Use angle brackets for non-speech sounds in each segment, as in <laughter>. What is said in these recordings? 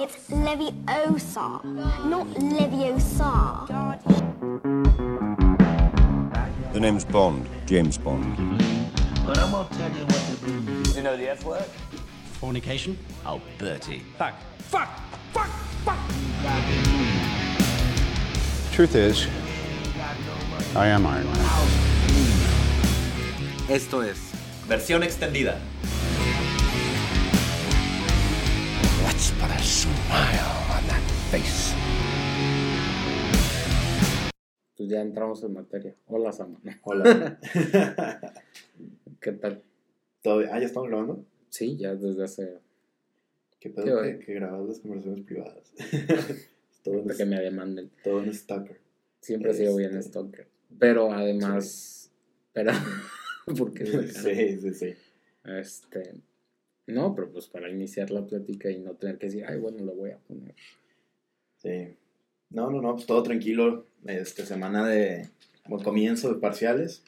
It's Leviosa, not Leviosa. The name's Bond, James Bond. But I'm gonna tell you what to do. You know the F word? Fornication? Oh, Alberti. Fuck. Fuck! Fuck! Fuck! Truth is, I am Iron Man. Esto es versión extendida. Put a smile on that face. Pues ya entramos en materia. Hola, Sama. Hola. <laughs> ¿Qué tal? ¿Todavía? Ah, ¿ya estamos grabando? Sí, ya desde hace... ¿Qué Qué pedo que, que grabas las conversaciones privadas? <laughs> todo, que me demanden. todo un stalker. Siempre he sido bien Este- stalker. Pero además... Pero... <laughs> porque sí, sí, sí. Este... No, pero pues para iniciar la plática y no tener que decir, ay, bueno, lo voy a poner. Sí. No, no, no, pues todo tranquilo. Este, semana de comienzo de parciales.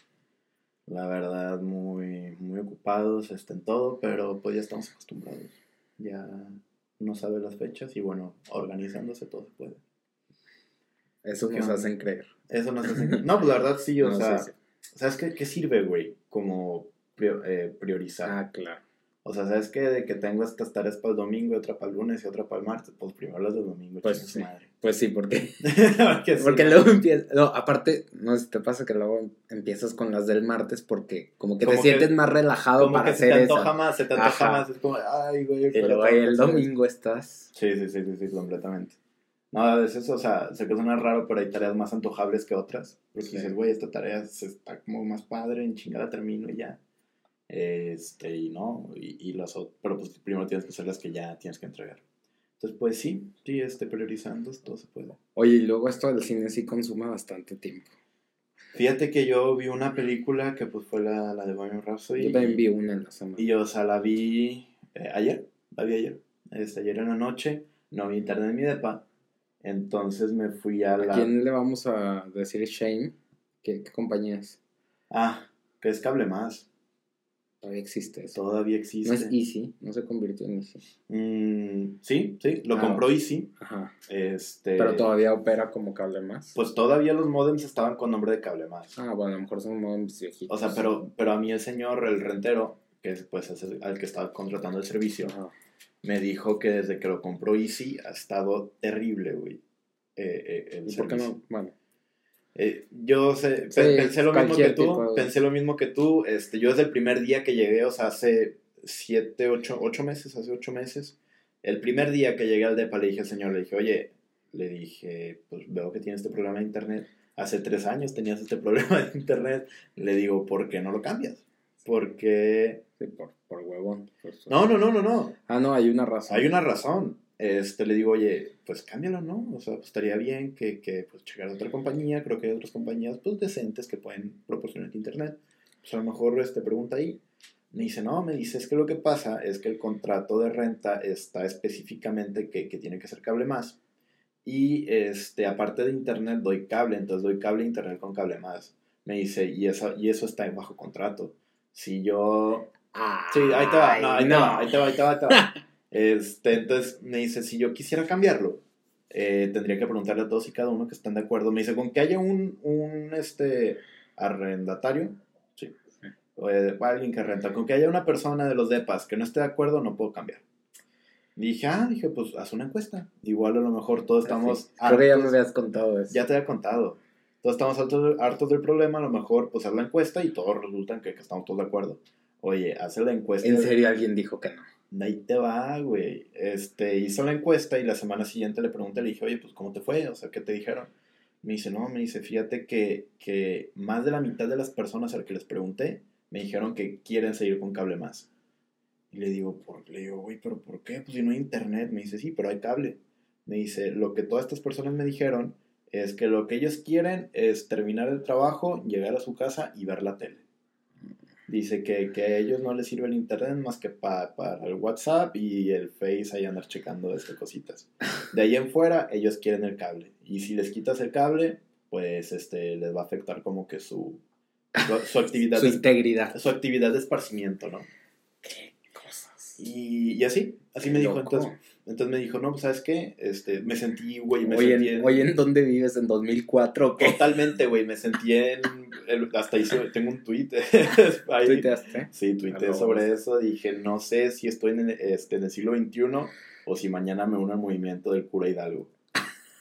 La verdad, muy, muy ocupados este, en todo, pero pues ya estamos acostumbrados. Ya no sabe las fechas y bueno, organizándose todo se puede. Eso ¿Qué nos onda? hacen creer. Eso nos hace... No, pues la verdad sí, o <laughs> No, sea, sí, sí. ¿sabes qué, qué sirve, güey? Como eh, priorizar. Ah, claro. O sea, ¿sabes qué? De que tengo estas tareas para el domingo, y otra para el lunes y otra para el martes, pues primero las del domingo, Pues sí. madre. Pues sí, <laughs> porque... porque sí, Porque luego empiezas... No, aparte, no sé si te pasa que luego empiezas con las del martes porque como que te que- sientes más relajado Como para que se hacer te eso. antoja más, se te antoja Ajá. más. Es como, ay, güey. Y pero luego el domingo estás... Sí, sí, sí, sí, sí, completamente. No, a veces, o sea, sé que suena raro, pero hay tareas más antojables que otras. Porque Sí. dices, güey, esta tarea se está como más padre, en chingada termino y ya. Este, y no, y, y las pero pues primero tienes que hacer las que ya tienes que entregar. Entonces, pues sí, sí, este, priorizando, todo se puede. Oye, y luego esto del cine sí consume bastante tiempo. Fíjate que yo vi una película que pues fue la, la de Bohemian Rhapsody. Yo también vi una en la semana. Y yo, o sea, la vi eh, ayer, la vi ayer, este, ayer en la noche, no había internet en mi depa, entonces me fui a ¿A la... quién le vamos a decir Shane? ¿Qué, qué compañía es? Ah, que es Cable Más, Todavía existe eso. todavía No existe. es Easy, no se convirtió en Easy. Mm, sí, sí, lo Ah, compró Easy, Ajá. este... Pero todavía opera como cable más. Pues todavía los modems estaban con nombre de Cable Más. Ah, bueno, a lo mejor son modems viejitos. O sea, pero, pero a mí el señor, el rentero, que es pues es el- al que estaba contratando el servicio, Ajá. me dijo que desde que lo compró Easy ha estado terrible, güey. eh, eh, el ¿Y por qué no? Bueno, Eh, yo sé- Sí, pe- pensé lo mismo que tú, tipo pensé lo mismo que tú, este, yo desde el primer día que llegué, o sea, hace siete, ocho, ocho meses, hace ocho meses, el primer día que llegué al DEPA le dije al señor, le dije, oye, le dije, pues veo que tienes este problema de internet, hace tres años tenías este <laughs> problema de internet, le digo, ¿por qué no lo cambias? Porque... sí, por, por huevón. por No, no, no, no, no, Ah, no, hay una razón. hay una razón. Este, le digo, oye, pues cámbialo, ¿no? O sea, pues estaría bien que, que pues, checara otra compañía. Creo que hay otras compañías, pues, decentes que pueden proporcionar internet. Pues a lo mejor, este, pregunta ahí. Me dice, no, me dice, es que lo que pasa es que el contrato de renta está específicamente que, que tiene que ser cable más. Y, este, aparte de internet, doy cable. Entonces, doy cable internet con cable más. Me dice, y eso, y eso está bajo contrato. Si yo Ah, Sí, ahí te va, no, ahí te no. va, ahí te va, ahí te va, ahí te va. <laughs> Este, entonces me dice, si yo quisiera cambiarlo, eh, tendría que preguntarle a todos y cada uno que están de acuerdo. Me dice, con que haya un, un este, arrendatario, sí, o, eh, alguien que renta, con que haya una persona de los depas que no esté de acuerdo, no puedo cambiar. Dije, ah, dije, pues haz una encuesta. Igual a lo mejor todos estamos... Creo que ya me habías contado eso. ya te había contado. Todos estamos hartos, hartos del problema, a lo mejor pues haz la encuesta y todos resultan que, que estamos todos de acuerdo. Oye, hace la encuesta. En serio, alguien dijo que no. Ahí te va, güey. Este, hizo la encuesta y la semana siguiente le pregunté, le dije, oye, pues, ¿cómo te fue? O sea, ¿qué te dijeron? Me dice, no, me dice, fíjate que, que más de la mitad de las personas a las que les pregunté me dijeron que quieren seguir con cable más. Y le digo, por, le digo, güey, ¿pero por qué? Pues si no hay internet. Me dice, sí, pero hay cable. Me dice, lo que todas estas personas me dijeron es que lo que ellos quieren es terminar el trabajo, llegar a su casa y ver la tele. Dice que, que a ellos no les sirve el internet más que pa- para el WhatsApp y el Face ahí andar checando estas cositas. De ahí en fuera, ellos quieren el cable. Y si les quitas el cable, pues este les va a afectar como que su, su, su actividad Su de, integridad. su actividad de esparcimiento, ¿no? Cosas. Y, y así, así Qué me dijo. loco. Entonces, Entonces me dijo, no, pues, ¿sabes qué? Este, me sentí, güey, me sentí en, en- oye, ¿en dónde vives? ¿En 2004 o qué? Totalmente, güey, me sentí en... el- hasta hice, tengo un tweet. <laughs> ahí. ¿Tuiteaste? Sí, tuiteé sobre eso. Dije, no sé si estoy en el, este, en el siglo XXI o si mañana me uno al movimiento del cura Hidalgo.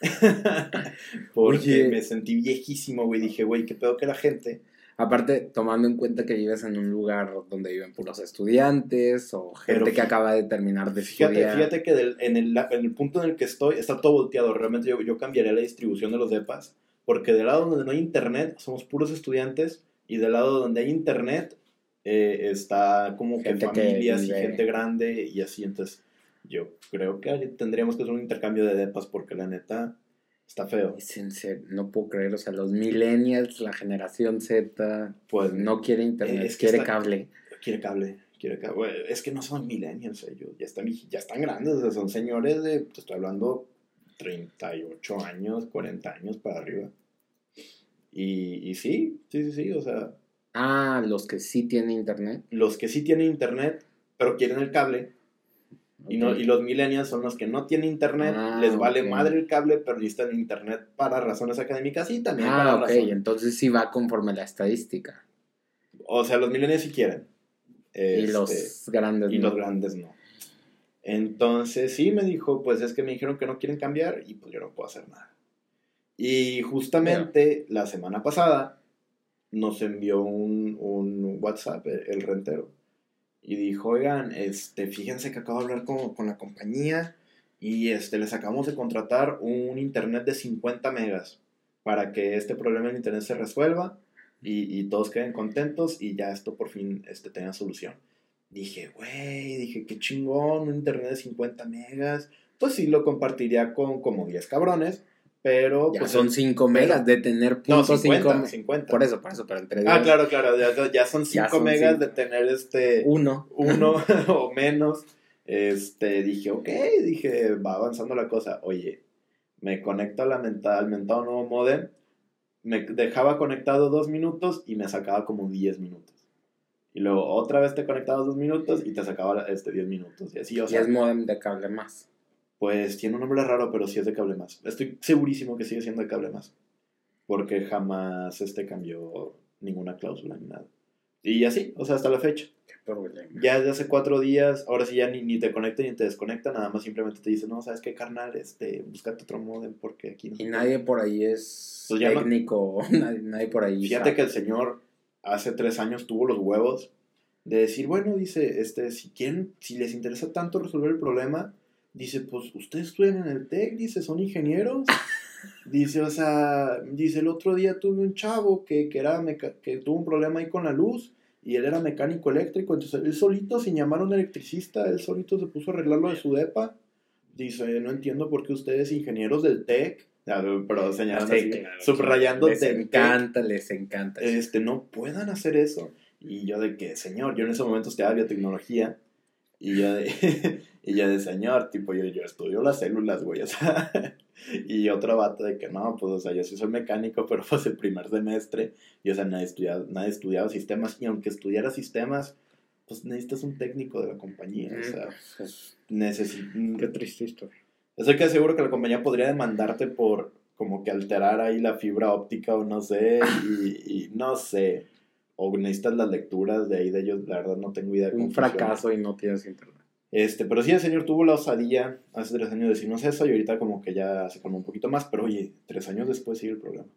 <laughs> Porque Oye. me sentí viejísimo, güey. Dije, güey, qué pedo que la gente. Aparte, tomando en cuenta que vives en un lugar donde viven puros estudiantes o gente que acaba de terminar de Fíjate, estudiar. fíjate que del- en, el, en el punto en el que estoy está todo volteado. Realmente yo, yo cambiaría la distribución de los depas. Porque del lado donde no hay internet somos puros estudiantes. Y del lado donde hay internet eh, está como que Gente que familias y vive- gente grande y así. Entonces yo creo que tendríamos que hacer un intercambio de depas porque la neta está feo. Es en serio, no puedo creer, o sea, los millennials, la generación Z, Pues no quiere internet, Es que quiere está- cable. Quiere cable, quiere cable. Es que no son millennials ellos, ya están, ya están grandes, o sea, son señores de, te estoy hablando, 38 años, 40 años para arriba. Y, y sí, sí, sí, sí, o sea, Ah, los que sí tienen internet. los que sí tienen internet, pero quieren el cable, y, no, y los millennials son los que no tienen internet, Ah, les vale madre el cable, pero necesitan internet para razones académicas y también Ah, para ok, razones... entonces sí va conforme la estadística. O sea, los millennials sí quieren. y Este, los grandes y no. los grandes no. Entonces sí me dijo, pues es que me dijeron que no quieren cambiar y pues yo no puedo hacer nada. Y justamente la semana pasada nos envió un, un WhatsApp el, el rentero y dijo, oigan, este, fíjense que acabo de hablar con, con la compañía y este, les acabamos de contratar un internet de 50 megas para que este problema del internet se resuelva y, y todos queden contentos y ya esto por fin este, tenga solución. Dije, güey, dije, qué chingón, un internet de 50 megas. Pues sí, lo compartiría con como 10 cabrones, pero... Ya pues, son el- 5 megas de tener No, punto 50, 5 50. Por eso, por eso, pero entre Ah, diez, claro, claro, ya, ya son 5 Ya son megas cinco. de tener este... Uno. Uno <laughs> <laughs> o menos. Este, dije, ok, dije, va avanzando la cosa. Oye, me conecto a la menta- al mentado nuevo modem, me dejaba conectado dos minutos y me sacaba como 10 minutos. Y luego otra vez te conectabas dos minutos y te sacaba este 10 minutos. Y así, o Y sea, es modem de cable más. Pues tiene un nombre raro, pero sí es de cable más. Estoy segurísimo que sigue siendo de cable más. Porque jamás este cambió ninguna cláusula ni nada. Y así, o sea, hasta la fecha. Ya desde hace cuatro días, ahora sí ya ni, ni te conecta ni te desconecta, nada más simplemente te dice, no, ¿sabes qué, carnal? Este, búscate otro modem porque aquí no. Y nadie por ahí es Pues técnico, <laughs> nadie, nadie por ahí. Fíjate sabe. que el señor hace tres años tuvo los huevos de decir, bueno, dice, este, si quieren, si les interesa tanto resolver el problema, dice, pues ustedes estudian en el TEC, dice, son ingenieros. <laughs> Dice, o sea, dice, el otro día tuve un chavo que, que, era que tuvo un problema ahí con la luz y él era mecánico eléctrico, entonces él solito, sin llamar a un electricista, él solito se puso a arreglarlo de su depa. Dice, no entiendo por qué ustedes, ingenieros del TEC, pero señalando Sí, así, claro, subrayando Les del encanta, les encanta. este, no puedan hacer eso. Y yo de que, señor, yo en ese momento estudiaba biotecnología. Y yo de, <laughs> y yo de señor, tipo, yo, yo estudio las células, güey, o sea. <laughs> Y otro vato de que no, pues, o sea, yo sí soy mecánico, pero pues el primer semestre. Y, o sea, nadie estudiaba, nadie estudiaba sistemas. Y aunque estudiara sistemas, pues necesitas un técnico de la compañía, o sea, Mm, es- necesito... Qué triste historia. Estoy que seguro que la compañía podría demandarte por como que alterar ahí la fibra óptica o no sé, y, y no sé. O necesitas las lecturas de ahí de ellos, la verdad no tengo idea. Un fracaso y no tienes internet. Este, pero sí, el señor tuvo la osadía hace tres años de decirnos eso y ahorita como que ya se calmó un poquito más, pero oye, tres años después sigue el problema.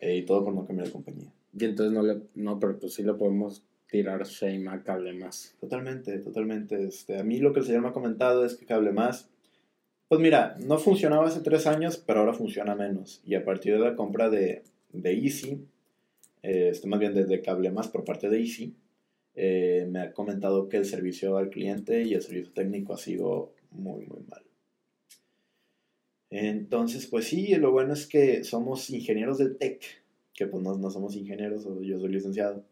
Eh, y todo por no cambiar de compañía. Y entonces no le, no, pero pues sí le podemos tirar shame a cable más. Totalmente, totalmente. Este, a mí lo que el señor me ha comentado es que Cable Más, pues mira, no funcionaba hace tres años, pero ahora funciona menos. Y a partir de la compra de, de Easy, eh, este, más bien desde Cable Más por parte de Easy, eh, me ha comentado que el servicio al cliente y el servicio técnico ha sido muy, muy mal. Entonces, pues sí, lo bueno es que somos ingenieros del TEC, que pues no, no somos ingenieros, yo soy licenciado,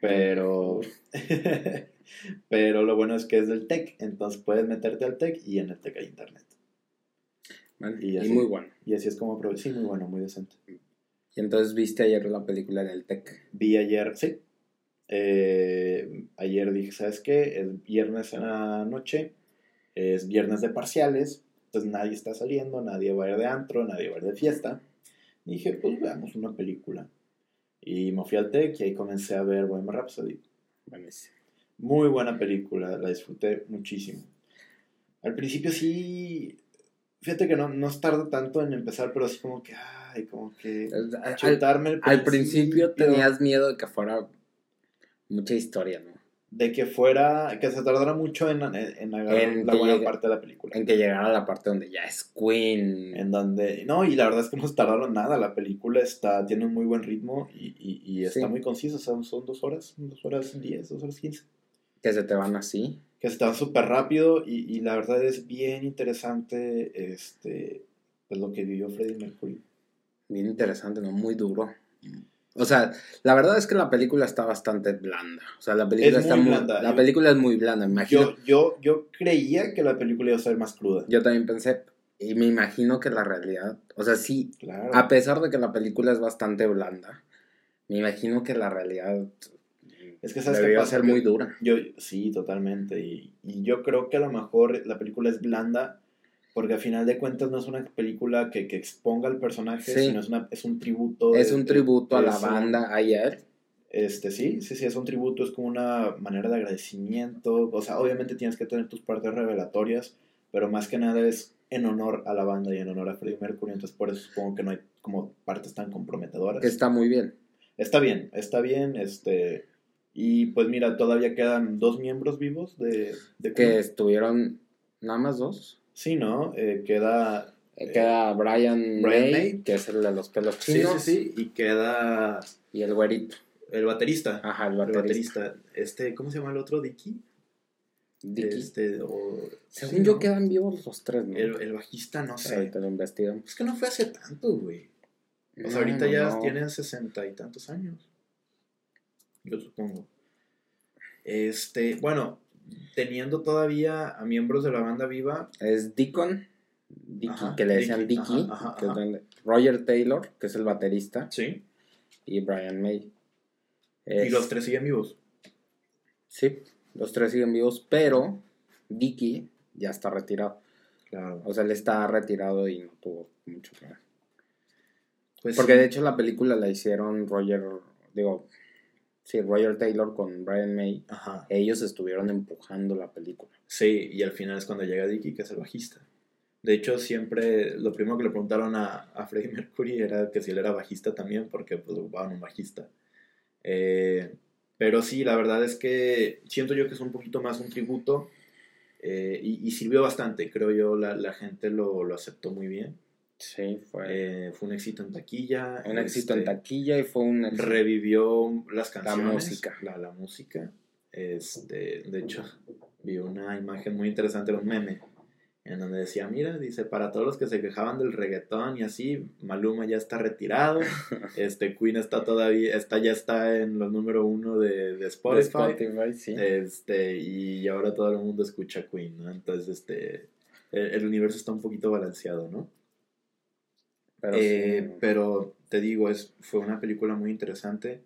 pero, <laughs> pero lo bueno es que es del TEC, entonces puedes meterte al TEC y en el TEC hay internet. ¿vale? Y muy bueno. Y así es como, sí, muy bueno, muy decente. Y entonces viste ayer la película en el TEC. Vi ayer, sí, eh, ayer dije, ¿sabes qué? El viernes en la noche es viernes de parciales, entonces nadie está saliendo, nadie va a ir de antro, nadie va a ir de fiesta. Y dije, pues veamos una película. Y me fui al TEC y ahí comencé a ver Bohemian Rhapsody. Muy buena película, la disfruté muchísimo. Al principio sí, fíjate que no, no tarda tanto en empezar, pero así como que, ay, como que Al, al principio tenías miedo de que fuera mucha historia, ¿no? De que fuera, que se tardara mucho en, en, en agarrar En la buena llegue- parte de la película. En que llegara la parte donde ya es Queen. En donde, no, y la verdad es que no se tardaron nada, la película está, tiene un muy buen ritmo y, y, y está Sí. muy concisa, son, son dos horas, dos horas diez, dos horas quince. Que se te van así. que está súper rápido y, y la verdad es bien interesante este pues lo que vivió Freddie Mercury. Bien interesante, ¿no? Muy duro. O sea, la verdad es que la película está bastante blanda. O sea, la película Es está muy blanda. La Yo- película es muy blanda, me imagino. Yo, yo, yo creía que la película iba a ser más cruda. Yo también pensé, y me imagino que la realidad, o sea, sí, Claro. a pesar de que la película es bastante blanda, me imagino que la realidad Es que sabes debió pasa? ser Que muy dura. Yo, sí, totalmente. Y, y yo creo que a lo mejor la película es blanda porque al final de cuentas no es una película que, que exponga al personaje, Sí. sino es, una, es un tributo. Es de- un tributo a la un- banda ayer. Este, sí, sí, sí, es un tributo, es como una manera de agradecimiento. O sea, obviamente tienes que tener tus partes revelatorias, pero más que nada es en honor a la banda y en honor a Freddie Mercury. Entonces, por eso supongo que no hay como partes tan comprometedoras. Que está muy bien. Está bien, está bien. Este, y pues mira, todavía quedan dos miembros vivos de, de Que estuvieron nada más dos. Sí, ¿no? Eh, queda. Eh, Queda Brian, Brian May, May. que es el de los pelos Sí, chinos. sí, sí. Y queda Y el güerito. el baterista. Ajá, el el baterista. baterista. Este, ¿cómo se llama el otro? Dicky. Dicky. Este, o, Según sí, yo ¿no? quedan vivos los tres, ¿no? El, el bajista, no sé. Ahorita lo investigamos. Es que no fue hace tanto, güey. O sea, ahorita No, ya no. tienen sesenta y tantos años. Yo supongo. Este, bueno, teniendo todavía a miembros de la banda viva, Es Deacon, Dicky, Ajá, que le decían Dicky, Roger Taylor, que es el baterista, sí. y Brian May. Y los tres siguen vivos. Sí, los tres siguen vivos, pero Dicky ya está retirado. Claro. O sea, él está retirado y no tuvo mucho que ver. Pues Porque sí. de hecho la película la hicieron Roger, digo, sí, Roger Taylor con Brian May. Ajá. Ellos estuvieron empujando la película. Sí, y al final es cuando llega Dicky, que es el bajista. De hecho, siempre lo primero que le preguntaron a, a Freddie Mercury era que si él era bajista también, porque pues ocupaban un bajista. Eh, pero sí, la verdad es que siento yo que es un poquito más un tributo eh, y, y sirvió bastante, creo yo, la, la gente lo, lo aceptó muy bien. Sí, fue Eh, fue un éxito en taquilla. un éxito en este, taquilla y fue un éxito. revivió las canciones, música. la, la música. Este, de hecho, vi una imagen muy interesante, era un meme, en donde decía, mira, dice, para todos los que se quejaban del reggaetón y así, Maluma ya está retirado, <laughs> este Queen está todavía, está, ya está en los número uno de, de de Spotify, Spotify, sí. este, y ahora todo el mundo escucha Queen, ¿no? Entonces, este, el, el universo está un poquito balanceado, ¿no? Pero Eh, sí, pero te digo, es, fue una película muy interesante.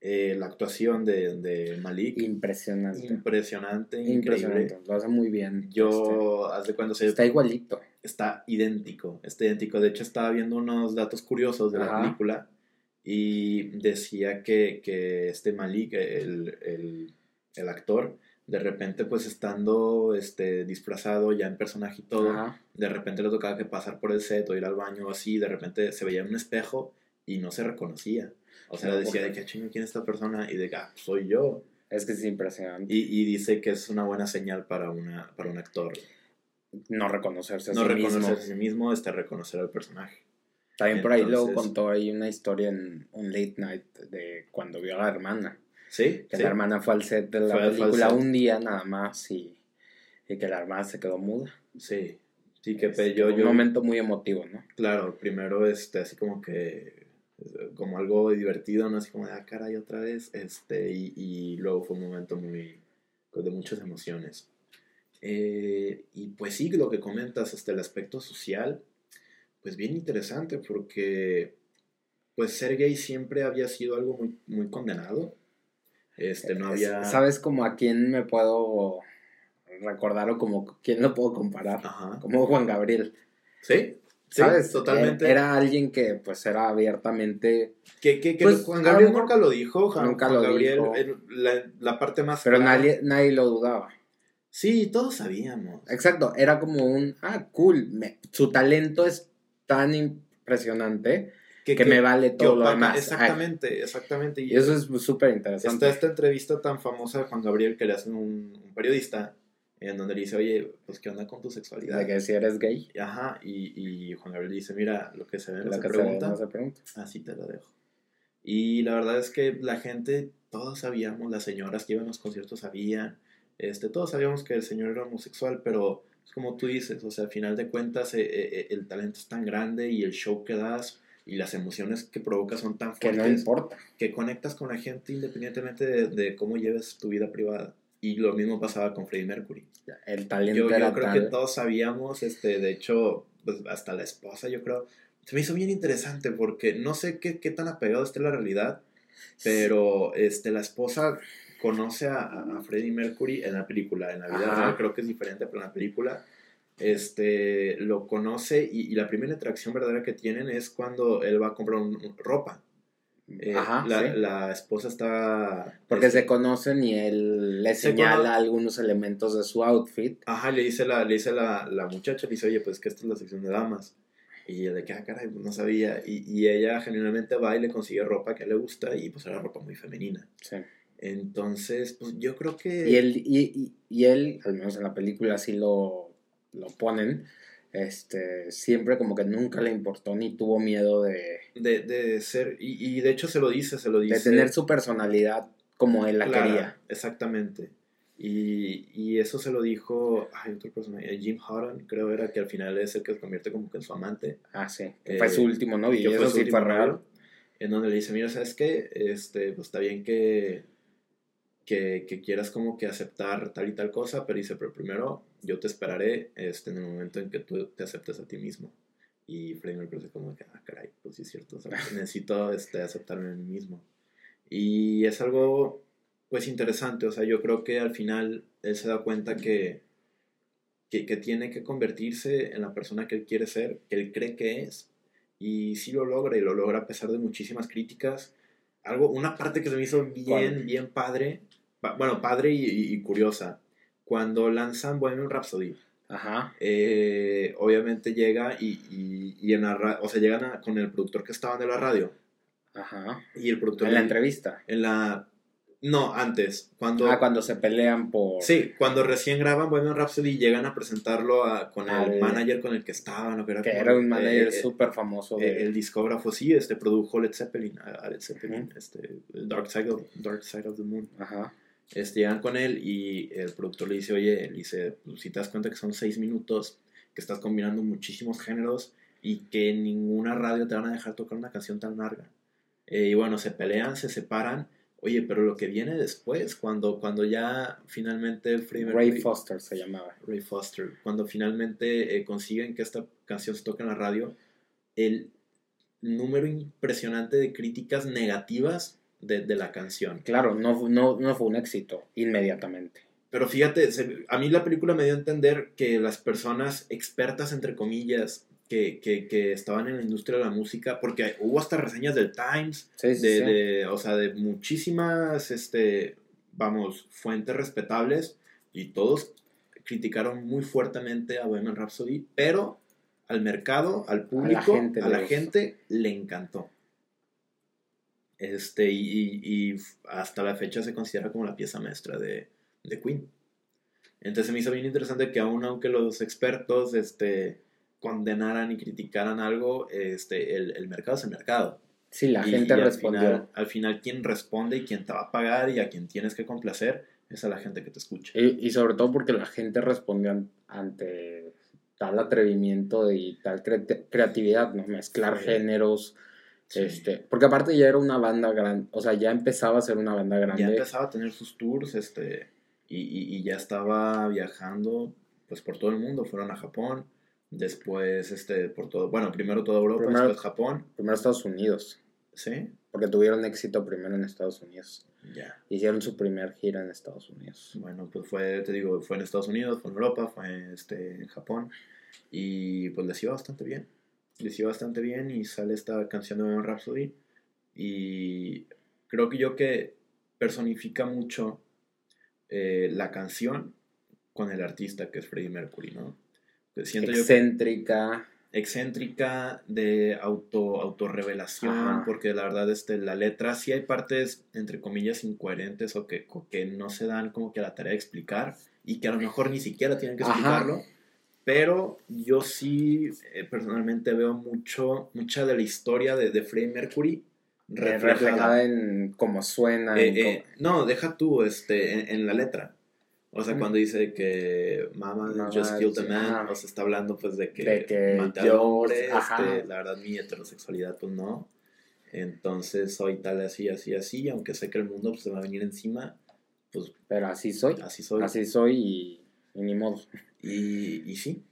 Eh, la actuación de, de Malik, impresionante. impresionante, increíble. Impresionante. Lo hace muy bien. Yo, haz de cuando Este, se está igualito. está idéntico, está idéntico. De hecho, estaba viendo unos datos curiosos de la película y decía que, que este Malik, el, el, el actor, de repente, pues estando este, disfrazado ya en personaje y todo, Ajá. de repente le tocaba que pasar por el set o ir al baño o así, de repente se veía en un espejo y no se reconocía. O sea, No, decía porque- de que chingo, ¿quién es esta persona? Y de que, ah, soy yo. Es que es impresionante. Y, y dice que es una buena señal para, una, para un actor. no reconocerse a No sí reconocer mismo. a sí mismo, este reconocer al personaje. También por ahí luego contó ahí una historia en un late night de cuando vio a la hermana. ¿Sí? Que ¿Sí? la hermana fue al set de la Fue- película un día nada más y, y que la hermana se quedó muda. Sí. Sí, que Este, yo, un yo, momento muy emotivo, ¿no? claro, primero este, así como que, como algo divertido, ¿no? Así como de, ah, caray, otra vez, este, y, y luego fue un momento muy, pues, de muchas emociones. Eh, y pues sí, lo que comentas, hasta el aspecto social, pues bien interesante, porque pues ser gay siempre había sido algo muy, muy condenado. Este, no Es- había... ¿Sabes como a quién me puedo recordarlo como, ¿quién lo puedo comparar? Ajá. Como Juan Gabriel. Sí, sí, ¿Sabes? totalmente. Era, alguien que pues era abiertamente, que, que, que Pues, Juan Gabriel nunca lo dijo, Juan, Nunca Juan lo Gabriel, dijo. la, la parte más pero clara- nadie, nadie lo dudaba. Sí, todos sabíamos. Exacto, era como un, ah, cool, me- su talento es tan impresionante que, me vale que todo lo opaca- demás. Ay, Exactamente, exactamente. y eso es súper interesante. Está esta entrevista tan famosa de Juan Gabriel que le hacen un, un periodista en donde le dice, oye, pues qué onda con tu sexualidad. De que si eres gay, Ajá, y, y Juan Gabriel dice, mira, lo que se ve no lo se que pregunta, se pregunta. así te lo dejo. Y la verdad es que la gente, todos sabíamos, las señoras que iban a los conciertos sabían, este, todos sabíamos que el señor era homosexual, pero es como tú dices, o sea, al final de cuentas eh, eh, el talento es tan grande y el show que das y las emociones que provocas son tan Que fuertes no importa. que conectas con la gente independientemente de, de cómo lleves tu vida privada. Y lo mismo pasaba con Freddie Mercury. El talento Yo, yo era creo tal. que todos sabíamos, este, de hecho, pues hasta la esposa, yo creo. Se me hizo bien interesante porque no sé qué, qué tan apegado esté la realidad, pero este, la esposa conoce a, a, a Freddie Mercury en la película. En la vida Ajá. real creo que es diferente, pero en la película este, lo conoce y, y la primera interacción verdadera que tienen es cuando él va a comprar un- un- ropa. Eh, Ajá, la, sí. la esposa está... Porque este, se conocen y él le Se señala algunos elementos de su outfit. Ajá, le dice la, le dice la, la muchacha, le dice, oye, pues que esta es la sección de damas. Y ella de que, ah, caray, pues no sabía. Y, y ella genuinamente va y le consigue ropa que le gusta y pues era ropa muy femenina. Sí. Entonces, pues yo creo que... Y él, y, y- y él, al menos en la película así lo, lo ponen, este, siempre como que nunca le importó ni tuvo miedo de, De, de ser... Y, y de hecho se lo dice, se lo dice. de tener su personalidad como él la clara, quería. Exactamente. Y, y eso se lo dijo, ay, otro personaje, Jim Hutton, creo era que al final es el que se convierte como que en su amante. Ah, sí. Eh, fue su último novio. Y fue eso su sí último fue novio, En donde le dice, mira, ¿sabes qué? Este, pues está bien que, que, que quieras como que aceptar tal y tal cosa, pero dice, pero primero yo te esperaré este, en el momento en que tú te aceptes a ti mismo. Y Freddie Mercury dice como que, ah, caray, pues sí es cierto, o sea, <laughs> necesito este, aceptarme a mí mismo. Y es algo, pues, interesante, o sea, yo creo que al final él se da cuenta que, que, que tiene que convertirse en la persona que él quiere ser, que él cree que es, y sí lo logra, y lo logra a pesar de muchísimas críticas. Algo, una parte que se me hizo bien, ¿Cuál? bien padre, pa- bueno, padre y, y- y curiosa, cuando lanzan Bohemian Rhapsody, Ajá. eh, obviamente llega y, y, y en la ra- o sea, llegan a- con el productor que estaba de la radio, Ajá. y el productor... En la entrevista. en la... No, antes, cuando... Ah, cuando se pelean por... Sí, cuando recién graban Bohemian Rhapsody llegan a presentarlo a- con el manager con el que estaban, que era, Que como era un manager súper famoso el, de... el discógrafo, sí, este produjo Led Zeppelin, a, Led Zeppelin, este, Dark Side, of, Dark Side of the Moon. Ajá. Este, llegan con él y el productor le dice, oye, le dice, pues, si te das cuenta que son seis minutos, que estás combinando muchísimos géneros y que en ninguna radio te van a dejar tocar una canción tan larga. Eh, y bueno, se pelean, se separan. Oye, pero lo que viene después, cuando, cuando ya finalmente Ray Foster se llamaba. Ray Foster, cuando finalmente eh, consiguen que esta canción se toque en la radio, el número impresionante de críticas negativas de, de la canción. Claro, no, no, no fue un éxito inmediatamente. Pero fíjate, se- a mí la película me dio a entender que las personas expertas, entre comillas, que, que, que estaban en la industria de la música, porque hubo hasta reseñas del Times, Sí, sí, de, sí. de- o sea, de muchísimas, este, vamos, fuentes respetables, y todos criticaron muy fuerteamente a Bohemian Rhapsody, pero al mercado, al público, a gente la gente le encantó. Este, y, hasta la fecha se considera como la pieza maestra de, de Queen. Entonces me hizo bien interesante que aún aunque los expertos este, condenaran y criticaran algo, este, el, el mercado es el mercado. Sí, la Y- gente y al respondió. final- Al final, quien responde y quien te va a pagar y a quien tienes que complacer es a la gente que te escucha. Y, y sobre todo porque la gente respondió an- ante tal atrevimiento y tal cre- creatividad, ¿no? Mezclar Sí. géneros. Sí. Este, porque aparte ya era una banda grande, o sea, ya empezaba a ser una banda grande. ya empezaba a tener sus tours este, y, y- y ya estaba viajando pues por todo el mundo. Fueron a Japón, después este, por todo, bueno, primero toda Europa, Primero- después Japón, Primero Estados Unidos, ¿sí? porque tuvieron éxito primero en Estados Unidos. Ya. Hicieron su primer gira en Estados Unidos. Bueno, pues fue, te digo, fue en Estados Unidos, fue en Europa, fue este, en Japón. Y pues les iba bastante bien. Les iba bastante bien y sale esta canción de Rhapsody. Y creo que yo que personifica mucho eh, la canción con el artista que es Freddie Mercury, ¿no? Siento yo que Excéntrica. excéntrica de auto autorrevelación Ajá. porque la verdad este la letra sí hay partes entre comillas incoherentes o que, o que no se dan como que a la tarea de explicar y que a lo mejor ni siquiera tienen que Ajá. Pero yo sí eh, personalmente veo mucho mucha de la historia de, de Freddie Mercury reflejada reflejada en cómo suena. eh, en eh, no deja tú este en, en la letra o sea, Mm. cuando dice que Mama, Mama, just killed a man, o sea, está hablando pues de que, De que maté yo- hombre, ajá. este, la verdad mi heterosexualidad pues no. Entonces soy tal así, así, así, aunque sé que el mundo pues, se va a venir encima, pues Pero así soy. así soy. Así soy y, y ni modo. Y, y sí,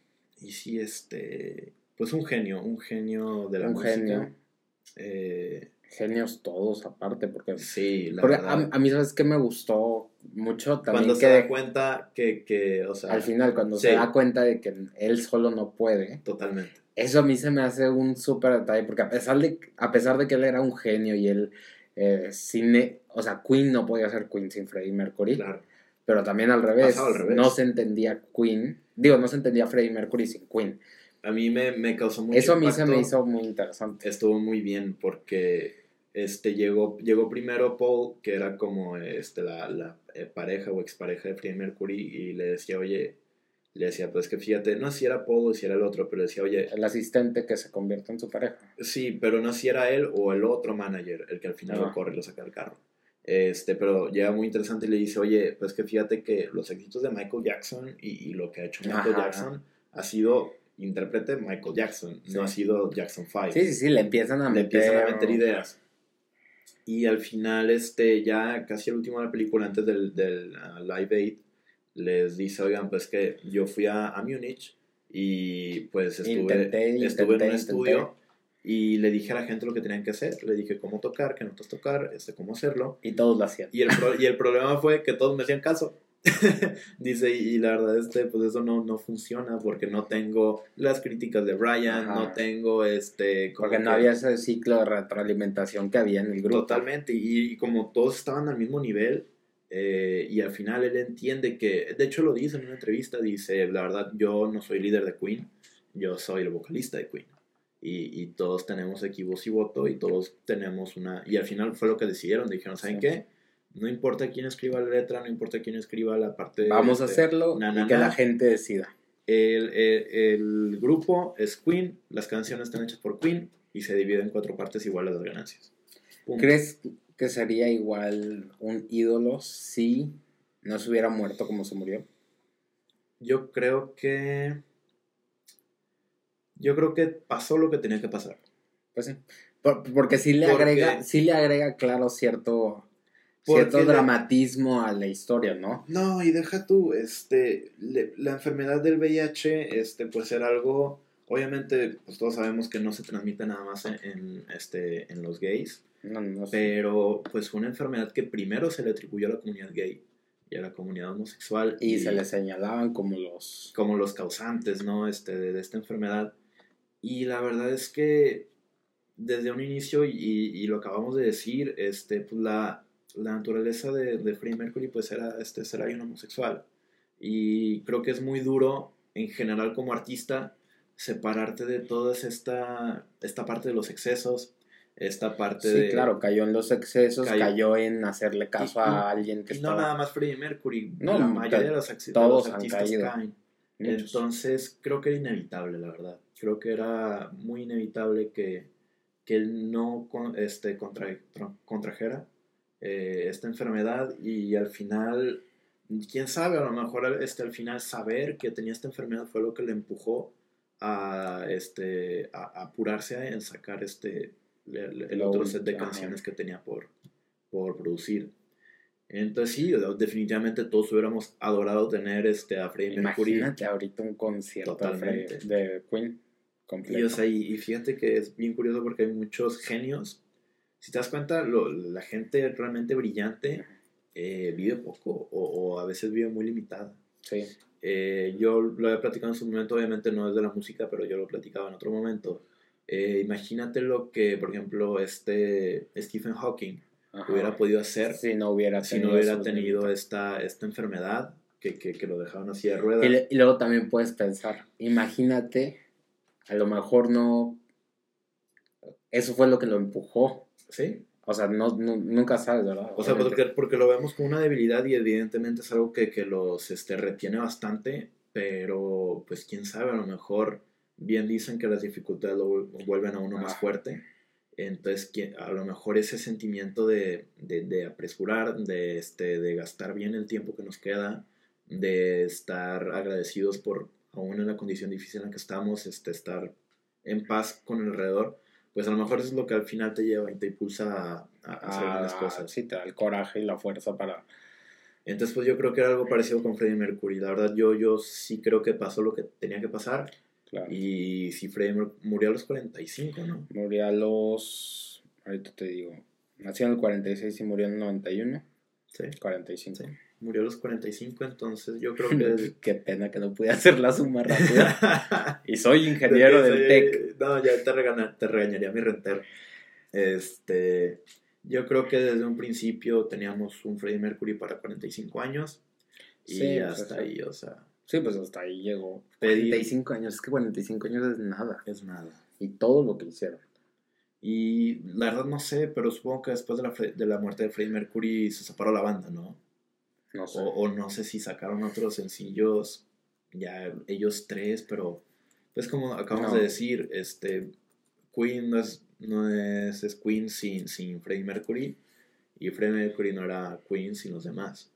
y sí, este, pues un genio, un genio de la Un música. genio. Eh, Genios todos, aparte, porque. sí, la porque verdad. a, a mí, ¿sabes qué me gustó mucho? También cuando que se da cuenta que, que, o sea, al final, cuando sí. se da cuenta de que él solo no puede, totalmente. eso a mí se me hace un súper detalle, porque a pesar, de, a pesar de que él era un genio y él, eh, cine, o sea, Queen no podía ser Queen sin Freddie Mercury, Claro. Pero también al revés, Pasaba al revés. no se entendía Queen, digo, no se entendía Freddie Mercury sin Queen. A mí me, me causó mucho Eso a mí se me hizo muy interesante. estuvo muy bien porque este llegó llegó primero Paul que era como este la, la, eh, pareja o expareja de Freddie Mercury y le decía oye le decía pues que fíjate no sé si era Paul o si era el otro pero le decía oye El asistente que se convierte en su pareja. sí pero no si era él o el otro manager el que al final lo corre y lo saca del carro este pero llega muy interesante y le dice oye pues que fíjate que los éxitos de Michael Jackson y, y lo que ha hecho Michael Ajá. Jackson ha sido intérprete Michael Jackson Sí. no ha sido Jackson 5 Sí, sí, sí, le empiezan a le meter. empiezan a meter ideas. Y al final, este, ya casi el último de la película, antes del, del ah, Live Aid, les dice, oigan, pues que yo fui a, a Múnich y pues estuve, Intenté, estuve en intenté, un estudio intenté. Y le dije a la gente lo que tenían que hacer. Le dije cómo tocar, qué notas tocar, este, cómo hacerlo. Y todos lo hacían. Y el, pro- y el problema fue que todos me hacían caso. <laughs> Dice, y la verdad, este, pues eso no, no funciona porque no tengo las críticas de Brian, Ajá. no tengo este... Porque no que- había ese ciclo de retroalimentación que había en el grupo. Totalmente, y, y como todos estaban al mismo nivel, eh, y al final él entiende que, de hecho lo dice en una entrevista, dice, la verdad, yo no soy líder de Queen, yo soy el vocalista de Queen. Y, y todos tenemos aquí voz y voto, y todos tenemos una... Y al final fue lo que decidieron, dijeron, ¿saben Sí. qué? No importa quién escriba la letra, no importa quién escriba la parte... de Vamos a este, hacerlo na, na, y que na. la gente decida. El, el- el grupo es Queen, las canciones están hechas por Queen, y se divide en cuatro partes iguales las ganancias. Punto. ¿Crees que sería igual un ídolo si no se hubiera muerto como se murió? Yo creo que. Yo creo que pasó lo que tenía que pasar. Pues sí. Por- porque sí le Porque- agrega, sí le agrega, claro, cierto, cierto la- dramatismo a la historia, ¿no? No, y deja tú, este, le- la enfermedad del VIH, este, pues era algo, obviamente, pues todos sabemos que no se transmite nada más en, en, este, en los gays, No, no sé. pero pues fue una enfermedad que primero se le atribuyó a la comunidad gay y a la comunidad homosexual. Y se le señalaban como los... como los causantes, ¿no? Este, de, de esta enfermedad. Y la verdad es que desde un inicio, y, y lo acabamos de decir, este, pues la, la naturaleza de, de Freddie Mercury pues era este, ser alguien homosexual. Y creo que es muy duro, en general como artista, separarte de toda esta, esta parte de los excesos, esta parte Sí, de... claro, cayó en los excesos, Cayó- cayó, en hacerle caso Y- a alguien que Y no estaba... nada más Freddie Mercury, No, la mayoría de los, de todos los han artistas caído. caen. Muchos. Entonces, creo que era inevitable, la verdad. Creo que era muy inevitable que, que él no este, contra, tra- contrajera eh, esta enfermedad y al final, quién sabe, a lo mejor este, al final saber que tenía esta enfermedad fue lo que le empujó a, este, a, a apurarse en sacar este, el, el otro set de canciones que tenía por, por producir. Entonces sí, definitivamente todos hubiéramos adorado tener este, a Freddie Mercury. Imagínate ahorita un concierto de Queen completo. Y, o sea, y, y fíjate que es bien curioso porque hay muchos genios si te das cuenta, lo- la gente realmente brillante eh, vive poco o, o a veces vive muy limitada. Sí. Eh, yo lo he platicado en su momento, obviamente no es de la música, pero yo lo platicaba en otro momento. Eh, imagínate lo que, por ejemplo, este Stephen Hawking Ajá. hubiera podido hacer Si no hubiera si no hubiera tenido esta, esta enfermedad que, que, que lo dejaban así de ruedas. Y, y luego también puedes pensar, imagínate, a lo mejor no. Eso fue lo que lo empujó. Sí, O sea, no, nu- nunca sabes, ¿verdad? o sea, porque, porque lo vemos como una debilidad y evidentemente es algo que, que los este, retiene bastante, pero pues quién sabe, a lo mejor bien dicen que las dificultades lo vuel- vuelven a uno más Ah. fuerte. Entonces, ¿quién- a lo mejor ese sentimiento de, de, de apresurar, de, este, de gastar bien el tiempo que nos queda, de estar agradecidos por, aún en la condición difícil en la que estamos, este, estar en paz con el alrededor, pues a lo mejor eso es lo que al final te lleva y te impulsa a, a hacer Ah, las cosas. Sí, te da el coraje y la fuerza para. Entonces, pues yo creo que era algo parecido con Freddie Mercury. La verdad, yo, yo sí creo que pasó lo que tenía que pasar. Claro. Y si Freddie murió a los 45, ¿no? Murió a los. Ahorita te digo. Nació en el 46 y murió en el 91. Sí. 45. Sí. Murió a los 45, entonces yo creo que... <laughs> Qué pena que no pude hacer la suma rápida. <laughs> y soy ingeniero del TEC. No, ya te, regana- te regañaría mi rentero. Este, yo creo que desde un principio teníamos un Freddie Mercury para 45 años. Y Sí, pues, hasta ahí, o sea, Sí, pues hasta ahí llegó. Pedir- 45 años. Es que 45 años es nada. es nada. Y todo lo que hicieron. Y la verdad no sé, pero supongo que después de la, de la muerte de Freddie Mercury se separó la banda, ¿no? No sé. O, o no sé si sacaron otros sencillos, ya ellos tres, pero pues como acabamos No. de decir, este Queen no es, no es, es Queen sin, sin Freddie Mercury y Freddie Mercury no era Queen sin los demás.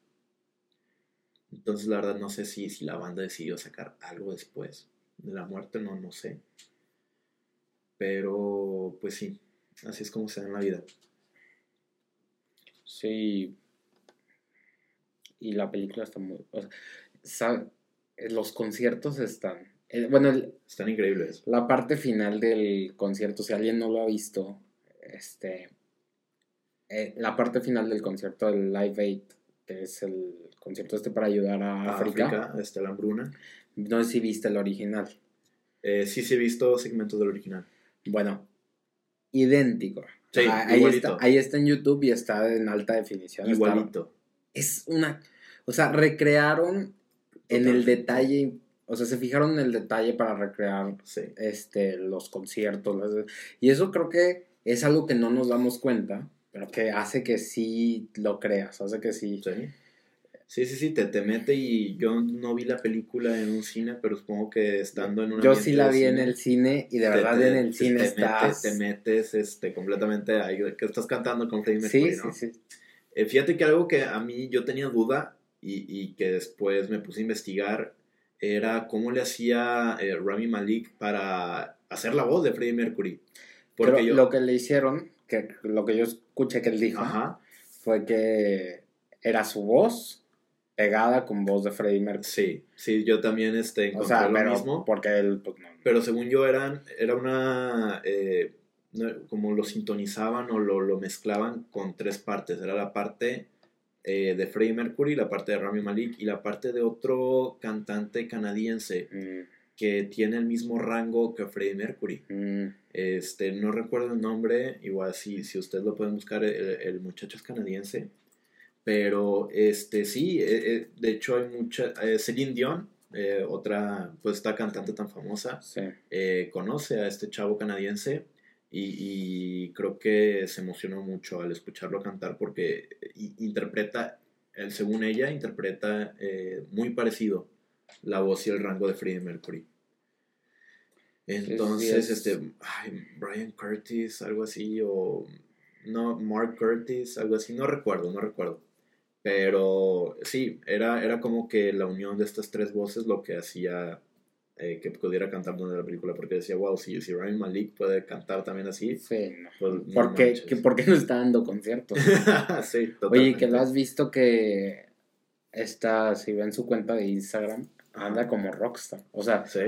Entonces la verdad no sé si, si la banda decidió sacar algo después de la muerte, no, no sé. Pero pues sí, así es como se da en la vida. Sí. Y la película está muy. o sea, los conciertos están. eh, bueno, el- Están increíbles. la parte final del concierto, si alguien no lo ha visto, este. eh, la parte final del concierto del Live Aid, que es el concierto este para ayudar a A África. África, este, la hambruna. No sé si viste el original. Eh, sí, sí he visto segmentos del original. Bueno, idéntico. Sí, Ah, ahí, está, ahí está en YouTube y está en alta definición. Igualito. Es una. O sea, recrearon en el detalle. O sea, se fijaron en el detalle para recrear Sí. este, los conciertos. las- y eso creo que es algo que no nos damos cuenta, pero que hace que sí lo creas. Hace que sí. Sí. Sí, sí, sí, te, te mete y yo no vi la película en un cine, pero supongo que estando en un Yo sí la vi en el cine y de te- verdad te- en el cine estás. Te metes este, completamente ahí, que estás cantando con Freddie sí, sí, sí. Eh, fíjate que algo que a mí yo tenía duda y, y que después me puse a investigar era cómo le hacía eh, Rami Malik para hacer la voz de Freddie Mercury. Porque Pero yo... lo que le hicieron, que lo que yo escuché que él dijo, Ajá. fue que era su voz pegada con voz de Freddie Mercury. Sí, sí, yo también este, O sea, lo pero mismo. porque él, pues no. Pero según yo eran, era una, eh, como lo sintonizaban o lo, lo mezclaban con tres partes. Era la parte eh, de Freddie Mercury, la parte de Rami Malik y la parte de otro cantante canadiense Mm, que tiene el mismo rango que Freddie Mercury. mm, Este, no recuerdo el nombre, igual si, si ustedes lo pueden buscar, el, el muchacho es canadiense. Pero este sí, eh, eh, de hecho hay mucha, eh, Celine Dion, otra, pues esta cantante tan famosa, sí. conoce a este chavo canadiense y, y creo que se emocionó mucho al escucharlo cantar porque i- interpreta, según ella, interpreta eh, muy parecido la voz y el rango de Freddie Mercury. Entonces, sí, es- este, ay, Brian Curtis, algo así, o no, Mark Curtis, algo así, no recuerdo, no recuerdo. Pero sí, era, era como que la unión de estas tres voces lo que hacía eh, que pudiera cantar durante la película, porque decía, wow, si, si Rami Malik puede cantar también así, Sí, pues no ¿Por, qué, manches. que- ¿Por qué no está dando conciertos? <laughs> sí, Oye, que lo has visto que está, si ven su cuenta de Instagram, anda como rockstar. O sea, Sí,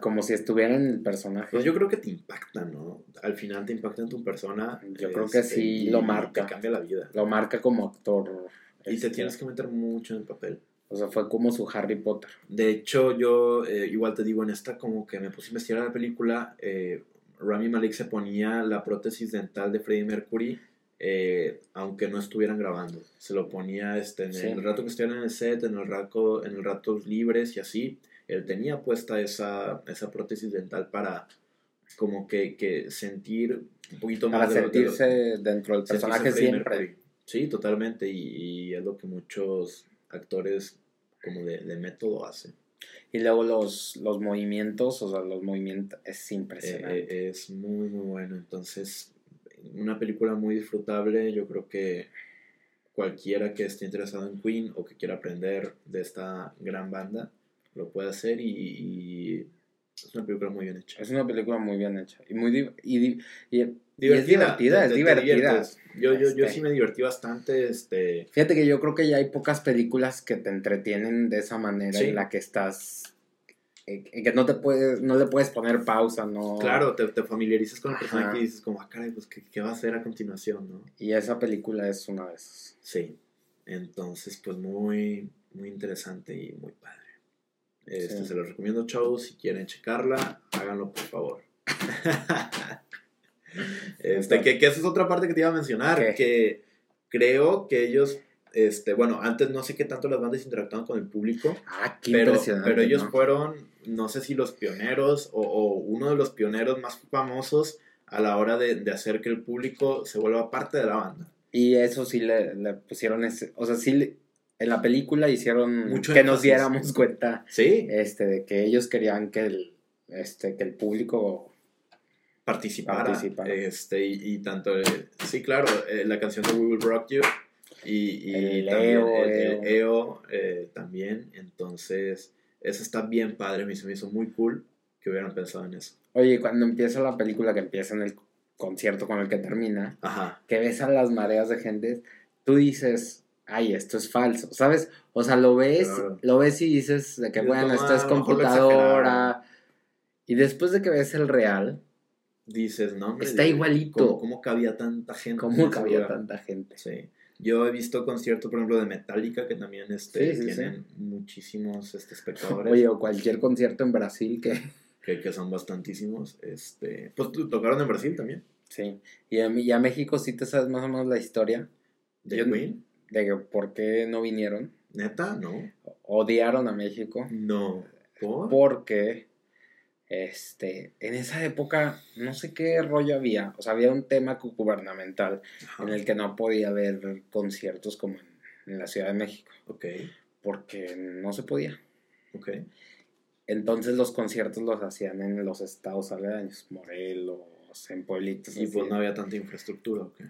como si estuviera en el personaje. Pues yo creo que te impacta, ¿no? Al final te impacta en tu persona. Yo creo que sí y lo marca. Te cambia la vida. Lo marca como actor. Y te este, tienes que meter mucho en el papel. O sea, fue como su Harry Potter. De hecho, yo eh, igual te digo, en esta como que me puse a investigar la película, eh, Rami Malek se ponía la prótesis dental de Freddie Mercury, eh, aunque no estuvieran grabando. Se lo ponía este, en Sí. el rato que estuvieran en el set, en el rato, en el ratos libres y así. Él tenía puesta esa, esa prótesis dental para como que, que sentir un poquito Para más de lo- de lo- sentirse dentro del personaje Freddie siempre. Mercury. Sí, totalmente. Y, y es lo que muchos actores como de, de método hacen. Y luego los, los movimientos, o sea, los movimientos es Eh, impresionante. eh, es muy, muy bueno. Entonces, una película muy disfrutable. Yo creo que cualquiera que esté interesado en Queen o que quiera aprender de esta gran banda lo puede hacer y, y es una película muy bien hecha. Es una película muy bien hecha. Y muy di- y, y- Divertida, es divertida, te- es te divertida. Yo, yo, yo Este. sí me divertí bastante. Este, Fíjate que yo creo que ya hay pocas películas que te entretienen de esa manera Sí. en la que estás. eh, que no te puedes, no le puedes poner pausa, ¿no? Claro, te, te familiarizas con el Ajá. personaje y dices como, ah, caray, pues, ¿qué, qué va a hacer a continuación, no? Y esa película es una de esas. Sí. Entonces, pues, muy, muy interesante y muy padre. Este, Sí. Se los recomiendo, chavos, si quieren checarla, háganlo, por favor. <laughs> este, que, que esa es otra parte que te iba a mencionar, que creo que ellos, este, bueno, antes no sé qué tanto las bandas interactuaban con el público, Ah, qué pero, pero ellos ¿no? fueron, no sé si los pioneros o, o uno de los pioneros más famosos a la hora de, de hacer que el público se vuelva parte de la banda. Y eso sí le, le pusieron ese. O sea, sí le- en la película hicieron Mucho que nos diéramos cuenta Sí, este, de que ellos querían que el, este, que el público. Participara. Este, y, y tanto, eh, sí, claro, eh, la canción de We Will Rock You y, y El también EO, el, el EO. EO, eh, también. Entonces, eso está bien padre, me, se me hizo muy cool que hubieran pensado en eso. Oye, cuando empieza la película, que empieza en el concierto con el que termina, Ajá. que ves a las mareas de gente, tú dices, ay, esto es falso, ¿sabes? O sea, lo ves, Claro. lo ves y dices de que, bueno, esto es "Ah, a lo mejor lo computadora. Y después de que ves el real, Dices, no, hombre, Está igualito. ¿Cómo, cómo cabía tanta gente? en ¿cómo cabía lugar? tanta gente? Sí. Yo he visto conciertos, por ejemplo, de Metallica, que también este, Sí, sí, tienen muchísimos este, espectadores. Oye, o cualquier concierto en Brasil que... <laughs> que, que son bastantísimos. Este, pues tocaron en Brasil también, Sí. Y a, mí- y a México sí te sabes más o menos la historia de Yo- Queen. de que por qué no vinieron. ¿Neta? No. Odiaron a México. No. ¿Por? Porque este, en esa época no sé qué rollo había. O sea, había un tema gu- gubernamental Ajá. en el que no podía haber conciertos como en, en la Ciudad de México. Ok, Porque no se podía. ok. Entonces los conciertos los hacían en los estados aledaños, Morelos, en pueblitos. Y pues no había tanta infraestructura, ok.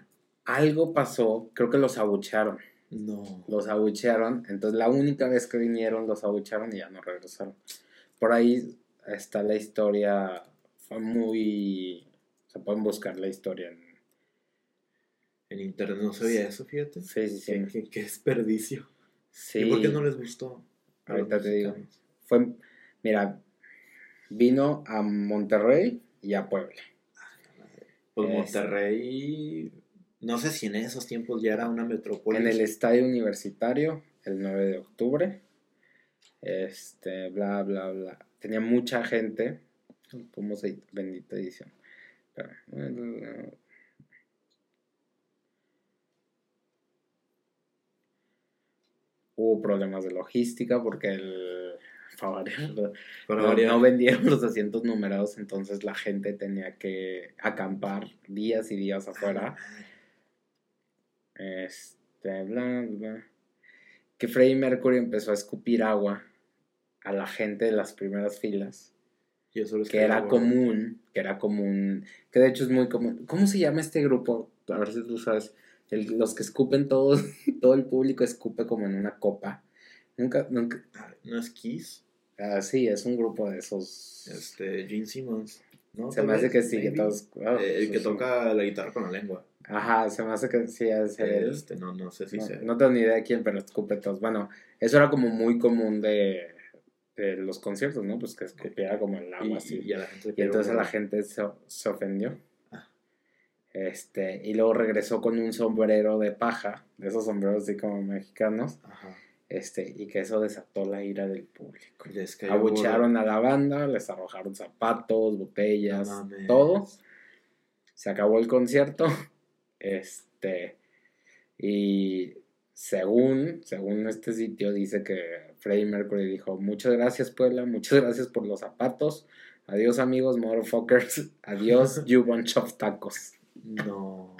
Algo pasó, creo que los abuchearon. No. Los abuchearon, entonces la única vez que vinieron los abuchearon y ya no regresaron. Por ahí está la historia, fue muy... Se pueden buscar la historia en... En internet no sabía eso, fíjate. Sí, sí, sí. Qué, qué- qué desperdicio. Sí, ¿Y por qué no les gustó? Ahorita te digo. fue... Mira, vino a Monterrey y a Puebla. Pues Es- Monterrey, no sé si en esos tiempos ya era una metrópolis. En el estadio universitario, el 9 de octubre. Este, bla, bla, bla. Tenía mucha gente. ¿Cómo se Bendita edición. Hubo problemas de logística porque el. no, no vendieron <laughs> los asientos numerados, entonces la gente tenía que acampar días y días afuera. Este, bla, bla. Que Freddie Mercury empezó a escupir agua a la gente de las primeras filas. Y eso les Que era común, que era común, que de hecho es muy común. ¿Cómo se llama este grupo? A ver si tú sabes. El- los que escupen todos, <laughs> todo el público escupe como en una copa. Nunca, nunca. ¿No es Kiss? Ah, sí, es un grupo de esos. Este, Gene Simmons. ¿no? se me hace que sí, que todos. ah, Eh, el que sí. toca la guitarra con la lengua. Ajá, se me hace que sí es. Este, no, no sé si no, sea. no tengo ni idea de quién, pero escupe todos. Bueno, eso era como muy común de, de los conciertos, ¿no? Pues que escupiera como el agua Y, así. y a la gente le Y cayó entonces la gente se, se ofendió. Ah. Este, y luego regresó con un sombrero de paja, de esos sombreros así como mexicanos, Ajá. este, y que eso desató la ira del público. Les cayó Abuchearon a la banda, les arrojaron zapatos, botellas, No todo. Se acabó el concierto. Este, y según, según este sitio, dice que Freddie Mercury dijo: Muchas gracias, Puebla, muchas gracias por los zapatos. Adiós, amigos, motherfuckers. Adiós, <laughs> you bunch of tacos. No.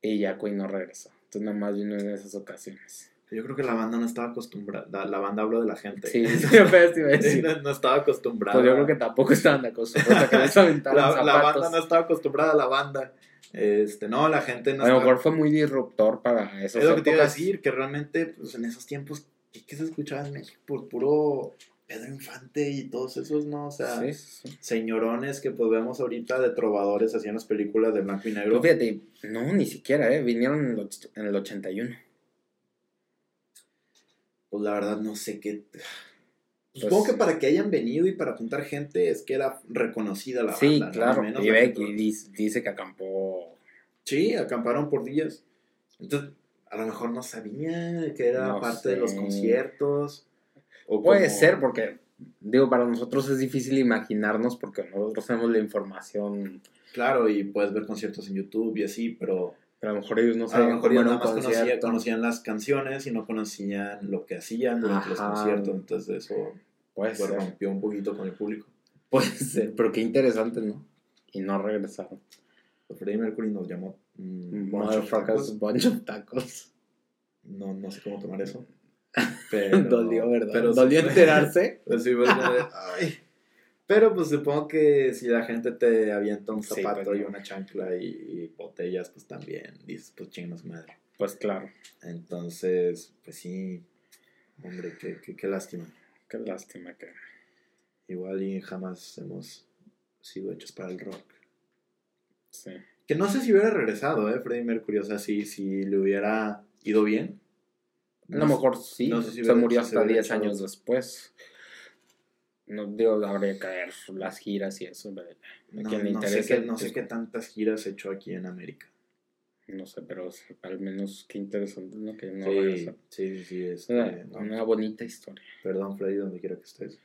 Y ya Queen no regresó. Entonces, nada más vino en esas ocasiones. Yo creo que la banda no estaba acostumbrada. La, la banda hablo de la gente. Sí, <laughs> no, no estaba acostumbrada. Pues yo creo que tampoco estaban acostumbrados a que les aventaran la, la zapatos. banda no estaba acostumbrada a la banda. Este, no, la gente no a lo mejor fue muy disruptor para esos Es lo que te iba a decir, que realmente, pues en esos tiempos, ¿qué, qué se escuchaba en México? Por puro Pedro Infante y todos esos, ¿no? O sea, Sí, sí, sí. señorones que pues vemos ahorita de trovadores hacían las películas de blanco y negro. Fíjate, no, ni siquiera, ¿eh? Vinieron en el, en el 81. Pues la verdad no sé qué. Pues- Supongo que para que hayan venido y para apuntar gente es que era reconocida la sí, banda. ¿no? claro. Menos Y ve que dice, dice que acampó. Sí, acamparon por días. Entonces, a lo mejor no sabía que era No parte de los conciertos. O Puede como- ser, porque, digo, para nosotros es difícil imaginarnos porque nosotros tenemos la información. Claro, y puedes ver conciertos en YouTube y así, pero Pero a lo mejor ellos no a lo mejor ellos nada más conocían las canciones y no conocían lo que hacían durante los Ajá. conciertos. Entonces eso Puede pues, ser. rompió un poquito con el público. Puede ser, pero qué interesante, ¿no? Y no regresaron. Freddie Mercury nos llamó mm, of Motherfuckers, tacos. bunch of tacos. No, no sé cómo tomar eso. <laughs> Pero, Dolió, ¿verdad? pero- Dolió enterarse. <laughs> Pues sí, pues, <laughs> ay. Pero pues supongo que si la gente te avienta un Sí, zapato pues, y una chancla y, y botellas, pues también dices, pues chingas madre. Pues claro, Entonces, pues sí, hombre, qué, qué, qué lástima. Qué lástima que. Igual y jamás hemos sido hechos para el rock. Sí. Que no sé si hubiera regresado, ¿eh? Freddie Mercury, o sea, si, si le hubiera ido bien. A lo mejor sí, no sé si se hubiera- murió hasta hubiera 10 echado- años después. No digo, habría que caer las giras y eso. pero No, a quien le no sé, interese, qué, no sé qué tantas giras he hecho aquí en América. No sé, pero al menos qué interesante, ¿no? Que no sí, regresa. sí, sí, sí, este, Una, no, una bonita historia. Perdón, Freddy, donde quiera que estés.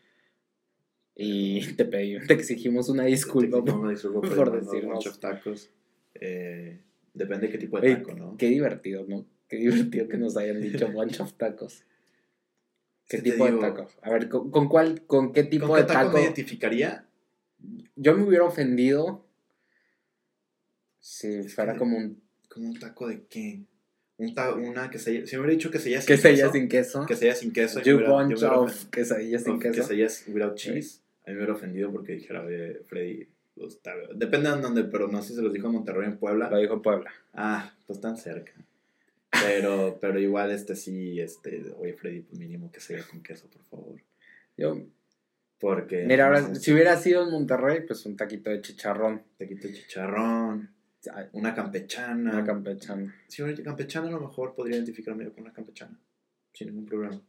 Y <laughs> te pedí, te exigimos una disculpa. Por- no, disculpa por por decirnos. of tacos. Eh, depende de qué tipo de Ey, taco, ¿no? Qué divertido, ¿no? Qué divertido que nos hayan dicho <laughs> bunch of tacos. ¿Qué Sí tipo de tacos? A ver, ¿con, con cuál, con qué tipo ¿Con qué de taco taco? me identificaría? Yo me hubiera ofendido si Es fuera como un ¿Como un taco de qué? Un ta- una quesadilla. Si me hubiera dicho quesadilla sin quesadilla queso. sin queso. Quesadilla sin queso. yo You bunch of quesadilla sin queso. Quesadillas without cheese. A mí me hubiera ofendido porque dijera, oye, Freddy, pues, tal- depende de dónde, pero no sé si se los dijo en Monterrey en Puebla. Lo dijo Puebla. Ah, pues tan cerca. Pero, pero igual este sí, este, oye Freddy, pues mínimo que sea con queso, por favor. Yo, Porque. mira, ahora, no sé, si hubiera sido en Monterrey, pues un taquito de chicharrón. taquito de chicharrón, una campechana. Una campechana. Si una campechana a lo mejor podría identificarme con una campechana. Sin ningún problema.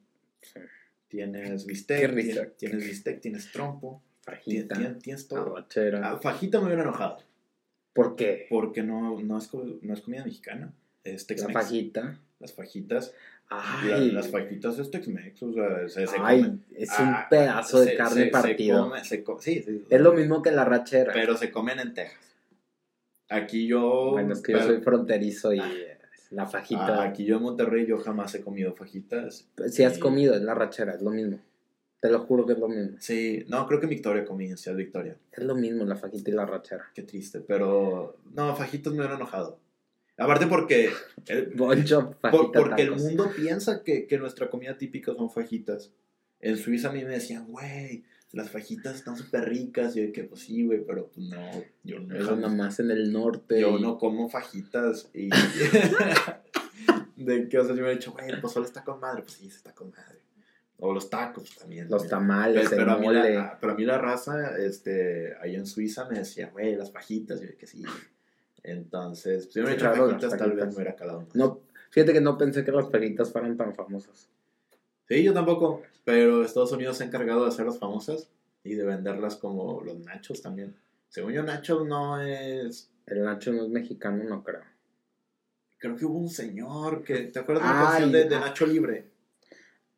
Sí. Tienes Qué bistec, tienes, tienes bistec, tienes trompo, Fajita. tienes, tienes todo. Arrachera. Ah, fajita me hubiera enojado. ¿Por qué? Porque no, no, es, no es comida mexicana. Es La Tex-Mex. fajita. Las fajitas. La- las fajitas es Tex-Mex. O sea, se, se ay, comen. es Ah, un pedazo de se- carne co- sí, sí, Es lo mismo que la rachera. Pero se comen en Texas. Aquí yo. bueno, es que yo soy fronterizo y Ah. la ah, fajita. aquí yo en Monterrey yo jamás he comido fajitas. si has y- comido, es la rachera, es lo mismo. Te lo juro que es lo mismo. Sí, no, creo que Victoria comí en Ciudad Victoria. Es lo mismo la fajita y la rachera. Qué triste, pero. No, fajitas me hubieran enojado. Aparte porque. el- <laughs> Boncho, fajita, porque el mundo piensa que, que nuestra comida típica son fajitas. En Suiza a mí me decían, güey, las fajitas están súper ricas. Y yo, que pues sí, güey, pero pues no, yo no. Eso nada más en el norte. Yo y- no como fajitas y... <laughs> de que, o sea, si me hubiera dicho, güey, el pozole está con madre, pues sí, está con madre. O los tacos también. Los tamales, Pero, el a mí mole. la, pero a mí la raza, este, ahí en Suiza me decía, güey, las fajitas, y yo que sí. Entonces, si me hubiera Sí, hecho fajitas, tal vez me hubiera calado más. No, fíjate que no pensé que las fajitas fueran tan famosas. Sí, yo tampoco. Pero Estados Unidos se ha encargado de hacerlas famosas y de venderlas como los nachos también. Según yo, nachos no es. El Nacho no es mexicano, no creo. Creo que hubo un señor que. ¿Te acuerdas de la canción de, de. Nacho Libre?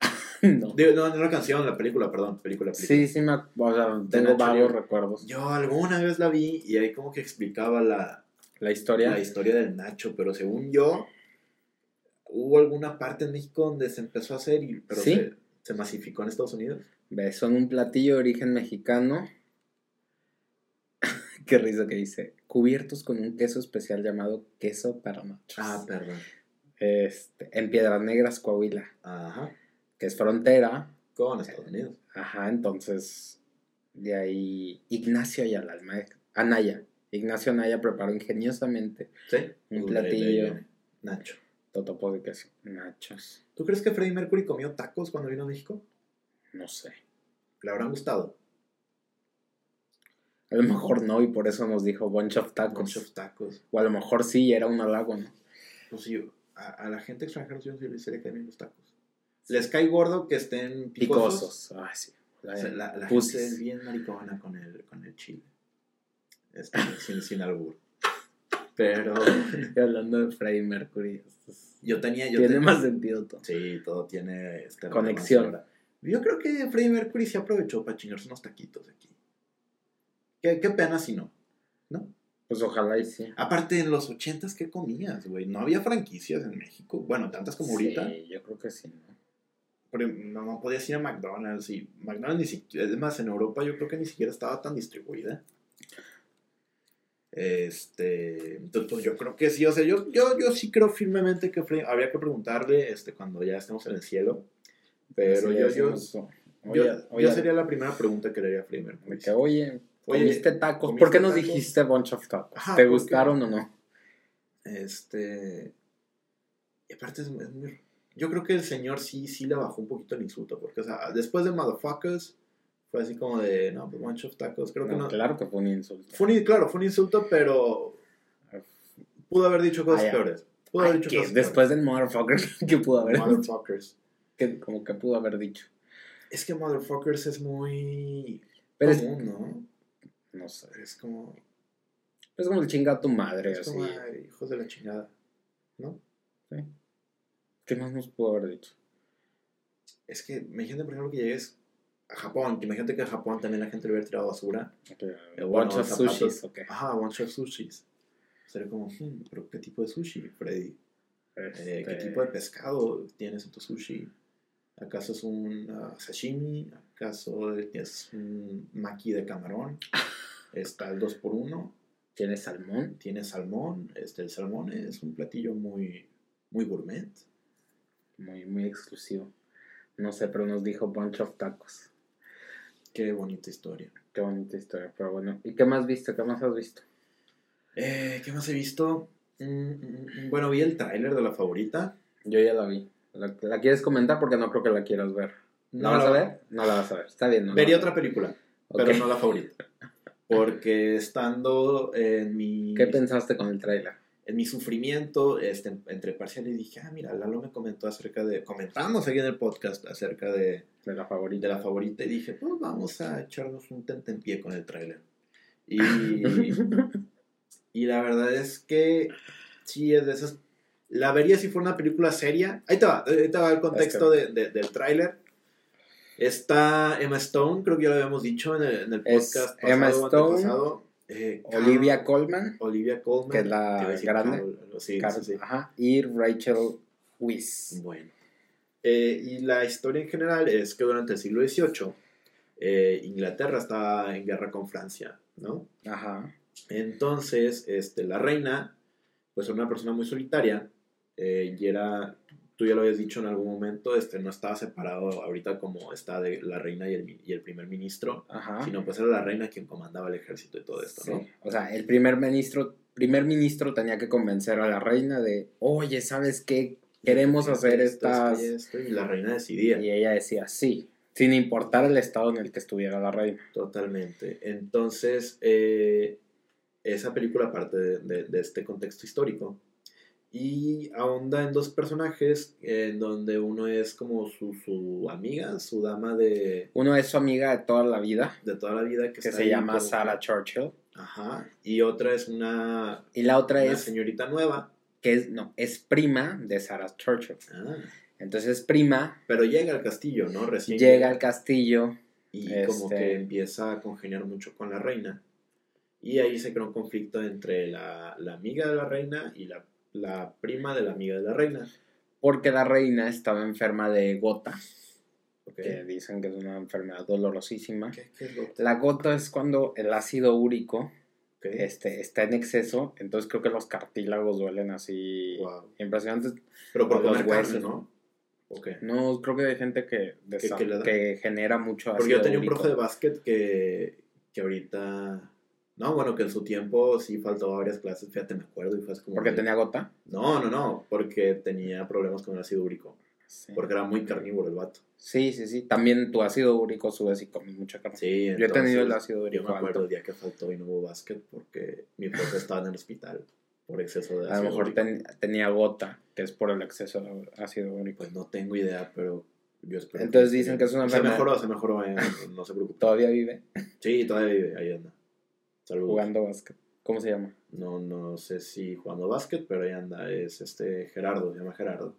<laughs> no. Digo, no, no la canción, la película, perdón. Película, película. Sí, sí, me, o sea, tengo varios recuerdos. Yo alguna vez la vi y ahí como que explicaba la, La historia. la historia del Nacho, pero según yo, hubo alguna parte en México donde se empezó a hacer, y, pero ¿Sí? se, se masificó en Estados Unidos. Son un platillo de origen mexicano. <laughs> Qué risa que dice. Cubiertos con un queso especial llamado queso para nachos. Ah, perdón. este, en Piedras Negras, Coahuila, Ajá. que es frontera. Con Estados Unidos. Ajá, entonces de ahí Ignacio Ayala, el Anaya. Ignacio Anaya preparó ingeniosamente Sí. Un platillo. Nacho. Totopo de queso. Nachos. ¿Tú crees que Freddie Mercury comió tacos cuando vino a México? No sé. ¿Le habrán gustado? A lo mejor no, y por eso nos dijo bunch of tacos. Bunch of tacos. O a lo mejor sí, era un halago, ¿no? Pues sí, a, a la gente extranjera yo sí les bien los tacos. Les cae gordo que estén picosos. Picosos. Ah, sí. O sea, la gente es bien maricona con el, con el chile. Este, sin, sin albur. Pero hablando de Freddie Mercury, es- yo tenía... Yo tiene más sentido todo. Sí, todo tiene... Este, Conexión. Yo creo que Freddie Mercury se aprovechó para chingarse unos taquitos aquí. Qué, qué pena si no. ¿No? Pues ojalá y sí. Aparte, en los ochentas, ¿qué comías, güey? No había franquicias en México. Bueno, tantas como ahorita. Sí, yo creo que sí. ¿no? Pero no, no podías ir a McDonald's y McDonald's ni siquiera, es más, en Europa yo creo que ni siquiera estaba tan distribuida. Este, entonces pues, yo creo que sí, o sea, yo, yo, yo sí creo firmemente que habría que preguntarle este, cuando ya estemos en el cielo. Pero Sí, yo, yo, eso. yo, Oye, yo oye, sería la primera pregunta que le haría a Freddie Mercury. de que, oye, Oye, comiste tacos. ¿comiste ¿Por qué nos tacos? dijiste bunch of tacos? Ajá, ¿Te gustaron o no? Este, y aparte es, es muy... Yo creo que el señor sí, sí le bajó un poquito el insulto, porque, o sea, después de Motherfuckers, fue así como de, no, pues bunch of tacos, creo que No, no. Claro que fue un insulto. Fue un, claro, fue un insulto, pero pudo haber dicho cosas Ah, peores. Pudo haber dicho ¿qué? cosas Después del motherfucker, <laughs> ¿qué pudo haber peores. Motherfuckers. <laughs> ¿Qué- como que pudo haber dicho. Es que Motherfuckers es muy Pero es, común, ¿no? no sé, Es como, es como el chinga a tu madre, es así. como ay, hijos de la chingada, ¿no? ¿Qué más nos pudo haber dicho? Es que imagínate, por ejemplo, que llegues a Japón, imagínate que a Japón también la gente le hubiera tirado basura. Que, Eh, bunch bueno, sushis. Ajá, bunch of sushis. Sería como, hmm, pero ¿qué tipo de sushi, Freddy? Eh, ¿Qué Este, tipo de pescado tienes en tu sushi? ¿Acaso es un ah, sashimi? ¿Acaso es un maki de camarón? <laughs> Está el 2x1. ¿Tienes salmón? Tiene salmón. Este, el salmón es un platillo muy, muy gourmet. Muy, muy exclusivo. No sé, pero nos dijo bunch of tacos. Qué bonita historia. Qué bonita historia, pero bueno. ¿Y qué más viste? ¿Qué más has visto? Eh, ¿Qué más he visto? Mm, mm, mm, bueno, vi el tráiler de la favorita. Yo ya la vi. ¿La, la quieres comentar? Porque no creo que la quieras ver. ¿La No vas a la- ver? No la vas a ver. Está bien. No Vería a otra película, pero no la favorita. Porque estando en mi... ¿Qué pensaste con el tráiler? En mi sufrimiento, este, entre parciales, dije, ah, mira, Lalo me comentó acerca de, comentamos aquí en el podcast acerca de, De la favorita. de la favorita y dije, pues vamos a echarnos un tentempié con el tráiler. Y, <laughs> y la verdad es que sí es de esas, la vería si fuera una película seria. Ahí te va, ahí te va el contexto de- de- del tráiler. Está Emma Stone, creo que ya lo habíamos dicho en el, en el Es podcast Emma pasado o Stone. Eh, Olivia Colman. Olivia Colman. que es la grande. Carol, Car- sí, sí. Ajá. Y Rachel Weisz. Bueno. Eh, y la historia en general es que durante el siglo XVIII eh, Inglaterra estaba en guerra con Francia, ¿no? Ajá. Entonces, este, la reina, pues era una persona muy solitaria eh, y era, tú ya lo habías dicho en algún momento, este, no estaba separado ahorita como está de la reina y el, y el primer ministro, Ajá. sino pues era la reina quien comandaba el ejército y todo esto, Sí. ¿no? O sea, el primer ministro, primer ministro tenía que convencer a la reina de, oye, ¿sabes qué? Queremos hacer Esto, estas... y esto, y la reina decidía. Y ella decía sí, sin importar el estado en el que estuviera la reina. Totalmente. Entonces, eh, esa película parte de, de- de este contexto histórico. Y ahonda en dos personajes, en donde uno es como su, su amiga, su dama de, Uno es su amiga de toda la vida, de toda la vida, que, que se llama como- Sarah Churchill. Ajá, y otra es una, Y la otra una es señorita nueva. que es, no, es prima de Sarah Churchill. Ah, Entonces es prima, pero llega al castillo, ¿no? Recién llega al castillo. y este- como que empieza a congeniar mucho con la reina. Y ahí se crea un conflicto entre la, la amiga de la reina y la, la prima de la amiga de la reina. Porque la reina estaba enferma de gota, ¿ok? que dicen que es una enfermedad dolorosísima. ¿Qué, qué es lo- La gota es cuando el ácido úrico este, está en exceso, entonces creo que los cartílagos duelen así Wow. impresionantes. Pero por Los huesos. ¿no? No, creo que hay gente que, que genera mucho ácido Porque yo tenía un profe de básquet que, que ahorita... No, bueno, que en su tiempo sí faltó varias clases, fíjate, me acuerdo, y fue como... Porque que- tenía gota. No, no, no, porque tenía problemas con el ácido úrico. Sí. Porque era muy carnívoro el vato. sí, sí, sí. También tu ácido úrico sube si comes mucha carne. Sí, Yo he tenido el entonces, ácido Yo úrico me acuerdo alto. el día que faltó y no hubo básquet porque mi profe estaba en el hospital por exceso de A ácido lo mejor ten- tenía gota, que es por el exceso de ácido úrico. Pues no tengo idea, pero yo espero. Entonces dicen que es una Se enfermedad. mejoró, se mejoró, eh, no se preocupe. Todavía vive Sí, todavía vive, ahí anda. Jugando básquet. ¿Cómo se llama? No, no sé si jugando básquet, pero ahí anda, es este Gerardo, se llama Gerardo.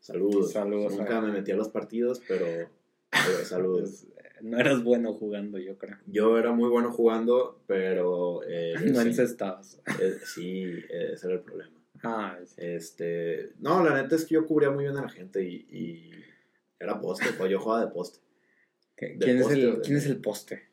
Saludos. Saludos Nunca me metí a los partidos, pero, pero <laughs> saludos. No eras bueno jugando, yo creo. Yo era muy bueno jugando, pero eh, <laughs> No sí, encestabas. eh, sí, ese era el problema. Ah, sí. Este, no, la neta es que yo cubría muy bien a la gente y, y era poste, pues yo jugaba de poste. ¿Qué- Del ¿Quién, es el, ¿Quién es el poste?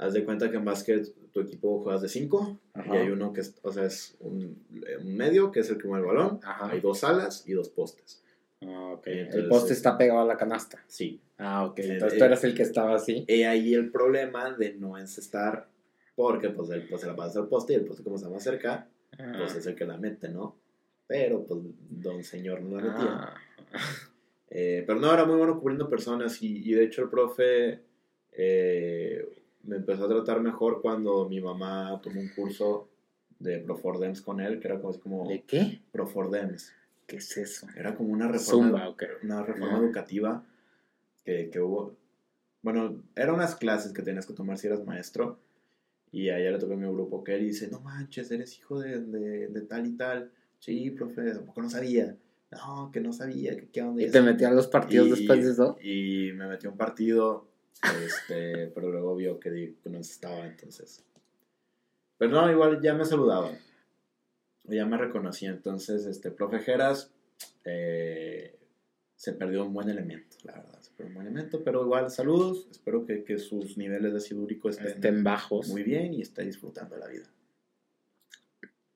Haz de cuenta que en básquet tu equipo juegas de 5 Ajá. y hay uno que es, o sea, es un, un medio que es el que mueve el balón, Ajá. hay dos alas y dos postes. Ah. Entonces, el poste está pegado a la canasta. Sí. Ah, ok. Eh, Entonces eh, tú eras el que estaba así. He ahí el problema de no encestar porque pues, el, pues se la pasa al poste y el poste como está más cerca, Ah. pues es el que la mete, ¿no? Pero pues don señor no la metía. Ah. Eh, pero no, era muy bueno cubriendo personas y, y de hecho el profe eh, me empezó a tratar mejor cuando mi mamá tomó un curso de Profordems con él, que era como como ¿De qué? Profordems. ¿Qué es eso? Era como una reforma, Zumba, ok. una reforma No. educativa que, que hubo. Bueno, eran unas clases que tenías que tomar si eras maestro. Y ayer le tocó a mi grupo que él dice, no manches, eres hijo de, de, de tal y tal. Sí, profe, tampoco no sabía. No, que no sabía, que qué onda. ¿Y te metí a los partidos Y- después de eso? Y me metió un partido, este, <laughs> pero luego vio que, no estaba, entonces. Pero no, igual ya me saludaba. Ya me reconocía, entonces, este, profe Geras, eh, se perdió un buen elemento, la verdad. Se perdió un buen elemento, pero igual, saludos. Espero que, que sus niveles de ácido úrico estén Estén bajos. muy bien y esté disfrutando la vida.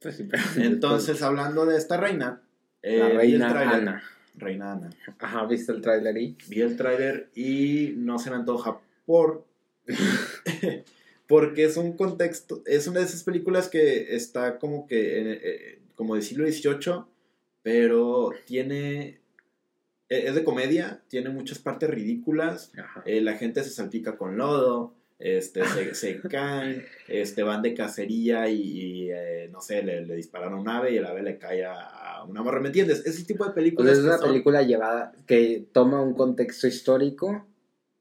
Pues Entonces, hablando de esta reina, eh, la el reina. Ana. Reina Ana. Ajá, ¿viste el tráiler ahí? vi el tráiler y no se me antoja por <laughs> porque es un contexto es una de esas películas que está como que en- eh, como del siglo XVIII pero tiene e- es de comedia tiene muchas partes ridículas eh, la gente se salpica con lodo este se, <laughs> se caen este van de cacería y, y, eh, no sé le, le disparan a un ave y el ave le cae a una morra ¿me entiendes? ese tipo de películas es que una son- película llevada que toma un contexto histórico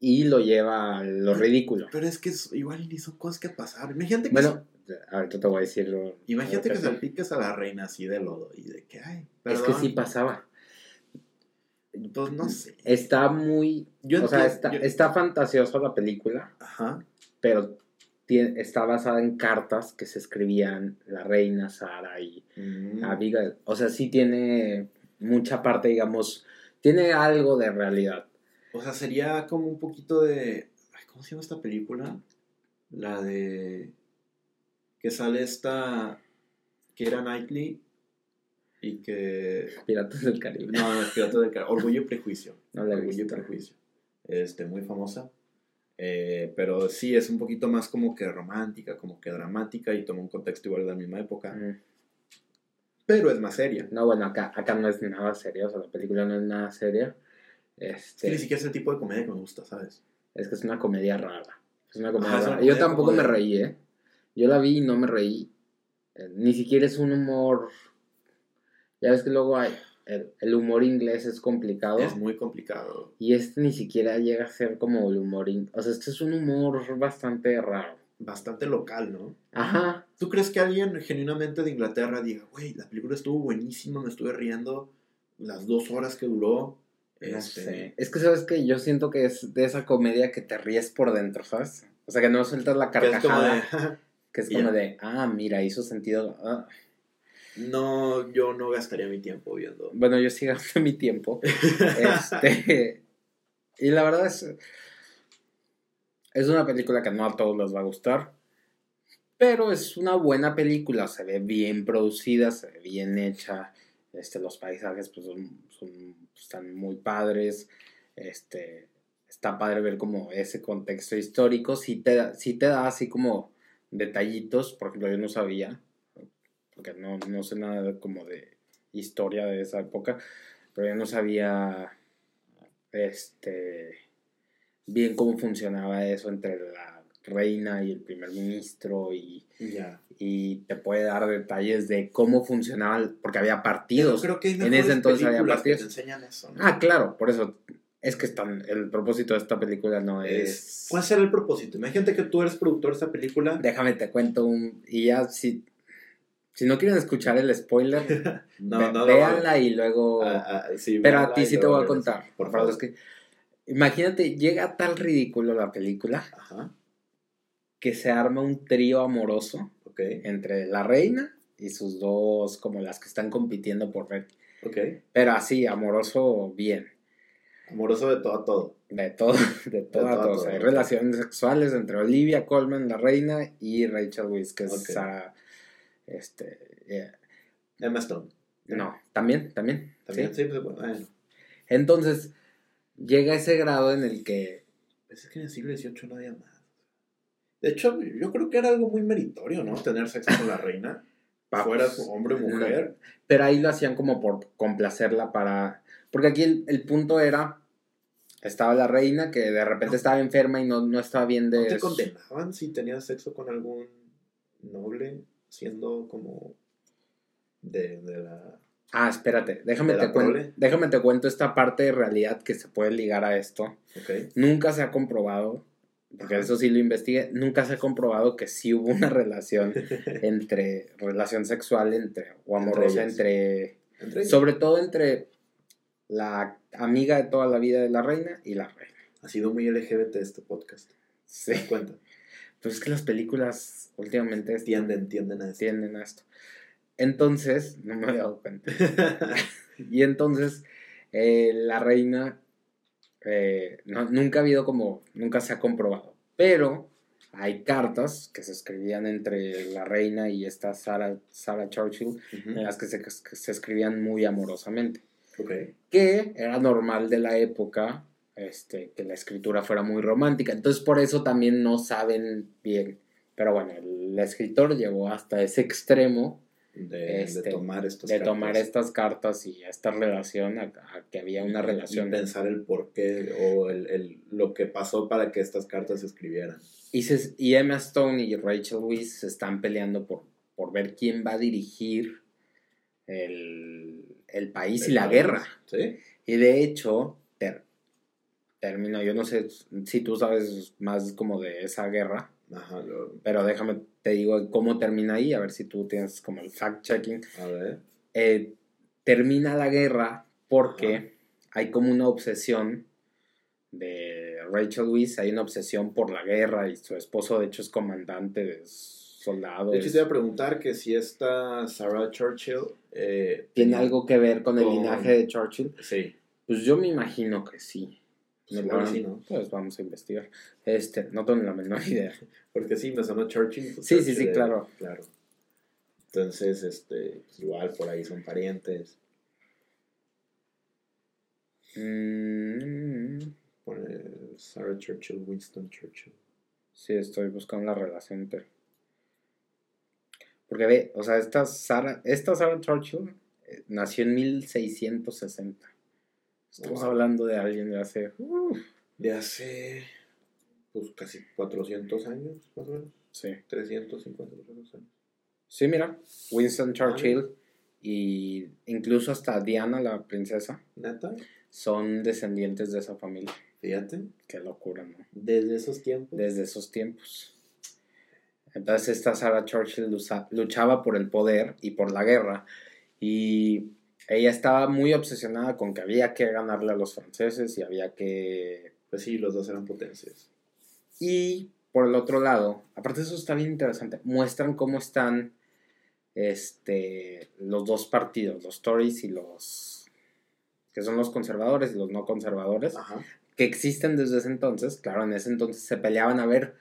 y lo lleva a lo ridículo. Pero es que es- igual ni son cosas que pasaron. Imagínate que, Bueno, ahorita te voy a decir lo. imagínate que que- salpiques a la reina así de lodo y de que, ay, Es que perdón. sí pasaba. Pues no sé. Está muy. Yo o sea, está, yo- está fantasiosa la película, Ajá. pero está basada en cartas que se escribían la reina Sara y Mm. Abigail. O sea, sí tiene mucha parte, digamos, tiene algo de realidad. O sea, sería como un poquito de. ay, ¿Cómo se llama esta película? La de. Que sale esta. Que era Knightley. Y que. Piratas del Caribe. No, no, es Pirata del Caribe. Orgullo y Prejuicio. No la he Orgullo y. Prejuicio. Este, muy famosa. Eh, pero sí, es un poquito más como que romántica, como que dramática y toma un contexto igual de la misma época. Mm. Pero es más seria. No, bueno, acá, acá no es nada serio, o sea, la película no es nada seria. Este, ni siquiera es el tipo de comedia que me gusta, ¿sabes? es que es una comedia rara. Es una comedia Ajá, es una rara. Yo comedia tampoco como me reí, ¿eh? Yo la vi y no me reí. Eh, Ni siquiera es un humor. Ya ves que luego hay. El, el humor inglés es complicado. Es muy complicado. Y este ni siquiera llega a ser como el humor. in- O sea, este es un humor bastante raro. Bastante local, ¿no? Ajá. ¿Tú crees que alguien genuinamente de Inglaterra diga, güey, la película estuvo buenísima, me estuve riendo las dos horas que duró? No Este, sé. Es que sabes que yo siento que es de esa comedia que te ríes por dentro, ¿sabes? O sea, que no sueltas la Que es como carcajada. de, <laughs> Que es como ya. de, ah, mira, hizo sentido. ah. No, yo no gastaría mi tiempo viendo. Bueno, yo sí gasté <laughs> mi tiempo. este, y la verdad es. Es una película que no a todos les va a gustar. Pero es una buena película. Se ve bien producida, se ve bien hecha. Este, los paisajes pues, son, son- están muy padres. Este, está padre ver como ese contexto histórico. Sí te, sí te da así como detallitos. Por ejemplo, yo no sabía. Porque no, no sé nada de- como de historia de esa época. Pero yo no sabía este bien cómo funcionaba eso entre la reina y el primer ministro y, Ya. y te puede dar detalles de cómo funcionaban porque había partidos creo que en ese entonces había que partidos te enseñan eso, ¿no? ah claro por eso es que están el propósito de esta película no Es- es ¿Cuál será el propósito? Imagínate que tú eres productor de esta película. déjame te cuento un y ya si si no quieren escuchar el spoiler <laughs> No, ve- no, no, véanla y luego Ah, ah, sí, Pero a ti sí te voy a contar. Por favor. los que- Imagínate, llega a tal ridículo la película Ajá, que se arma un trío amoroso ok, entre la reina y sus dos, como las que están compitiendo por ver. ok. Pero así, amoroso bien. Amoroso de todo a todo. De todo, <laughs> de todo a todo a todo. O todo. sea, hay relaciones sexuales entre Olivia Colman, la reina, y Rachel Weisz, que es Ok. Sarah. Este. eh, Emma Stone. no, también, también. También, sí. sí, pues bueno. bueno. Entonces, llega a ese grado en el que Pues es que en el siglo XVIII no había más. De hecho, yo creo que era algo muy meritorio, ¿no? Tener sexo con la reina. <laughs> Fueras hombre o mujer. Pero ahí lo hacían como por complacerla para... Porque aquí el, el punto era, estaba la reina que de repente estaba enferma y no, no estaba bien de... ¿No te condenaban si tenías sexo con algún noble siendo como de, de la... Ah, espérate, déjame ¿De te, la cuen- prole? déjame te cuento esta parte de realidad que se puede ligar a esto. Nunca se ha comprobado, porque Ajá. eso sí lo investigué, nunca se ha comprobado que sí hubo una relación <laughs> entre, relación sexual entre, o amorosa entre, Entre sobre todo entre la amiga de toda la vida de la reina y la reina. Ha sido muy LGBT este podcast. Sí. ¿Te das cuenta? Pues es que las películas últimamente Tienden, tienden a esto. tienden a esto. Entonces, <laughs> no me había dado cuenta. <laughs> Y entonces, eh, la reina, eh, no- nunca ha habido como, nunca se ha comprobado. Pero hay cartas que se escribían entre la reina y esta Sarah, Sarah Churchill, en las que se, que se escribían muy amorosamente. Ok. Que era normal de la época este, que la escritura fuera muy romántica. Entonces, por eso también no saben bien. Pero bueno, el escritor llegó hasta ese extremo De, Este, de tomar estos de tomar estas cartas y esta relación, a, a que había una relación. Y pensar el por qué o el, el- lo que pasó para que estas cartas se escribieran. Y, se- y Emma Stone y Rachel Weisz se están peleando por, por ver quién va a dirigir el, el país y la guerra. ¿Sí? Y de hecho, termina, yo no sé si tú sabes más como de esa guerra, Ajá, lo- pero déjame, te digo cómo termina ahí, a ver si tú tienes como el fact-checking. a ver. eh, termina la guerra porque hay como una obsesión de Rachel Weisz, hay una obsesión por la guerra y su esposo de hecho es comandante de soldados. De hecho, te iba a preguntar que si esta Sarah Churchill eh, ¿Tiene algo que ver con el con- linaje de Churchill? Sí. Pues yo me imagino que sí. Pues sí, ¿no? Pues vamos a investigar. Este, no tengo la menor <laughs> idea. Porque sí, me sonó Churchill. pues Sí, sí, sí, claro. Claro. Entonces, este, pues igual por ahí son parientes. Mm, Pone Sarah Churchill, Winston Churchill. sí, estoy buscando la relación entre. Porque ve, o sea, esta Sarah, esta Sarah Churchill eh, nació en 1660. Estamos Wow. hablando de alguien de hace. uf, De hace, pues casi 400 años, más o menos. sí. 350, 400 años. Sí, mira, Winston Churchill y incluso hasta Diana, la princesa, ¿Neta? son descendientes de esa familia. Fíjate. Qué locura, ¿no? Desde esos tiempos. Desde esos tiempos. Entonces esta Sarah Churchill lucha- luchaba por el poder y por la guerra y ella estaba muy obsesionada con que había que ganarle a los franceses y había que Pues sí, los dos eran potencias. Y por el otro lado, aparte eso está bien interesante, muestran cómo están este, los dos partidos, los Tories y los que son los conservadores y los no conservadores, Ajá. que existen desde ese entonces. Claro, en ese entonces se peleaban a ver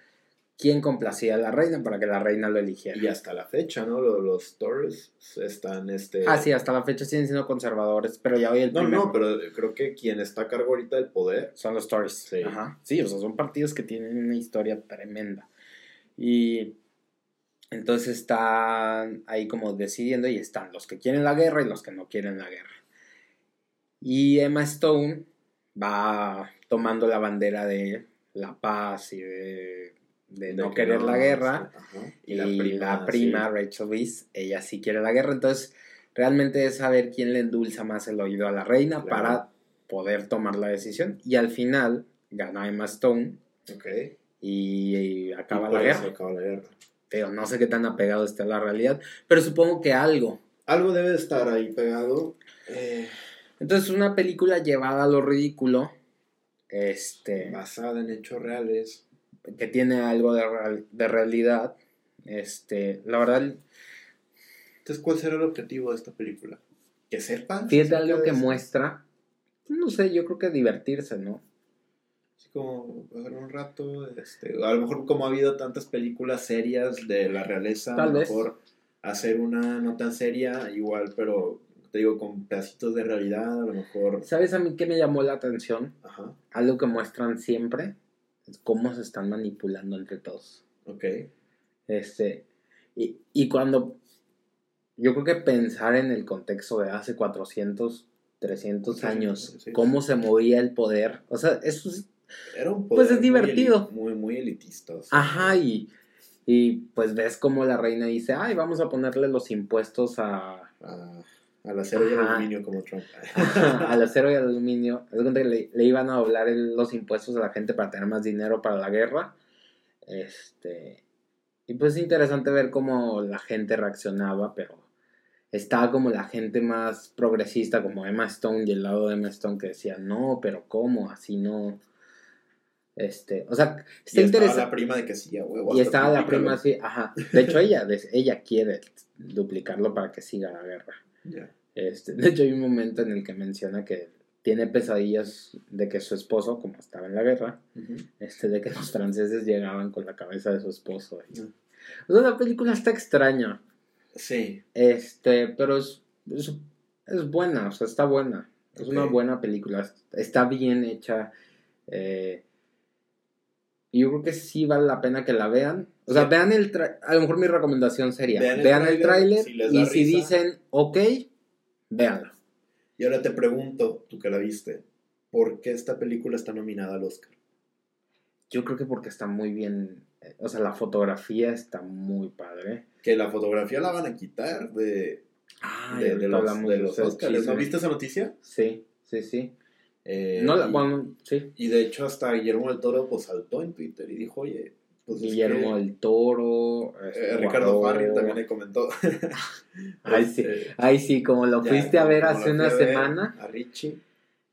quién complacía a la reina para que la reina lo eligiera. Y hasta la fecha, ¿no? Los, los Tories están, este... Ah, sí, hasta la fecha siguen siendo conservadores, pero ya hoy el No, primero no, pero creo que quien está a cargo ahorita del poder son los Tories. Sí. Ajá. Sí, o sea, son partidos que tienen una historia tremenda. Y entonces están ahí como decidiendo y están los que quieren la guerra y los que no quieren la guerra. Y Emma Stone va tomando la bandera de la paz y de, de no que querer la guerra. ajá. Y la prima, sí. Rachel Weisz, ella sí quiere la guerra. Entonces, realmente es saber quién le endulza más el oído a la reina Claro. para poder tomar la decisión. Y al final gana Emma Stone Ok. y, y acaba Y la guerra. acaba la guerra. Pero no sé qué tan apegado está a la realidad. Pero supongo que algo. Algo debe de estar ahí pegado. Eh, Entonces, una película llevada a lo ridículo. Este. basada en hechos reales. Que tiene algo de, real- de realidad. Este, la verdad, Entonces, ¿cuál será el objetivo de esta película? Que sepan. fíjate acerca algo que muestra. No sé, yo creo que divertirse, ¿no? Así como un rato. Este, a lo mejor, como ha habido tantas películas serias de la realeza, a lo vez. mejor hacer una no tan seria, igual, pero te digo, con pedacitos de realidad, a lo mejor. ¿Sabes a mí qué me llamó la atención? Ajá. Algo que muestran siempre es cómo se están manipulando entre todos. Ok. Este, y, y cuando yo creo que pensar en el contexto de hace 400, 300 Sí, años, sí. cómo se movía el poder, o sea, eso es Era un Pues es poder divertido. Muy, muy elitista. o sea, Ajá, y, y pues ves como la reina dice, ay, vamos a ponerle los impuestos a, a- al acero y al Ajá. aluminio como Trump. al <laughs> acero y al aluminio. Haz de cuenta que le, le iban a doblar el- los impuestos a la gente para tener más dinero para la guerra. Este, y pues es interesante ver cómo la gente reaccionaba, pero estaba como la gente más progresista, como Emma Stone y el lado de Emma Stone que decía, no, pero ¿cómo? Así no. Este, o sea, Y está estaba interesante. la prima de que sí, a huevo. Y estaba la prima así, ajá. De hecho, ella, ella quiere duplicarlo para que siga la guerra. Este, de hecho, hay un momento en el que menciona que tiene pesadillas de que su esposo, como estaba en la guerra, este, de que los franceses llegaban con la cabeza de su esposo. Y-. O sea, la película está extraña, Sí. este, pero es, es, es buena, o sea, está buena. Es una buena película, está bien hecha. eh, y yo creo que sí vale la pena que la vean. O sea, Sí. vean el tra- a lo mejor mi recomendación sería, Vean el tráiler, si y si dicen, ok, véanla. Y ahora te pregunto, tú que la viste, ¿por qué esta película está nominada al Oscar? Yo creo que porque está muy bien, eh, o sea, la fotografía está muy padre. Que la fotografía la van a quitar de, de, de los, de los Oscars. ¿No viste esa noticia? Sí, sí, sí. Eh, No la, y, bueno, sí. y de hecho hasta Guillermo del Toro pues saltó en Twitter y dijo, oye, pues es Guillermo que- del Toro. Eh, este, Ricardo Guaró. Farri también le comentó. <laughs> Ay, sí. Este, Ay, sí, como lo Ya, fuiste a ver hace una semana. A Richie.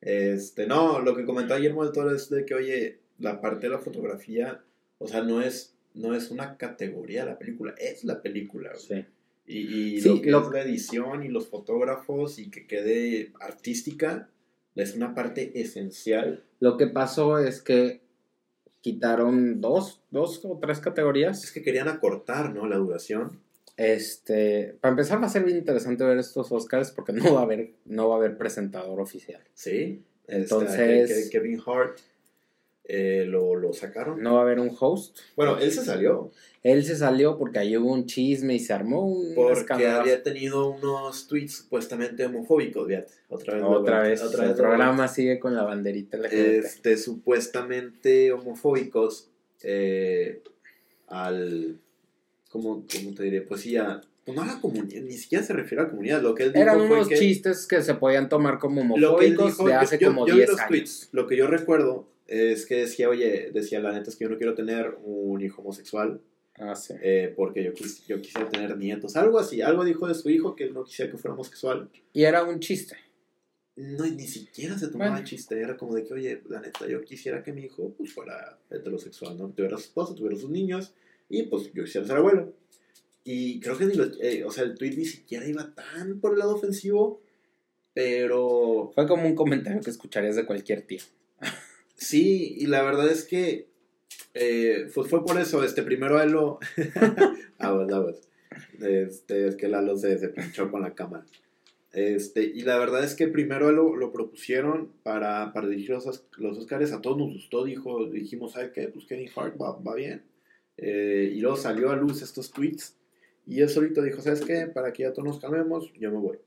Este, no, lo que comentó Guillermo del Toro es de que, oye, la parte de la fotografía, o sea, no es, no es una categoría de la película, es la película. Sí. Y, y Sí, lo que lo- es la edición y los fotógrafos y que quede artística es una parte esencial. Lo que pasó es que quitaron dos, dos o tres Es categorías. que querían acortar, ¿no? La duración. Este, para empezar va a ser bien interesante ver estos Oscars porque <laughs> no va a haber, no va a haber presentador oficial. Sí. Entonces- Kevin Hart eh, lo, lo sacaron. No va a haber un host. Bueno, él se salió. Él se salió porque ahí hubo un chisme y se armó un Porque escándalo. había tenido unos tweets supuestamente homofóbicos, fíjate. Otra vez. Otra de vez, otra el vez programa sigue con la banderita vuelta. LGBT. Este, supuestamente homofóbicos eh, al. ¿cómo, cómo te diré? Pues sí, a, Pues no a la comunidad, ni siquiera se refiere a la comunidad. Lo que él dijo Eran fue unos que- chistes que se podían tomar como Lo homofóbicos dijo, de hace yo- como yo vi 10 los años. tweets. Lo que yo recuerdo es que decía, oye, decía, la neta es que yo no quiero tener un hijo homosexual Ah, sí. eh, porque yo, quis- yo quisiera tener nietos. Algo así, algo dijo de su hijo que él no quisiera que fuera homosexual. Y era un chiste. No, ni siquiera se tomaba Bueno. chiste. Era como de que, oye, la neta, yo quisiera que mi hijo pues, fuera heterosexual, ¿no? Tuviera su esposa, tuviera sus niños y pues yo quisiera ser abuelo. Y creo que ni lo, eh, o sea, el tweet ni siquiera iba tan por el lado ofensivo, pero Fue como un comentario que escucharías de cualquier tío. Sí, y la verdad es que eh, pues fue por eso, este, primero a él lo... <laughs> aguas, aguas. Este, es que Lalo se, se pinchó con la cámara. Este, y la verdad es que primero lo, lo propusieron para, para dirigir los, Os- los Oscars, a todos nos gustó, dijo, dijimos, ¿sabes qué? Pues Kevin Hart va, va bien. Eh, y luego salió a luz estos tweets, y él solito dijo, ¿sabes qué? Para que ya todos nos calmemos, yo me voy.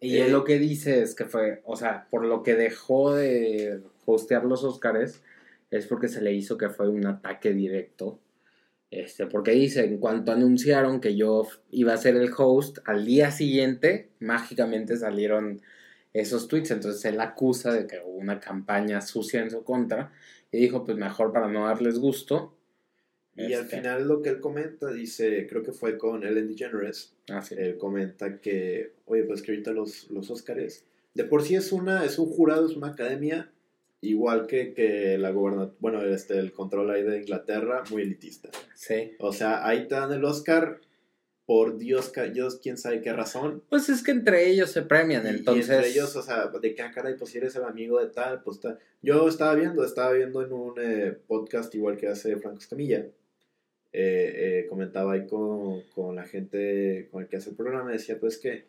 Y Eh, él lo que dice es que fue, o sea, por lo que dejó de hostear los Oscars, es porque se le hizo que fue un ataque directo. Este, porque dice, en cuanto anunciaron que yo iba a ser el host, al día siguiente, mágicamente salieron esos tweets. Entonces él acusa de que hubo una campaña sucia en su contra. Y dijo, pues mejor para no darles gusto. Y al este, final lo que él comenta, dice, creo que fue con Ellen DeGeneres, ah, sí. él comenta que, oye, pues que ahorita los, los Óscares, de por sí es una, es un jurado, es una academia, igual que, que la gobernatura, bueno, este, el control ahí de Inglaterra, muy elitista. Sí. O sea, ahí te dan el Oscar, por Dios, Dios, quién sabe qué razón. Pues es que entre ellos se premian, Y- entonces... Y entre ellos, o sea, de qué caray, pues si eres el amigo de tal, pues tal. Yo estaba viendo, estaba viendo en un eh, podcast igual que hace Franco Escamilla. eh, eh, comentaba ahí con, con la gente con el que hace el programa, decía pues que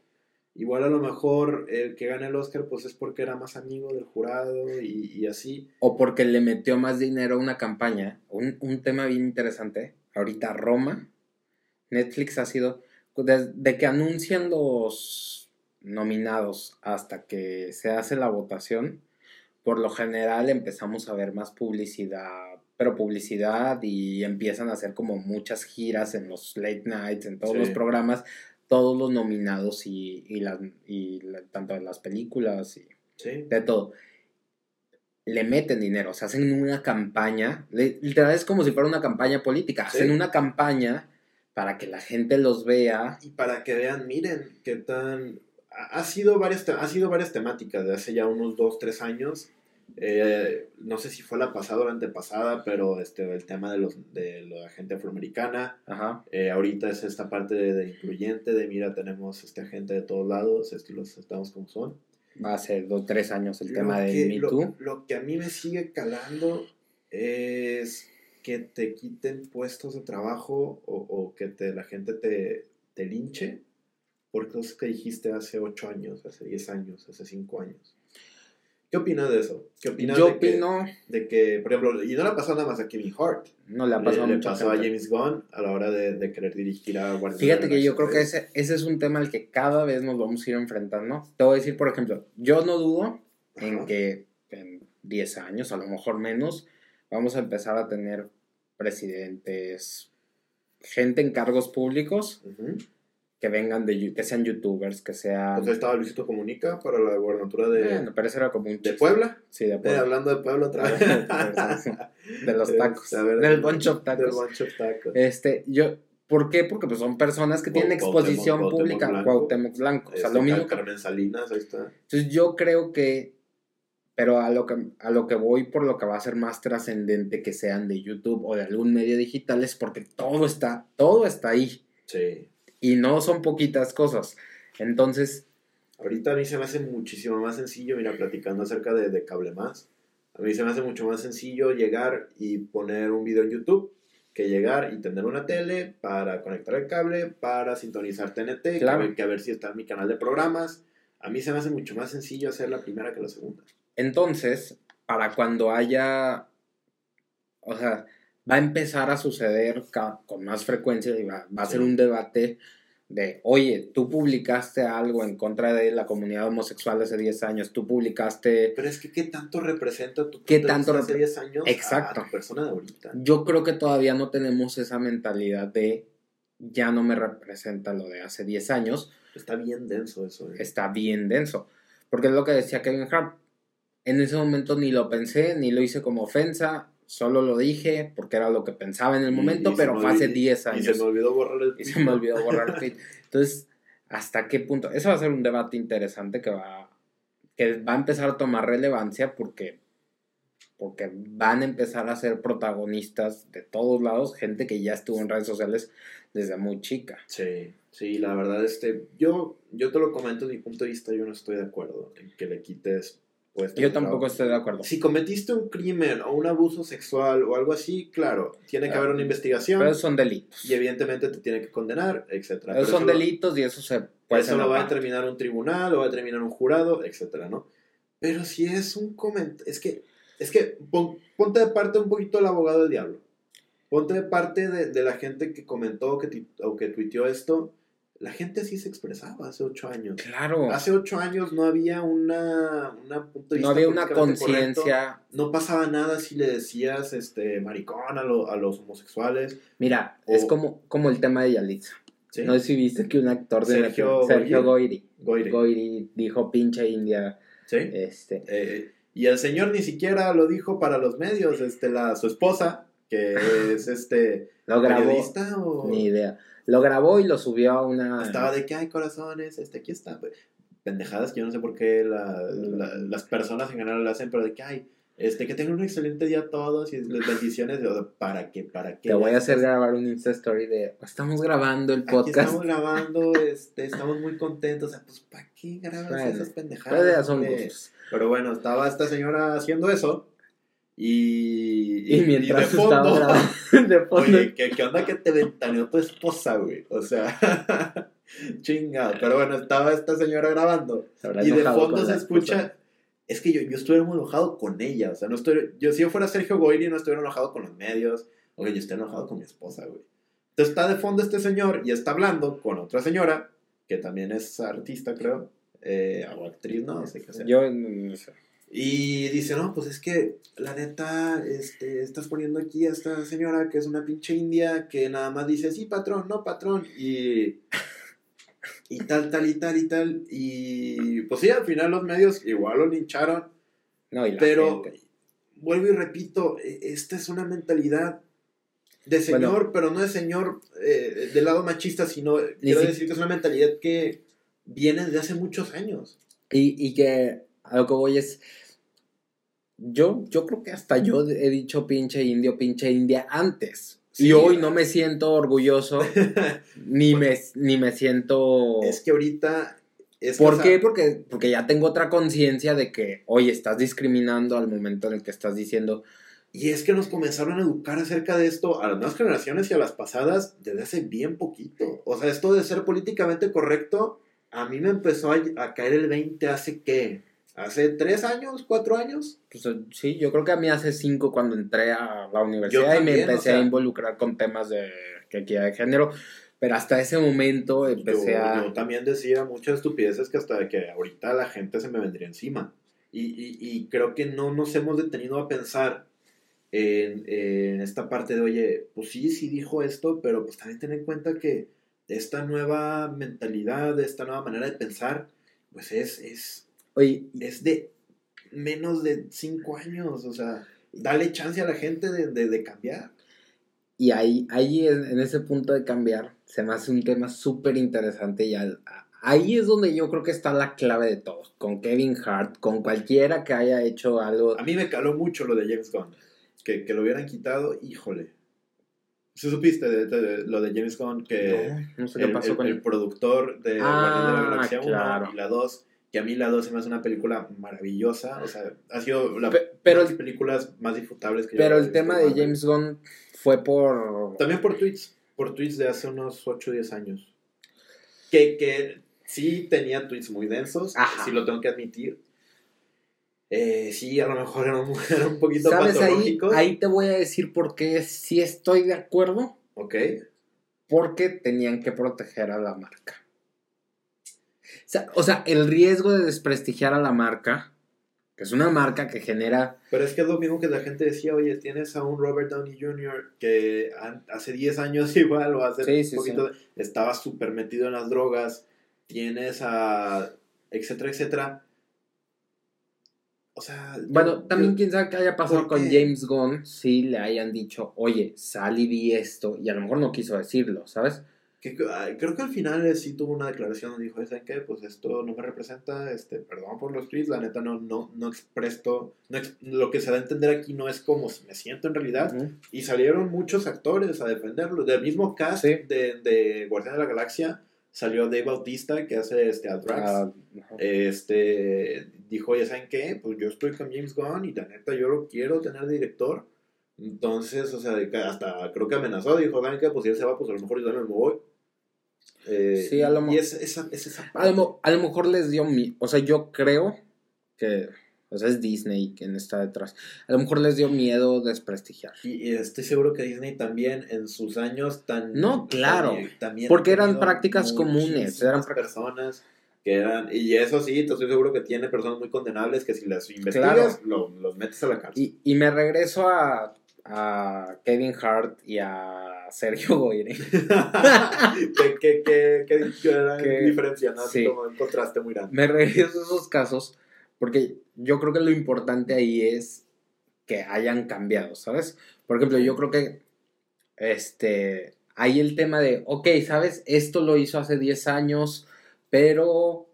igual a lo mejor el que gana el Oscar pues es porque era más amigo del jurado y, y así. o porque le metió más dinero a una campaña. Un, un tema bien interesante. Ahorita Roma, Netflix ha sido, desde que anuncian los nominados hasta que se hace la votación, por lo general empezamos a ver más publicidad, pero publicidad y empiezan a hacer como muchas giras en los late nights, en todos Sí. los programas, todos los nominados y, y, las- y la- tanto de las películas y Sí. de todo. Le meten dinero, o sea, hacen una campaña, le- literal es como si fuera una campaña política, Sí. hacen una campaña para que la gente los vea. Y para que vean, miren, qué tan... Ha ha sido varias, ha sido varias temáticas de hace ya unos 2, 3 años. Eh, no sé si fue la pasada o la antepasada, pero este, el tema de, los, de la gente afroamericana. Ajá. Eh, ahorita es esta parte de, de incluyente, de mira, tenemos este gente de todos lados, estos los estamos como son. Va a ser dos, tres años el Lo tema de Me lo- Too. Lo, que a mí me sigue calando es que te quiten puestos de trabajo o, o que te, la gente te, te linche por cosas que dijiste hace 8 años, hace 10 años, hace 5 años. ¿Qué opinas de eso? ¿Qué opinas Yo de que- opino, de que, por ejemplo, y no le ha pasado nada más a Kevin Hart, no le ha le, pasado a le pasó a gente. James Gunn a la hora de, de querer dirigir a Guardianes Fíjate la que yo creo que ese, ese es un tema al que cada vez nos vamos a ir enfrentando. Te voy a decir, por ejemplo, yo no dudo en que en 10 años, a lo mejor menos, vamos a empezar a tener presidentes, gente en cargos públicos Ujú. Que vengan de, que sean youtubers, que sean... Entonces estaba Luisito Comunica para la gubernatura de, Bueno, pero eso era como un de. Puebla. Sí, de Eh, Puebla. hablando de Puebla otra vez. de los <laughs> tacos. A ver, del bunch of tacos. Del bunch of tacos. Este, yo, ¿por qué? Porque pues son personas que tienen exposición Cuauhtémoc pública. Blanco. Cuauhtémoc Blanco. O sea, Este, lo mismo Car- que- Carmen Salinas, ahí está. Entonces yo creo que, pero a lo que, a lo que voy por lo que va a ser más trascendente que sean de YouTube o de algún medio digital es porque todo está, todo está ahí. Sí. Y no son poquitas cosas. Entonces, Ahorita a mí se me hace muchísimo más sencillo, mira, platicando acerca de, de Cable Más. A mí se me hace mucho más sencillo llegar y poner un video en YouTube que llegar y tener una tele para conectar el cable, para sintonizar TNT, que Claro. ver- que a ver si está en mi canal de programas. A mí se me hace mucho más sencillo hacer la primera que la segunda. entonces, para cuando haya, o sea, va a empezar a suceder con más frecuencia y va, va a ser Sí. un debate de, oye, tú publicaste algo en contra de la comunidad homosexual hace 10 años, tú publicaste... Pero es que, ¿qué tanto representa tu ¿Qué tanto hace repre- 10 años Exacto. a tu persona de ahorita? Yo creo que todavía no tenemos esa mentalidad de ya no me representa lo de hace 10 años, Está bien denso eso. eh. está bien denso. Porque es lo que decía Kevin Hart. En ese momento ni lo pensé, ni lo hice como ofensa, solo lo dije porque era lo que pensaba en el Y- momento, y pero fue hace olvidó- 10 Y años. se me olvidó borrar el Y se me olvidó borrar el <laughs> tweet. Entonces, ¿hasta qué punto? Eso va a ser un debate interesante que va, que va a empezar a tomar relevancia porque, porque van a empezar a ser protagonistas de todos lados, gente que ya estuvo en redes sociales desde muy chica. Sí, sí, la verdad, este, yo, yo te lo comento desde mi punto de vista, yo no estoy de acuerdo en que le quites Yo tampoco estoy de acuerdo. Si cometiste un crimen o un abuso sexual o algo así, claro, tiene que haber una investigación Pero son delitos. y evidentemente te tiene que condenar, etcétera. Esos Pero son eso lo- delitos y eso se puede eso lo va a determinar un tribunal, lo va a determinar un jurado, etcétera, ¿no? Pero si es un comentario, es que, es que pon- ponte de parte un poquito el abogado del diablo. Ponte de parte de, de la gente que comentó que o que tuiteó esto. La gente así se expresaba hace ocho años. Claro. Hace ocho años no había una, una punto de No vista había una conciencia. No pasaba nada si le decías este maricón a, lo- a los homosexuales. Mira, O- es como, como el tema de Yalitza. ¿sí? No sé si viste que un actor de Sergio Sergio Goyri, Goyri. Goyri dijo pinche India. ¿Sí? Este, Eh, y el señor ni siquiera lo dijo para los medios, este, la, su esposa, que <laughs> es este lo grabó. periodista o Ni idea. Lo grabó y lo subió a una. estaba de que hay corazones, este, aquí está. Pendejadas que yo no sé por qué la- la- las personas en general lo hacen, pero de que hay, este, que tengan un excelente día a todos y les bendiciones. de- ¿Para qué? ¿Para qué? Te voy a hacer grabar un Insta Story de. Estamos grabando el Aquí podcast. estamos <laughs> grabando, este, estamos muy contentos. O sea, pues, ¿para qué grabas Bueno, esas pendejadas? Pero bueno, estaba esta señora haciendo eso. Y, Y mientras de fondo, estaba grabando. <laughs> De fondo. Oye, ¿qué, ¿qué onda que te ventaneó tu esposa, güey? O sea, <laughs> chingado. Pero bueno, estaba esta señora grabando. se Y de fondo se escucha. Es que yo, yo estuve muy enojado con ella. O sea, no estoy. Yo, si yo fuera Sergio Goyri, no estuviera enojado con los medios. Oye, yo estoy enojado con mi esposa, güey. Entonces está de fondo este señor y está hablando con otra señora, que también es artista, creo. eh, o actriz, no, no sé qué sea. Yo. no sé. Y dice, no, pues es que la neta, este, estás poniendo aquí a esta señora que es una pinche india que nada más dice, sí, patrón, no, patrón. Y, <laughs> y tal, tal y tal y tal. Y pues sí, al final los medios igual lo lincharon. No, y la Pero, gente. vuelvo y repito, e- esta es una mentalidad de señor, Bueno. pero no de señor eh, del lado machista, sino quiero si- decir que es una mentalidad que viene desde hace muchos años. Y, y que a lo que voy es. Yo, yo creo que hasta yo he dicho pinche indio, pinche india antes. Sí. y hoy no me siento orgulloso, <laughs> ni, me, ni me siento... Es que ahorita... Es ¿Por qué? Porque, porque ya tengo otra conciencia de que, oye, estás discriminando al momento en el que estás diciendo, Y es que nos comenzaron a educar acerca de esto a las nuevas generaciones y a las pasadas desde hace bien poquito. O sea, esto de ser políticamente correcto, a mí me empezó a, a caer el 20 hace qué? ¿Hace tres años? ¿Cuatro años? pues sí, yo creo que a mí hace cinco cuando entré a la universidad y me empecé o sea- a involucrar con temas de equidad de género, pero hasta ese momento empecé yo, a... yo también decía muchas estupideces que hasta que ahorita la gente se me vendría encima. Y, y- y creo que no nos hemos detenido a pensar en, en esta parte de, oye, pues sí, sí dijo esto, pero pues también ten en cuenta que esta nueva mentalidad, esta nueva manera de pensar, pues es, es, Oye, es de menos de cinco años. O sea, dale chance a la gente de, de- de cambiar. Y ahí, ahí en, en ese punto de cambiar, se me hace un tema súper interesante y al- ahí es donde yo creo que está la clave de todo. Con Kevin Hart, con cualquiera que haya hecho algo. A mí me caló mucho lo de James Gunn. Que, que lo hubieran quitado, híjole. ¿Sí supiste de, de- de lo de James Gunn? Que No, no sé el, qué pasó el- con el productor de Ah, de la Galaxia 1 claro. y la 2, que a mí la 2 se me hace una película maravillosa. O sea, ha sido la Pe- pero una de las el- películas más disfrutables que yo Pero el tema de Marvel. James Gunn fue por. También por tweets. Por tweets de hace unos 8 o 10 años. Que, que sí tenía tweets muy densos. Ajá. Sí lo tengo que admitir. Eh, sí, a lo mejor eran un, <laughs> era un poquito ¿Sabes? Ahí, ahí te voy a decir por qué sí estoy de acuerdo. Ok. Porque tenían que proteger a la marca. O sea, o sea, el riesgo de desprestigiar a la marca Es una marca que genera. Pero es que es lo mismo que la gente decía, oye, tienes a un Robert Downey Jr. que hace 10 años <laughs> igual, o hace Sí, sí, un poquito, estaba súper metido en las drogas, tienes a, etcétera, etcétera. O sea... yo- Bueno, también yo- quién sabe qué haya pasado ¿Por con? James Gunn si le hayan dicho, oye, sal y di esto, y a lo mejor no quiso decirlo, ¿sabes? Que- creo que al final eh, sí tuvo una declaración donde dijo, ¿saben qué? Pues esto no me representa, este, perdón por los tweets, la neta no, no, no expreso, no ex- lo que se da a entender aquí no es como me siento en realidad, Ujú. Y salieron muchos actores a defenderlo. Del mismo cast Sí. de, de Guardián de la Galaxia salió Dave Bautista, que hace este, a Drax. Ah, ajá. este, dijo, ya saben qué, pues yo estoy con James Gunn y la neta yo lo quiero tener de director. Entonces, o sea, hasta creo que amenazó, dijo, saben qué, pues si él se va, pues a lo mejor yo también me voy. Eh, Sí, a lo y mo- es, esa, es esa A lo, a lo mejor les dio miedo, o sea, yo creo que, o sea, es Disney quien está detrás. A lo mejor les dio miedo desprestigiar. Y, y estoy seguro que Disney también en sus años tan... No, claro, también- también porque eran prácticas comunes, eran personas que eran... Y eso sí, te estoy seguro que tiene personas muy condenables que si las investigas, lo- los metes a la cárcel. Y, y me regreso a, a Kevin Hart y a Sergio Goyri. <laughs> ¿Qué, qué, qué, qué, diferencia, ¿no? Sí. como un contraste muy grande. me regreso a esos casos porque yo creo que lo importante ahí es que hayan cambiado, ¿sabes? Por ejemplo, yo creo que este hay el tema de, ok, ¿sabes? Esto lo hizo hace 10 años, pero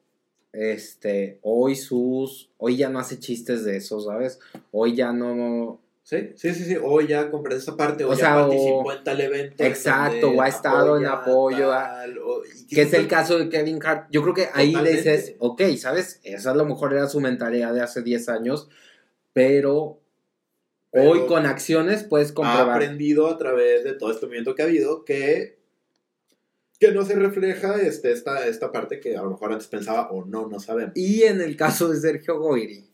este hoy sus hoy ya no hace chistes de eso, ¿sabes? Hoy ya no Sí, sí, sí, sí. O ya compré esa parte, o, O ya sea, o- participó en tal evento. en Exacto, o ha estado en apoya apoyo, tal, o- y que es el caso de Kevin Hart. Yo creo que ahí le dices, ok, ¿sabes? Esa a lo mejor era su mentalidad de hace 10 años, pero, Pero hoy con acciones puedes ha comprobar. aprendido a través de todo este movimiento que ha habido que, que no se refleja este, esta, esta parte que a lo mejor antes pensaba o no, no sabemos. Y en el caso de Sergio Goyri,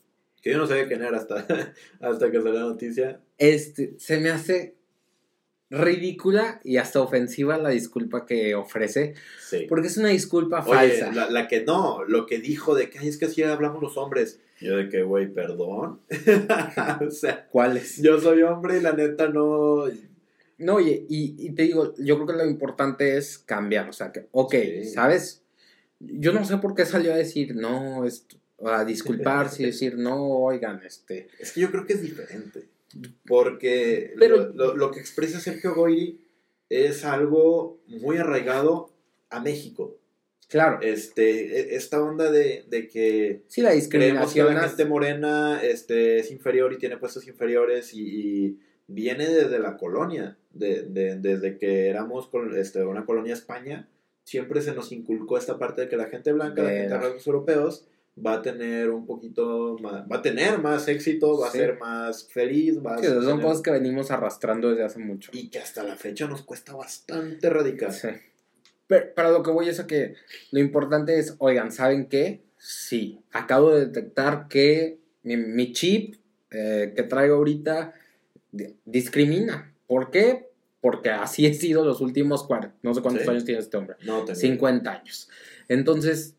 Que yo no sabía quién era hasta, <laughs> hasta que salió la noticia. este, se me hace ridícula y hasta ofensiva la disculpa que ofrece, Sí. porque es una disculpa Oye, falsa. la, la que no, lo que dijo de que "Ay, es que así hablamos los hombres. Yo de que, güey, perdón. <laughs> o sea, ¿Cuál es? yo soy hombre y la neta no. No, oye, y, y te digo, yo creo que lo importante es cambiar, o sea, que, ok, Sí. ¿sabes? Yo no sé por qué salió a decir, no, esto, a <laughs> disculparse y decir, no, oigan, este, Es que yo creo que es diferente. Porque Pero- lo, lo- lo que expresa Sergio Goyri es algo muy arraigado a México. claro, Este, e- esta onda de, de que sí, la creemos que discriminación, la as- gente morena este, es inferior y tiene puestos inferiores y, y viene desde la colonia, de, de- desde que éramos col- este, una colonia España, siempre se nos inculcó esta parte de que la gente blanca, la gente de rasgos europeos, va a tener un poquito más, va a tener más éxito, va Sí. a ser más feliz, va a sí, son cosas que venimos arrastrando desde hace mucho. y que hasta la fecha nos cuesta bastante erradicar. Sí. Pero, para lo que voy es a que lo importante es, oigan, ¿saben qué? Sí, acabo de detectar que mi, mi chip eh, que traigo ahorita di- discrimina. ¿Por qué? Porque así he sido los últimos 40, no sé cuántos años tiene este hombre, No, también. 50 años. Entonces,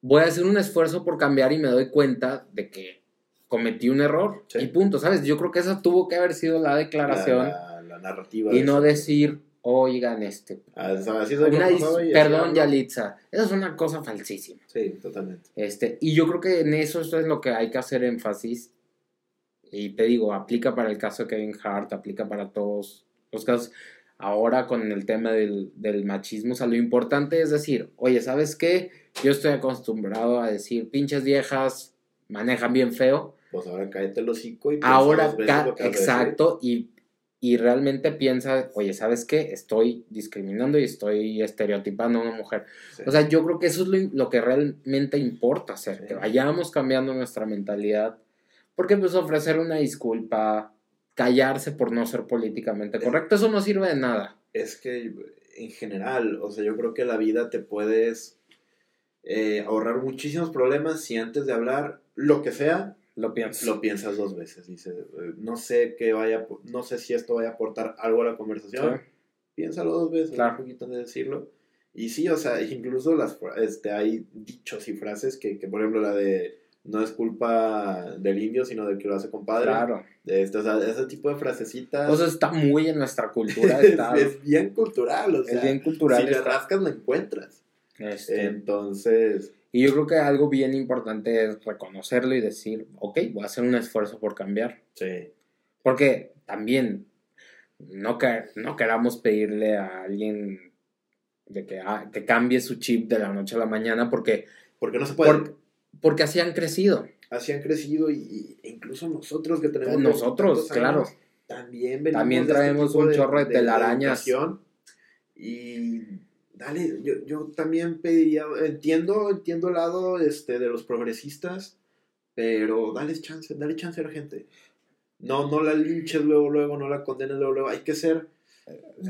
voy a hacer un esfuerzo por cambiar y me doy cuenta de que cometí un error Sí. y punto, ¿sabes? Yo creo que esa tuvo que haber sido la la, declaración la- la narrativa. y de no eso. decir, oigan, este, Ah, así soy una y perdón. Yalitza. Esa es una cosa falsísima. Sí, totalmente. Este, y yo creo que en eso, eso es lo que hay que hacer énfasis. Y te digo, aplica para el caso de Kevin Hart, aplica para todos los casos. Ahora con el tema del, del machismo, o sea, lo importante es decir, oye, ¿sabes qué? Yo estoy acostumbrado a decir, pinches viejas manejan bien feo. Pues ahora cállate el hocico y Ahora, ca- exacto, y, y realmente piensa, oye, ¿sabes qué? Estoy discriminando y estoy estereotipando a una mujer. Sí. O sea, yo creo que eso es lo, lo que realmente importa hacer, Sí. que vayamos cambiando nuestra mentalidad. Porque pues ofrecer una disculpa, callarse por no ser políticamente correcto, eso no sirve de nada. es que en general, o sea, yo creo que la vida te puedes eh, ahorrar muchísimos problemas si antes de hablar lo que sea, Lo pienso. lo piensas dos veces. Dice, eh, no sé qué vaya, no sé si esto vaya a aportar algo a la conversación. Sí. Piénsalo dos veces, Claro. un poquito de decirlo. Y sí, o sea, incluso las, este, hay dichos y frases que, que, por ejemplo, la de no es culpa del indio, sino del que lo hace compadre. Claro. Este, o sea, ese tipo de frasecitas. O sea, está muy en nuestra cultura. <laughs> es, Está, es bien cultural, o es sea. bien cultural. Si le rascas, lo encuentras. este, Entonces, y yo creo que algo bien importante es reconocerlo y decir, ok, voy a hacer un esfuerzo por cambiar. sí. Porque también no, que, no queramos pedirle a alguien de que, ah, que cambie su chip de la noche a la mañana porque, Porque no se puede. por- porque así han crecido. Así han crecido y, y- e incluso nosotros que tenemos. Nosotros, claro. años, también venimos También este traemos un chorro de telarañas. Y dale, yo, yo también pediría, entiendo, entiendo el lado este, de los progresistas, pero dale chance, dale chance a la gente. No, no la linches luego, luego, no la condenes luego, luego. Hay que ser.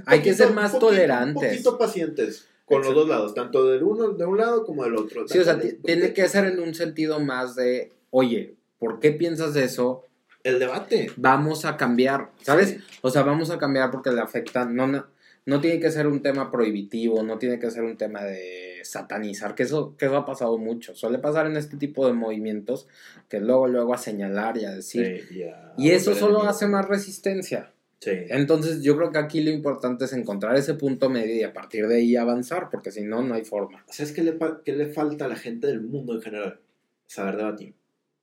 Hay que ser más poquito- tolerantes. Un poquito pacientes con los dos lados, tanto del uno, de un lado como del otro. Sí, o sea, tiene que ser en un sentido más de, oye, ¿por qué piensas eso? El debate. Vamos a cambiar, ¿sabes? Sí. O sea, vamos a cambiar porque le afecta, no, no, no tiene que ser un tema prohibitivo, no tiene que ser un tema de satanizar, que eso, que eso ha pasado mucho. Suele pasar en este tipo de movimientos que luego, luego a señalar y a decir. Sí, y eso solo hace más resistencia. Sí. Entonces yo creo que aquí lo importante es encontrar ese punto medio y a partir de ahí avanzar, porque si no, no hay forma. ¿Sabes qué le, qué le falta a la gente del mundo en general? Saber debatir.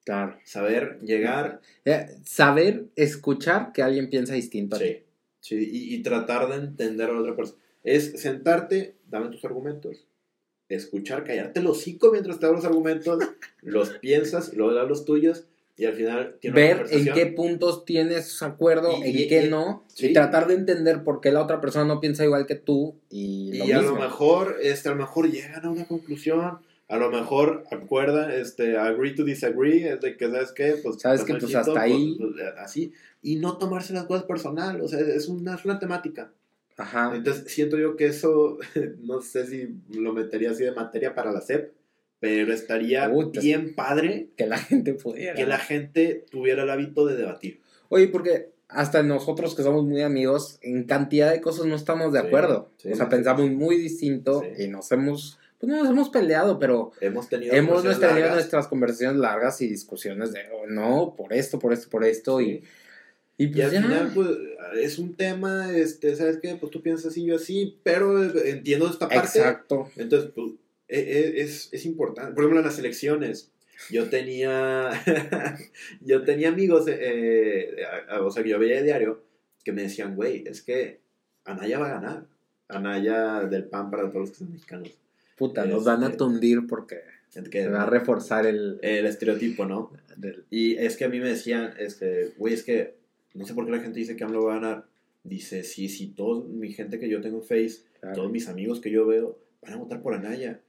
Claro. Saber llegar Eh, Saber escuchar que alguien piensa distinto a ti. sí, sí, y, y tratar de entender a la otra persona. Es sentarte, dame tus argumentos. Escuchar, callarte el hocico mientras te dan los argumentos, <laughs> los piensas, luego das los tuyos y al final ver en qué puntos tienes acuerdo, Y- en y- qué y- no, sí. y tratar de entender por qué la otra persona no piensa igual que tú y, Y lo a mismo. lo mejor, este, a lo mejor llegan a una conclusión, a lo mejor acuerda, este, agree to disagree, es de que, ¿sabes qué? Pues, Sabes pues, que, pues, siento, hasta ahí- pues, pues, así, y no tomarse las cosas personal, o sea, es una, es una temática. Ajá. Entonces, siento yo que eso, <laughs> no sé si lo metería así de materia para la SEP, pero estaría Puta. bien padre Que la gente pudiera. que la gente tuviera el hábito de debatir. Oye, porque hasta nosotros que somos muy amigos, en cantidad de cosas no estamos de Sí, acuerdo. sí, o sea, sí, pensamos muy distinto y nos hemos, pues no nos hemos peleado, pero Hemos tenido hemos tenido nuestras conversaciones largas y discusiones de, oh, no, por esto, por esto, por esto, y, y Y pues al ya. final, pues, es un tema, este, ¿sabes qué? Pues tú piensas así, yo así, pero entiendo esta parte. Exacto. Entonces, pues, es, es importante. Por ejemplo, en las elecciones, yo tenía, <laughs> yo tenía amigos, eh, a- a- o sea, que yo veía de diario, que me decían, güey, es que Anaya va a ganar. Anaya del PAN para todos los que son mexicanos. Puta, nos van a Este- tundir porque Que, se va a reforzar el... el estereotipo, ¿no? del- Y es que a mí me decían, este, güey, es que no sé por qué la gente dice que AMLO va a ganar. Dice, sí, sí, toda mi gente que yo tengo en Face, claro. todos mis amigos que yo veo, van a votar por Anaya.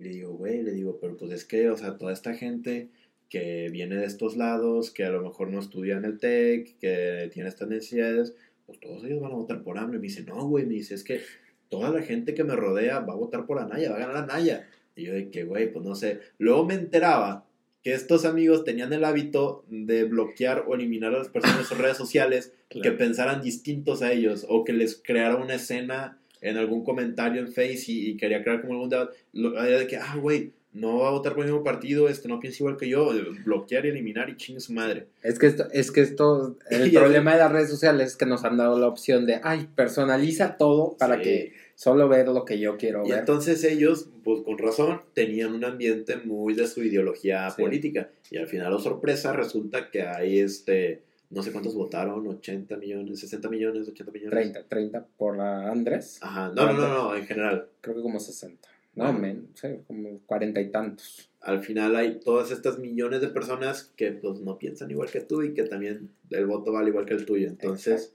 Y le digo, güey, le digo, pero pues es que, o sea, toda esta gente que viene de estos lados, que a lo mejor no estudia en el TEC, que tiene estas necesidades, pues todos ellos van a votar por AMLO. Y me dice, no, güey, me dice, es que toda la gente que me rodea va a votar por Anaya, va a ganar Anaya. Y yo de que, güey, pues no sé. Luego me enteraba que estos amigos tenían el hábito de bloquear o eliminar a las personas de sus redes sociales <laughs> que Claro. pensaran distintos a ellos o que les creara una escena en algún comentario en Face y, y quería crear como algún debate. Era de que, ah, güey, no va a votar por el mismo partido, este no piensa igual que yo, eh, bloquear y eliminar y chingue su madre. Es que esto, es que esto, <laughs> el problema de las redes sociales es que nos han dado la opción de, ay, personaliza todo para Sí. que solo ver lo que yo quiero Y ver. entonces ellos, pues con razón, tenían un ambiente muy de su ideología Sí. política. Y al final, oh sorpresa, resulta que hay este, no sé cuántos votaron, 80 millones, 60 millones, 80 millones. 30, 30 por la Andrés, Ajá, no, no, no, no, en general. creo que como 60. No, Bueno. men, sí, como 40 y tantos. Al final hay todas estas millones de personas que pues no piensan igual que tú y que también el voto vale igual que el tuyo. Entonces,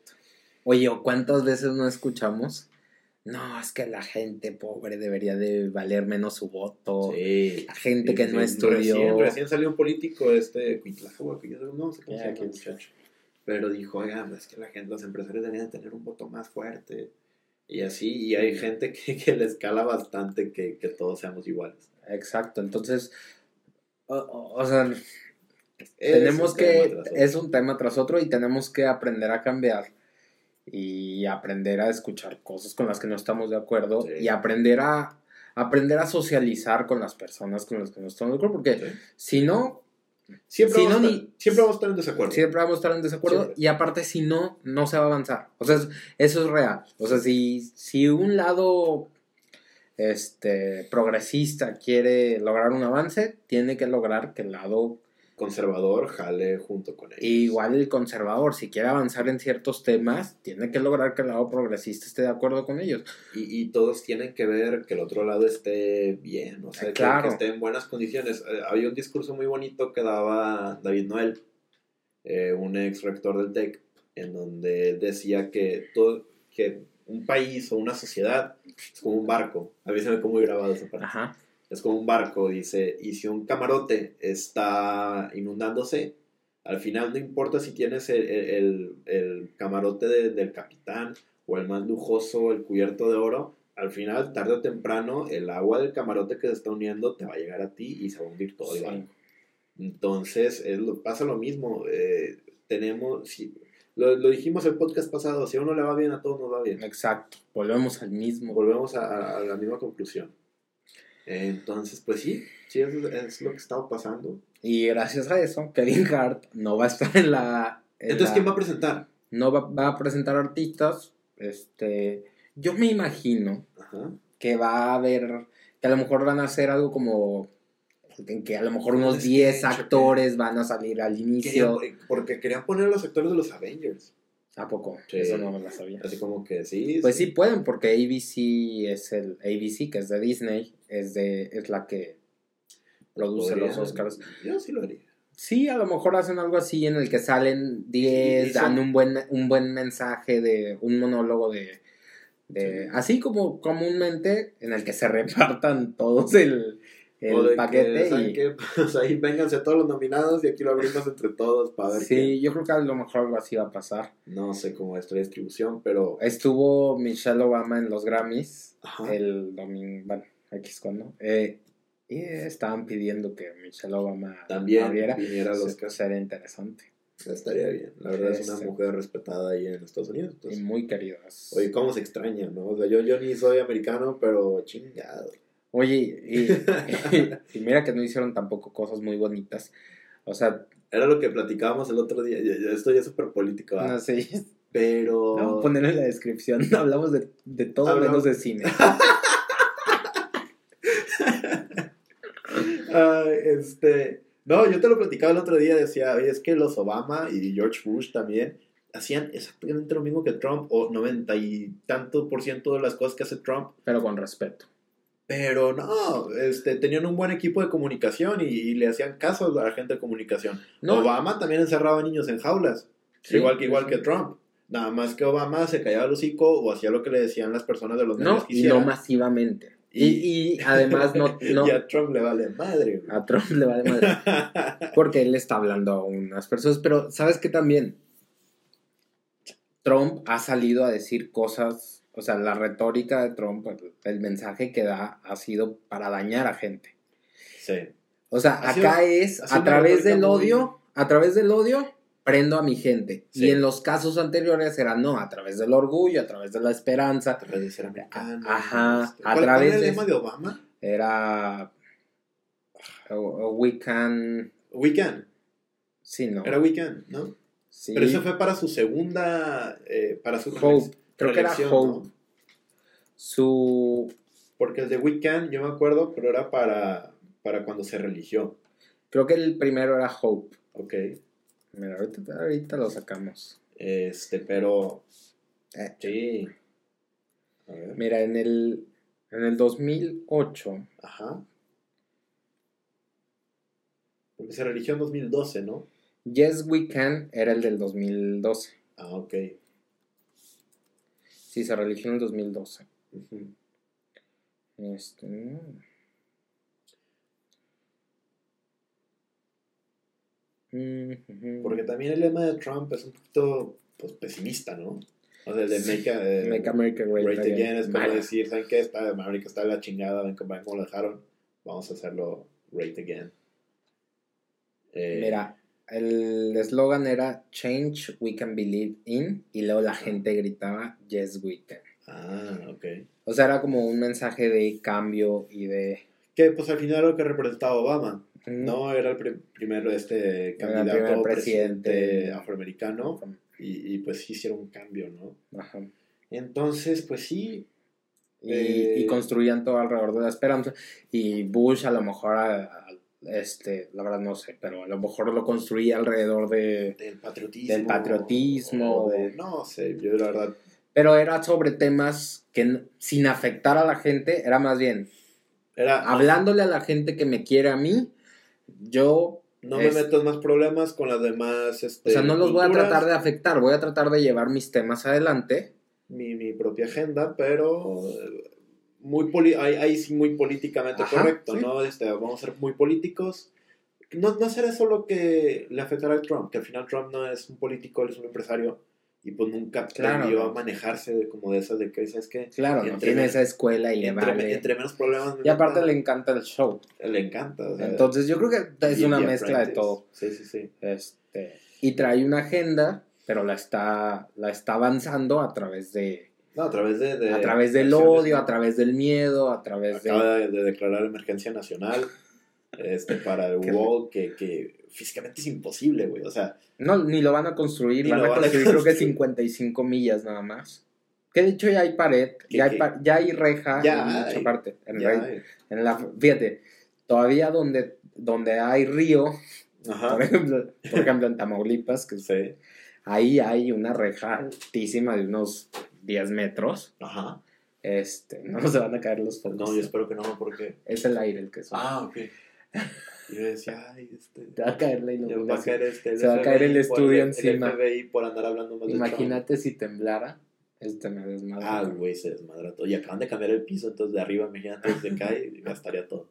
Oye, ¿o ¿cuántas veces no escuchamos? No, es que la gente pobre debería de valer menos su voto. sí. La gente Sí, que sí, no estudió. Recién, recién salió un político, este, Cuitlagua, que yo no sé cómo se llama muchacho. Pero dijo, oigan, es que la gente, los empresarios deberían tener un voto más fuerte. Y así, y hay gente que, que le escala bastante que, que todos seamos iguales. Exacto, entonces, o, o- o sea, tenemos que, es un tema tras otro y tenemos que aprender a cambiar y aprender a escuchar cosas con las que no estamos de acuerdo Sí. y aprender a aprender a socializar con las personas con las que no estamos de acuerdo porque Sí. si no Siempre, Si vamos, no, estar, siempre vamos a estar en desacuerdo. Siempre vamos a estar en desacuerdo Siempre. y aparte si no, no se va a avanzar. O sea, es- eso es real. O sea, si, si un lado este, progresista quiere lograr un avance, tiene que lograr que el lado Conservador jale junto con ellos. igual el conservador, si quiere avanzar en ciertos temas, tiene que lograr que el lado progresista esté de acuerdo con ellos. Y, y todos tienen que ver que el otro lado esté bien, o sea, que- Claro. que, esté en buenas condiciones. Eh, había un discurso muy bonito que daba David Noel, eh, un ex rector del TEC, en donde él decía que, todo, que un país o una sociedad es como un barco. A mí se me quedó muy grabado esa parte. Ajá. Es como un barco, dice, y si un camarote está inundándose, al final no importa si tienes el, el- el camarote de- del capitán o el más lujoso, el cubierto de oro, al final, tarde o temprano, el agua del camarote que se está uniendo te va a llegar a ti y se va a hundir todo el Sí. barco. Entonces, es pasa lo mismo. eh, tenemos, si, lo, lo dijimos el podcast pasado, si a uno le va bien, a todos nos va bien. Exacto. Volvemos al mismo. Volvemos a la misma conclusión. Entonces, pues sí, sí, es, es lo que estaba pasando. Y gracias a eso, Kevin Hart no va a estar en la... en Entonces, la- ¿quién va a presentar? no va, va a presentar artistas. Este, yo me imagino Ajá. que va a haber, que a lo mejor van a hacer algo como, en que a lo mejor unos un 10 sketch, ¿o qué? actores van a salir al inicio. Porque querían poner a los actores de los Avengers. ¿A poco? Sí. Eso no me lo sabía. Así como que sí. Pues sí pueden, porque ABC es el, ABC que es de Disney, es de, es la que produce podrían. los Oscars. Yo sí lo haría. Sí, a lo mejor hacen algo así en el que salen 10, Sí, dan un buen, un buen mensaje de un monólogo de, de Sí. así como comúnmente en el que se <laughs> repartan todos el, el que, paquete ¿saben y qué? <laughs> Pues ahí vénganse todos los nominados y aquí lo abrimos entre todos para ver sí, qué. yo creo que a lo mejor algo así va a pasar. No sé cómo es la distribución, pero. Estuvo Michelle Obama en los Grammys Ajá. el domingo, bueno, X cuando, eh, y estaban pidiendo que Michelle Obama También abriera. viniera a los Oscars. Sería interesante Estaría bien. La verdad es una Este. mujer respetada ahí en Estados Unidos. y muy queridas. Oye, cómo se extraña, ¿no? O sea, yo, yo ni soy americano, pero chingado. Oye, y, y <laughs> mira que no hicieron tampoco cosas muy bonitas. O sea, Era lo que platicábamos el otro día. Esto ya es súper político, no sé, Pero. vamos a ponerlo en la descripción. <laughs> Hablamos de, de todo Hablamos- menos de cine. <laughs> Este. No, yo te lo platicaba el otro día. Decía, oye, es que los Obama y George Bush también hacían exactamente lo mismo que Trump, o noventa y tanto por ciento de las cosas que hace Trump. Pero con respeto. Pero no, este, tenían un buen equipo de comunicación y, y le hacían caso a la gente de comunicación. No. Obama también encerraba niños en jaulas, Sí, igual que igual sí. que Trump. Nada más que Obama se callaba el hocico o hacía lo que le decían las personas de los medios No, que no masivamente. Y, y además no, <laughs> no Y a Trump le vale madre. güey. a Trump le vale madre. <laughs> Porque él está hablando a unas personas. Pero, ¿sabes qué también? Trump ha salido a decir cosas. O sea, la retórica de Trump, el, mensaje que da, ha sido para dañar a gente. Sí. O sea, Ha acá sido- es a través del odio, a través del odio, prendo a mi gente. Sí. Y en los casos anteriores era no, a través del orgullo, a través de la esperanza. A través de ser americano. Ajá, este, a ¿cuál- través cuál era el lema de Obama? Era. o- o We can. Weekend. Sí, no. Era Weekend, ¿no? Sí. Pero eso fue para su segunda. eh, para su Hope. Creo que era Hope. ¿no? Su. Porque el de Weekend, yo me acuerdo, pero era para, para cuando se religió. Creo que el primero era Hope. Ok. Mira, ahorita, ahorita lo sacamos. Este, pero. Eh. Sí. A ver. Mira, en el. En el 2008. Ajá. Porque se religió en 2012, ¿no? Yes We Can era el del 2012. Ah, ok. Sí, se religió en el 2012. Ujú. Este. Porque también el lema de Trump es un poquito pues, pesimista, ¿no? O sea, el de Make, a- eh, Make America Great, Great Again es como Mala. decir, ¿saben qué? Está, América está la chingada, ven cómo ven cómo lo dejaron. Vamos a hacerlo Great Again. Eh, Mira, el eslogan era Change We Can Believe In y luego la gente gritaba Yes We Can. Ah, ok. O sea, era como un mensaje de cambio y de... Que pues al final era lo que representaba Obama. No, era el pri- primer este, candidato primer presidente, presidente. afroamericano y, y, pues hicieron un cambio, ¿no? Ajá. Entonces, pues sí. Y, eh, y construían todo alrededor de la esperanza. Y Bush a lo mejor, a- a- este, la verdad no sé, pero a lo mejor lo construía alrededor de... del patriotismo. del patriotismo. o de- no sé, yo la verdad. Pero era sobre temas que sin afectar a la gente, era más bien Era, hablándole a la gente que me quiere a mí, yo... no me es- meto en más problemas con las demás. Este, O sea, no los voy a tratar de afectar, voy a tratar de llevar mis temas adelante. Mi, mi propia agenda, pero. Muy poli ahí, ahí sí, muy políticamente Ajá, correcto, sí. ¿no? Este, vamos a ser muy políticos. No, no será eso lo que le afectará a Trump, que al final Trump no es un político, él es un empresario y pues nunca Claro, aprendió no. a manejarse de, como de esas de que, ¿sabes qué? Claro, no tiene esa escuela y le Entre, vale. entre menos problemas. Y aparte le encanta el show. le encanta. o sea, Entonces yo creo que es una mezcla de todo. Sí, sí, sí. Este, y trae una agenda, pero la está, la está avanzando a través de, No, a través de. de a través del odio, a través del miedo, a través de... Acaba de, de declarar emergencia nacional este, para <laughs> el wall, que, que físicamente es imposible, güey. O sea, No, ni lo van a construir, van van a construir creo que construir. 55 millas nada más. Que de hecho ya hay pared, ¿Qué- ya hay, pa- ya hay reja Ya en mucha hay, parte. En, ya, en la, fíjate, todavía donde, donde hay río, Ajá. por ejemplo, por ejemplo en Tamaulipas, que Sí. ahí hay una reja altísima de unos 10 metros. Ajá. Este, no se van a caer los focos. No, yo espero que no, porque. Es el aire el que suena. Ah, ok. Y yo decía, ay, este. Te va a caer la ya va a iluminación. caer este. Se va a caer el estudio el encima. FBI por andar hablando más de Trump. Imagínate si temblara. Este me desmadra. Ah, güey, se desmadra todo. Y acaban de cambiar el piso, entonces de arriba, imagínate, se cae y gastaría todo.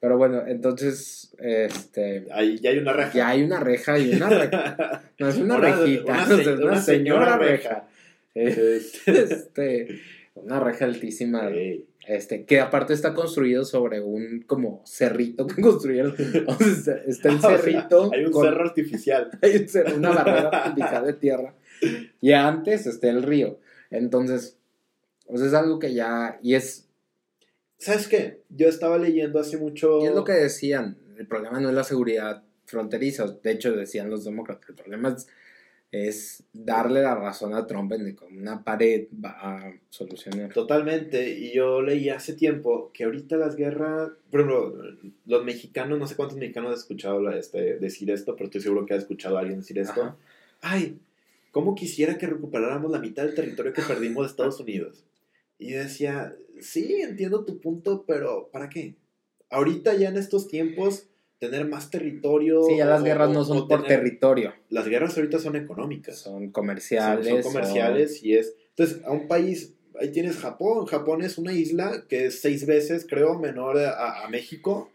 Pero bueno, entonces, este. Ahí ya hay una reja. Ya hay una reja y una reja. <laughs> No es una, Una- rejita, una <laughs> no, es una, una señora, señora reja. <laughs> Este, una reja altísima. Ey. Este, que aparte está construido sobre un como cerrito que <laughs> construyeron. O sea, está, el <laughs> O sea, cerrito. hay un con- cerro artificial. <laughs> hay un cerro, una barrera artificial de tierra. Y antes está el río. Entonces, pues es algo que ya. Y es, ¿Sabes qué? Yo estaba leyendo hace mucho. y es lo que decían. El problema no es la seguridad fronteriza. De hecho, decían los demócratas. El problema es, es darle la razón a Trump en una pared va a solucionar. Totalmente, y yo leí hace tiempo que ahorita las guerras, por ejemplo, los mexicanos, no sé cuántos mexicanos han escuchado este, decir esto, pero estoy seguro que ha escuchado a alguien decir esto. Ajá. Ay, ¿cómo quisiera que recuperáramos la mitad del territorio que perdimos de Estados Unidos? Y yo decía, sí, entiendo tu punto, pero ¿para qué? Ahorita ya en estos tiempos, tener más territorio... Sí, ya las guerras o- no son por tener- territorio. Las guerras ahorita son económicas Son comerciales. son comerciales y es entonces a un país ahí tienes Japón Japón es una isla que es seis veces creo menor a, a México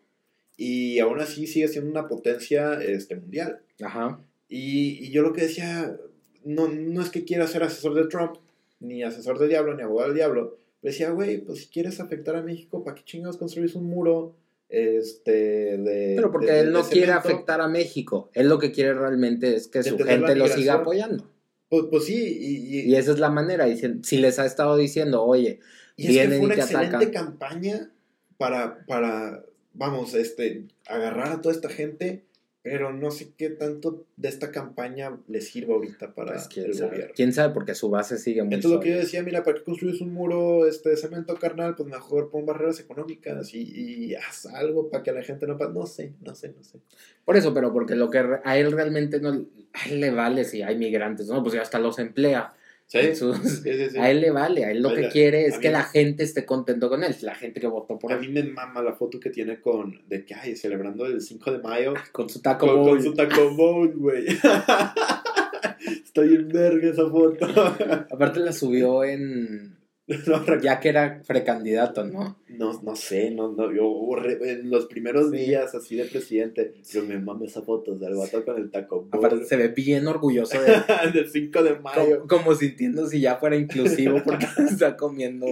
y aún así sigue siendo una potencia este mundial Ajá. y, y yo lo que decía no, no es que quiera ser asesor de Trump ni asesor del diablo ni abogado del diablo pero decía güey pues si quieres afectar a México para qué chingados construís un muro este de Pero porque de- él no quiere cemento? afectar a México. Él lo que quiere realmente es que De su gente lo siga apoyando. pues, pues sí y, y- Y esa es la manera. dicen- Si les ha estado diciendo, oye, Y es que fue y una te excelente atacan. campaña para, para, vamos, este, agarrar a toda esta gente, pero no sé qué tanto de esta campaña le sirva ahorita para Pues, ¿quién, el sabe? gobierno. ¿Quién sabe? Porque su base sigue muy Entonces lo que yo decía, mira, ¿para qué construyes un muro este, de cemento carnal? Pues mejor pon barreras económicas y, y haz algo para que la gente no... pa- No sé, no sé, no sé. Por eso, pero porque lo que a él realmente no... A él le vale si hay migrantes, ¿no? Pues ya hasta los emplea. ¿Sí? A él le vale. A él lo A que la- quiere es a que mí- la gente esté contento con él. La gente que votó por A él. mí me mama la foto que tiene con, de que, ay, celebrando el 5 de mayo Con su taco Con, con su taco bowl, güey. <laughs> Estoy en verga esa foto. <laughs> Aparte la subió en... <laughs> no, Ya que era precandidato, ¿no? no, no sé, no, no, yo en los primeros Sí. días así de presidente, yo me mamo esa foto del vato con el taco bowl. Aparte se ve bien orgulloso de, <laughs> del 5 de mayo. como, como sintiendo si ya fuera inclusivo porque <laughs> está comiendo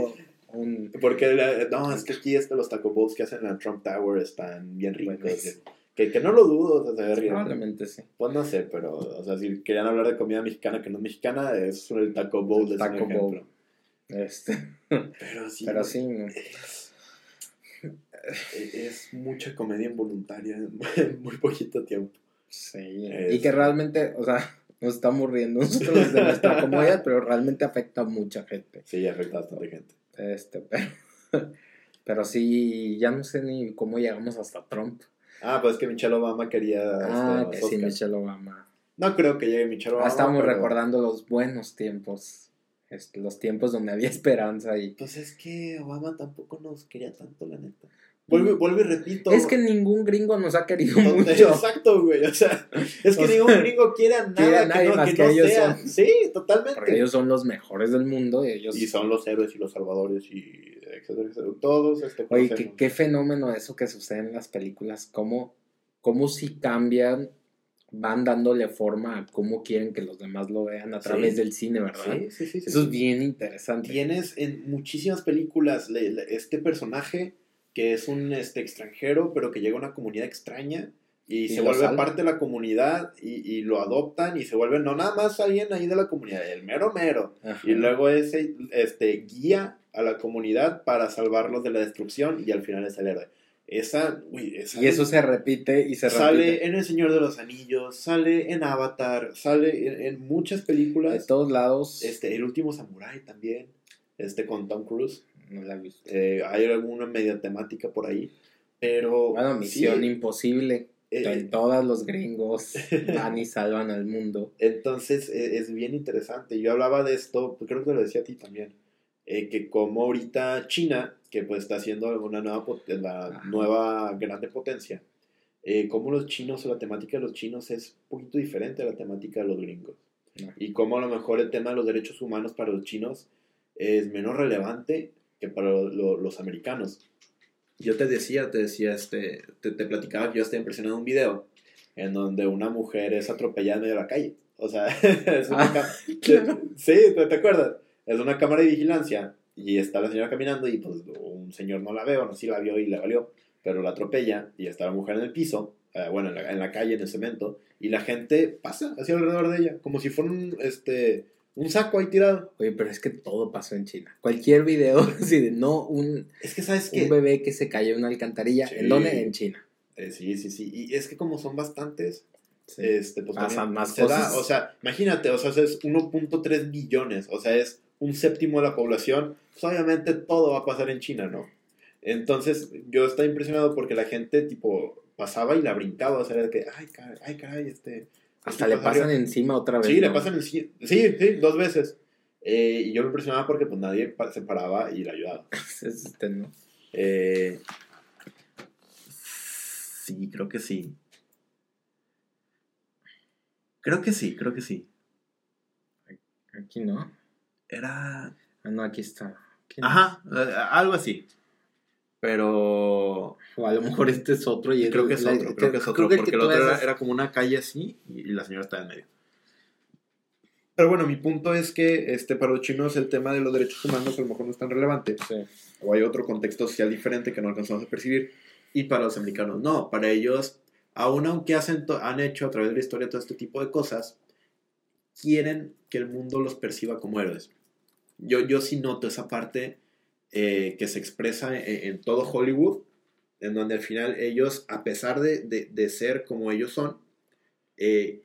un... Porque, la- no, es que aquí este, los taco bowls que hacen en la Trump Tower están bien ricos. Que, que no lo dudo, o sea, se ve rico. Probablemente sí. Pues no sé, pero, o sea, si querían hablar de comida mexicana que no es mexicana, es el taco bowl, es un Taco ejemplo. bowl. Este, Pero sí, pero sí, no. es mucha comedia involuntaria en, <laughs> muy poquito tiempo. Sí. Es- Y que realmente, o sea, nos estamos riendo nosotros de nuestra <laughs> comodidad, pero realmente afecta a mucha gente. Sí, afecta a bastante gente. Este, pero, pero sí, ya no sé ni cómo llegamos hasta Trump. Ah, pues es que Michelle Obama quería. Ah, este, que sí. Michelle Obama. No creo que llegue Michelle Obama. Ah, estábamos pero- recordando los buenos tiempos. Los tiempos donde había <laughs> esperanza y... Pues es que Obama tampoco nos quería tanto, la neta. Vuelvo, vuelvo y repito. Es que ningún gringo nos ha querido No, mucho. <laughs> Exacto, güey. O sea, es que O sea, ningún gringo quiere a quiere a nada que nadie no, más que que no ellos sea. son. Sí, totalmente. Porque ellos son los mejores del mundo y ellos... Y son los héroes y los salvadores y etcétera, etcétera. Todos este Oye, conocemos. ¿qué, qué fenómeno eso que sucede en las películas, cómo, cómo si cambian, van dándole forma a cómo quieren que los demás lo vean a Sí. través del cine, ¿verdad? Sí, sí, sí. Eso sí. es bien interesante. Tienes en muchísimas películas le- le- este personaje que es un este, extranjero, pero que llega a una comunidad extraña y, Y se vuelve salva. parte de la comunidad y, y lo adoptan y se vuelve no nada más alguien ahí de la comunidad, el mero mero. Ajá. Y luego ese este, guía a la comunidad para salvarlos de la destrucción y al final es el héroe. Esa, uy, esa Y eso se repite y se sale repite. en El Señor de los Anillos, sale en Avatar, sale en, en muchas De películas. todos lados. Este, El último Samurai también, este con Tom Cruise. No la he visto. Eh, hay alguna media temática por ahí. Pero. Bueno, Misión sí, Imposible. eh, En todos los gringos <laughs> van y salvan al mundo. entonces eh, es bien interesante. Yo hablaba de esto, pues, creo que te lo decía a ti también. Eh, que como ahorita China, que pues está haciendo una nueva pot- la nueva grande potencia, eh, como los chinos o la temática de los chinos es un poquito diferente a la temática de los gringos. Ajá. Y como a lo mejor el tema de los derechos humanos para los chinos es menos relevante que para lo- lo- los americanos. Yo te decía, te decía, este, te, te platicaba que yo estaba impresionado en un video en donde una mujer es atropellada en medio de la calle. O sea, <laughs> es una Ah, <laughs> claro. Sí, ¿te, te acuerdas? Es una cámara de vigilancia y está la señora caminando y pues un señor no la ve, o no sí la vio y le valió, pero la atropella y está la mujer en el piso, eh, bueno, en la, en la calle, en el cemento, y la gente pasa hacia alrededor de ella, como si fuera un, este, un saco ahí tirado. Oye, pero es que todo pasó en China. Cualquier video, <laughs> así de no un, Es que, ¿sabes un qué? bebé que se cayó en una alcantarilla. Sí. ¿En dónde? En China. Eh, sí, sí, sí. Y es que como son bastantes, Sí. este, pues Pasan más da, cosas. o sea, imagínate, o sea, es 1.3 billones, o sea, es un séptimo de la población, pues obviamente todo va a pasar en China, ¿no? Entonces, yo estaba impresionado porque la gente, tipo, pasaba y la brincaba, o sea, era de que, ay, caray, ay, caray, este... Hasta este le pasaría". pasan encima otra vez. Sí, le pasan encima, sí, sí, dos veces. Eh, y yo me impresionaba porque pues nadie pa- se paraba y la ayudaba. <laughs> Es este, ¿no? Eh, sí, creo que sí. Creo que sí, creo que sí. Aquí no. Era. Ah, no, aquí está. Ajá, eh, algo así. Pero. O a lo mejor este es otro y Creo que es la- otro, creo que es otro. que porque el tú otro era, era como una calle así y, y la señora estaba en medio. Pero bueno, mi punto es que este, para los chinos el tema de los derechos humanos a lo mejor no es tan relevante. Sí. o hay otro contexto social diferente que no alcanzamos a percibir. Y para los americanos, no. Para ellos, aun aunque hacen han hecho a través de la historia todo este tipo de cosas, quieren que el mundo los perciba como héroes. Yo, yo sí noto esa parte eh, que se expresa en, en todo Hollywood, en donde al final ellos, a pesar de, de- de ser como ellos son, eh,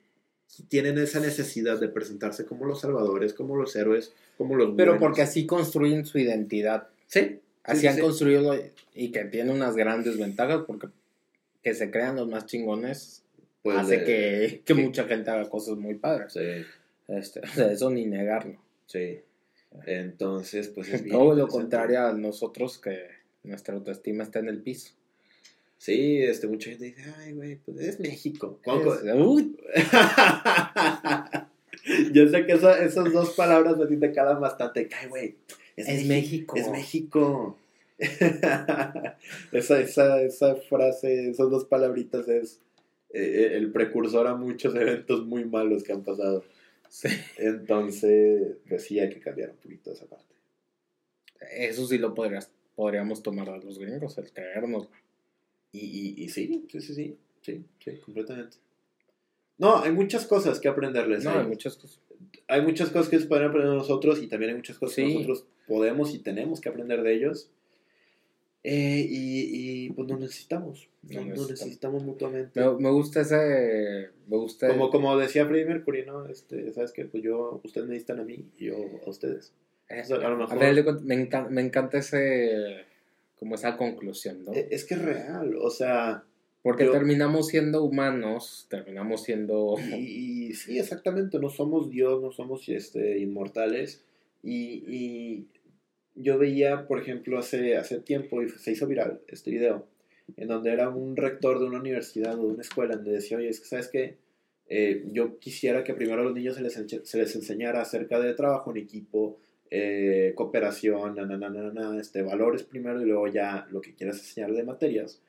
tienen esa necesidad de presentarse como los salvadores, como los héroes, como los Pero buenos. porque así construyen su identidad. Sí. Así sí, han sí. construido y que tiene unas grandes ventajas porque que se crean los más chingones Pues, hace eh, que, que sí. mucha gente haga cosas muy padres. Sí. Este, <laughs> o sea, eso ni negarlo. Sí. Entonces, pues es bien <laughs> Todo lo contrario a nosotros que nuestra autoestima está en el piso. Sí, este, mucha gente dice, ay, güey, pues es México. ¿Cuándo- Es- uy, <laughs> Yo sé que esa- esas dos palabras a ti te calan bastante. Ay, güey, Es México. Es México. esa, esa, esa frase, esas dos palabritas es eh, el precursor a muchos eventos muy malos que han pasado. Sí. Entonces, pues sí, hay que cambiar un poquito esa parte. Eso sí lo podrías, podríamos tomar a los gringos, el creernos. Y, y, y sí, sí, sí, sí, sí, sí, completamente. No, hay muchas cosas que aprenderles. No, a hay muchas cosas. hay muchas cosas que ellos pueden aprender de nosotros y también hay muchas cosas que nosotros podemos y tenemos que aprender de ellos. Eh, y, y, pues nos necesitamos. Nos necesitamos. mutuamente. Me, me gusta ese. Me gusta. Como, como decía Freddie Mercury, ¿no? Este, ¿Sabes qué? Pues yo, ustedes me necesitan a mí y yo a ustedes. eh, o sea, a lo mejor- de cuentas, me, encanta, me encanta ese. Como esa conclusión, ¿no? Eh, Es que es real, o sea, Porque yo- terminamos siendo humanos, terminamos siendo. y, y sí, exactamente, no somos Dios, no somos este, inmortales. Y, y yo veía, por ejemplo, hace, hace tiempo, y se hizo viral este video, en donde era un rector de una universidad o de una escuela, donde decía, oye, es que sabes qué, Eh, yo quisiera que primero a los niños se les, se les enseñara acerca de trabajo en equipo, eh, cooperación, na, na, na, este, valores primero y luego ya lo que quieras enseñar de materias.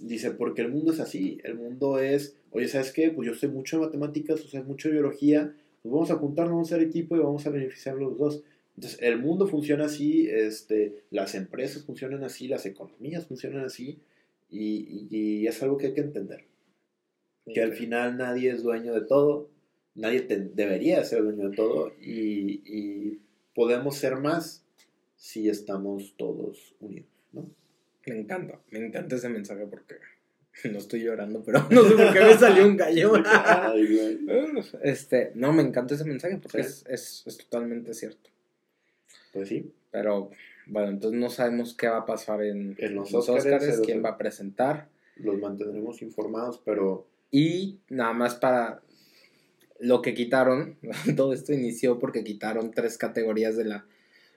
Dice, porque el mundo es así, el mundo es, oye, ¿sabes qué? Pues yo sé mucho de matemáticas, tú sabes mucho de biología, pues vamos a juntarnos, vamos a ser equipo y vamos a beneficiar los dos. Entonces, el mundo funciona así, este, las empresas funcionan así, las economías funcionan así, y, y- y es algo que hay que entender. Que al final nadie es dueño de todo, nadie te- debería ser dueño de todo, y, y podemos ser más si estamos todos unidos, ¿no? Me encanta, me encanta ese mensaje porque <laughs> no estoy llorando, pero <laughs> no sé por qué me salió un gallo. <laughs> Este, no, me encanta ese mensaje porque Sí. es, es, es totalmente cierto. Pues sí, Pero bueno, entonces no sabemos qué va a pasar en, En los los los- quién va a presentar. los mantendremos informados, pero Y nada más para lo que quitaron, <laughs> todo esto inició porque quitaron tres categorías de la...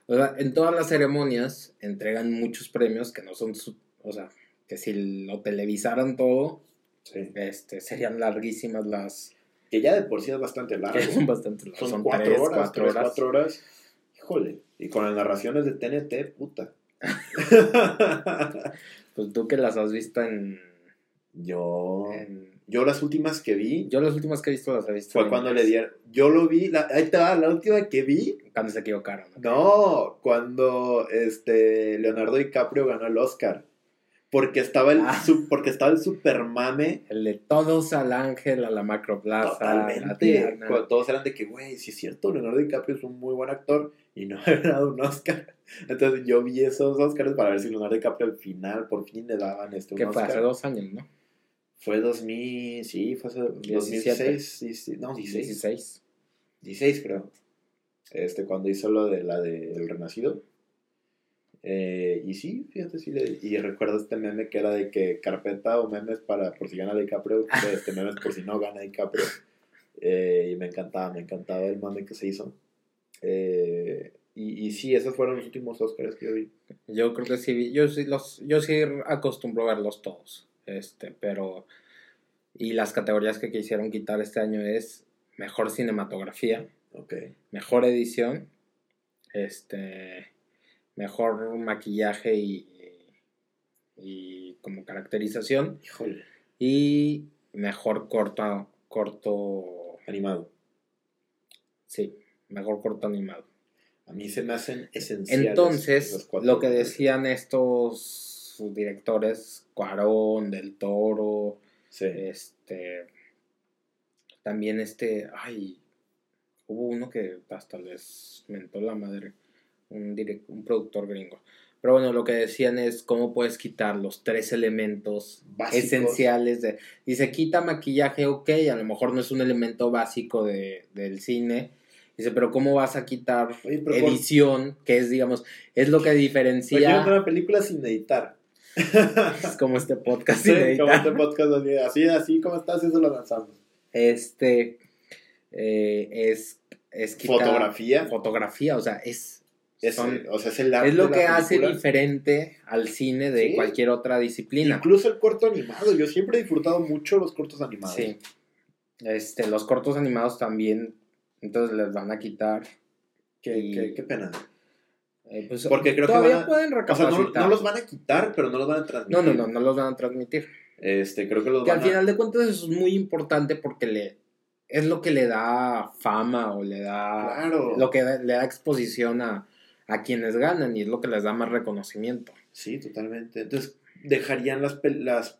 O sea, en todas las ceremonias entregan muchos premios que no son... su- o sea, que si lo televisaran todo, sí. este, serían larguísimas las... que ya de por sí es bastante largo. que <laughs> son bastante largas. Son, Son, cuatro tres, horas, cuatro tres, horas. cuatro horas. Híjole. Y con las narraciones de TNT, puta. <laughs> Pues tú que las has visto en... yo, en- yo las últimas que vi Yo las últimas que he visto las he visto fue cuando le dieron. Yo lo vi, la, ahí te va, la última que vi. Cuando se equivocaron. ¿no? No, cuando este Leonardo DiCaprio ganó el Oscar. Porque estaba el, Ah. su- porque estaba el supermame El de todos al ángel, a la macroplaza, a la Totalmente. Todos eran de que, güey, sí es cierto, Leonardo DiCaprio es un muy buen actor y no <laughs> ha ganado un Oscar. Entonces yo vi esos Oscars para ver si Leonardo DiCaprio al final por fin le daban este Que fue hace dos años, ¿no? Fue 2000, sí, fue hace 17. 2006, sí, sí, no, 16, 16. 16 creo. Este, cuando hizo lo de la de El Renacido. Eh, y sí, fíjate, sí, le- y recuerdo este meme que era de que carpeta o memes para por si gana DiCaprio, <laughs> este memes por si no gana DiCaprio. Eh, y me encantaba, me encantaba el mame que se hizo. Eh, y, y sí, esos fueron los últimos Oscars que yo vi. Yo creo que sí, yo sí los, yo sí acostumbro a verlos todos, este, pero y las categorías que quisieron quitar este año es mejor cinematografía, Ok. mejor edición, este, mejor maquillaje y, y como caracterización Híjole. y mejor corto, corto, Animado. sí, mejor corto animado. A mí se me hacen esenciales. Entonces, lo que decían estos directores, Cuarón, Del Toro, Sí. este, también este, ay, hubo uno que hasta les mentó la madre, un, direc- un productor gringo. Pero bueno, lo que decían es cómo puedes quitar los tres elementos Básicos. esenciales de... Dice, quita maquillaje, ok, a lo mejor no es un elemento básico de, del cine. Dice, pero ¿cómo vas a quitar Oye, por- edición? Que es, digamos, es lo que diferencia... una película sin editar. <laughs> Es como este podcast. Sí, sin editar. como este podcast así, así, como estás, eso lo lanzamos. Este eh, es, es quitar- Fotografía. Fotografía, o sea, es, Es, son- o sea, es el arte es lo que hace diferente al cine de Sí. cualquier otra disciplina. Incluso el corto animado. Yo siempre he disfrutado mucho los cortos animados. Sí. Este, los cortos animados también, entonces les van a quitar. Qué, Y- qué- qué pena. eh, pues, Porque creo que todavía van a- pueden O sea, no, recapacitar. no los van a quitar, pero no los van a transmitir. no, no, no, no los van a transmitir. Este, creo que los Que van al a... final de cuentas es muy importante porque le es lo que le da fama o le da Claro. lo que da- le da exposición a, a quienes ganan y es lo que les da más reconocimiento. Sí, totalmente. Entonces, dejarían las, las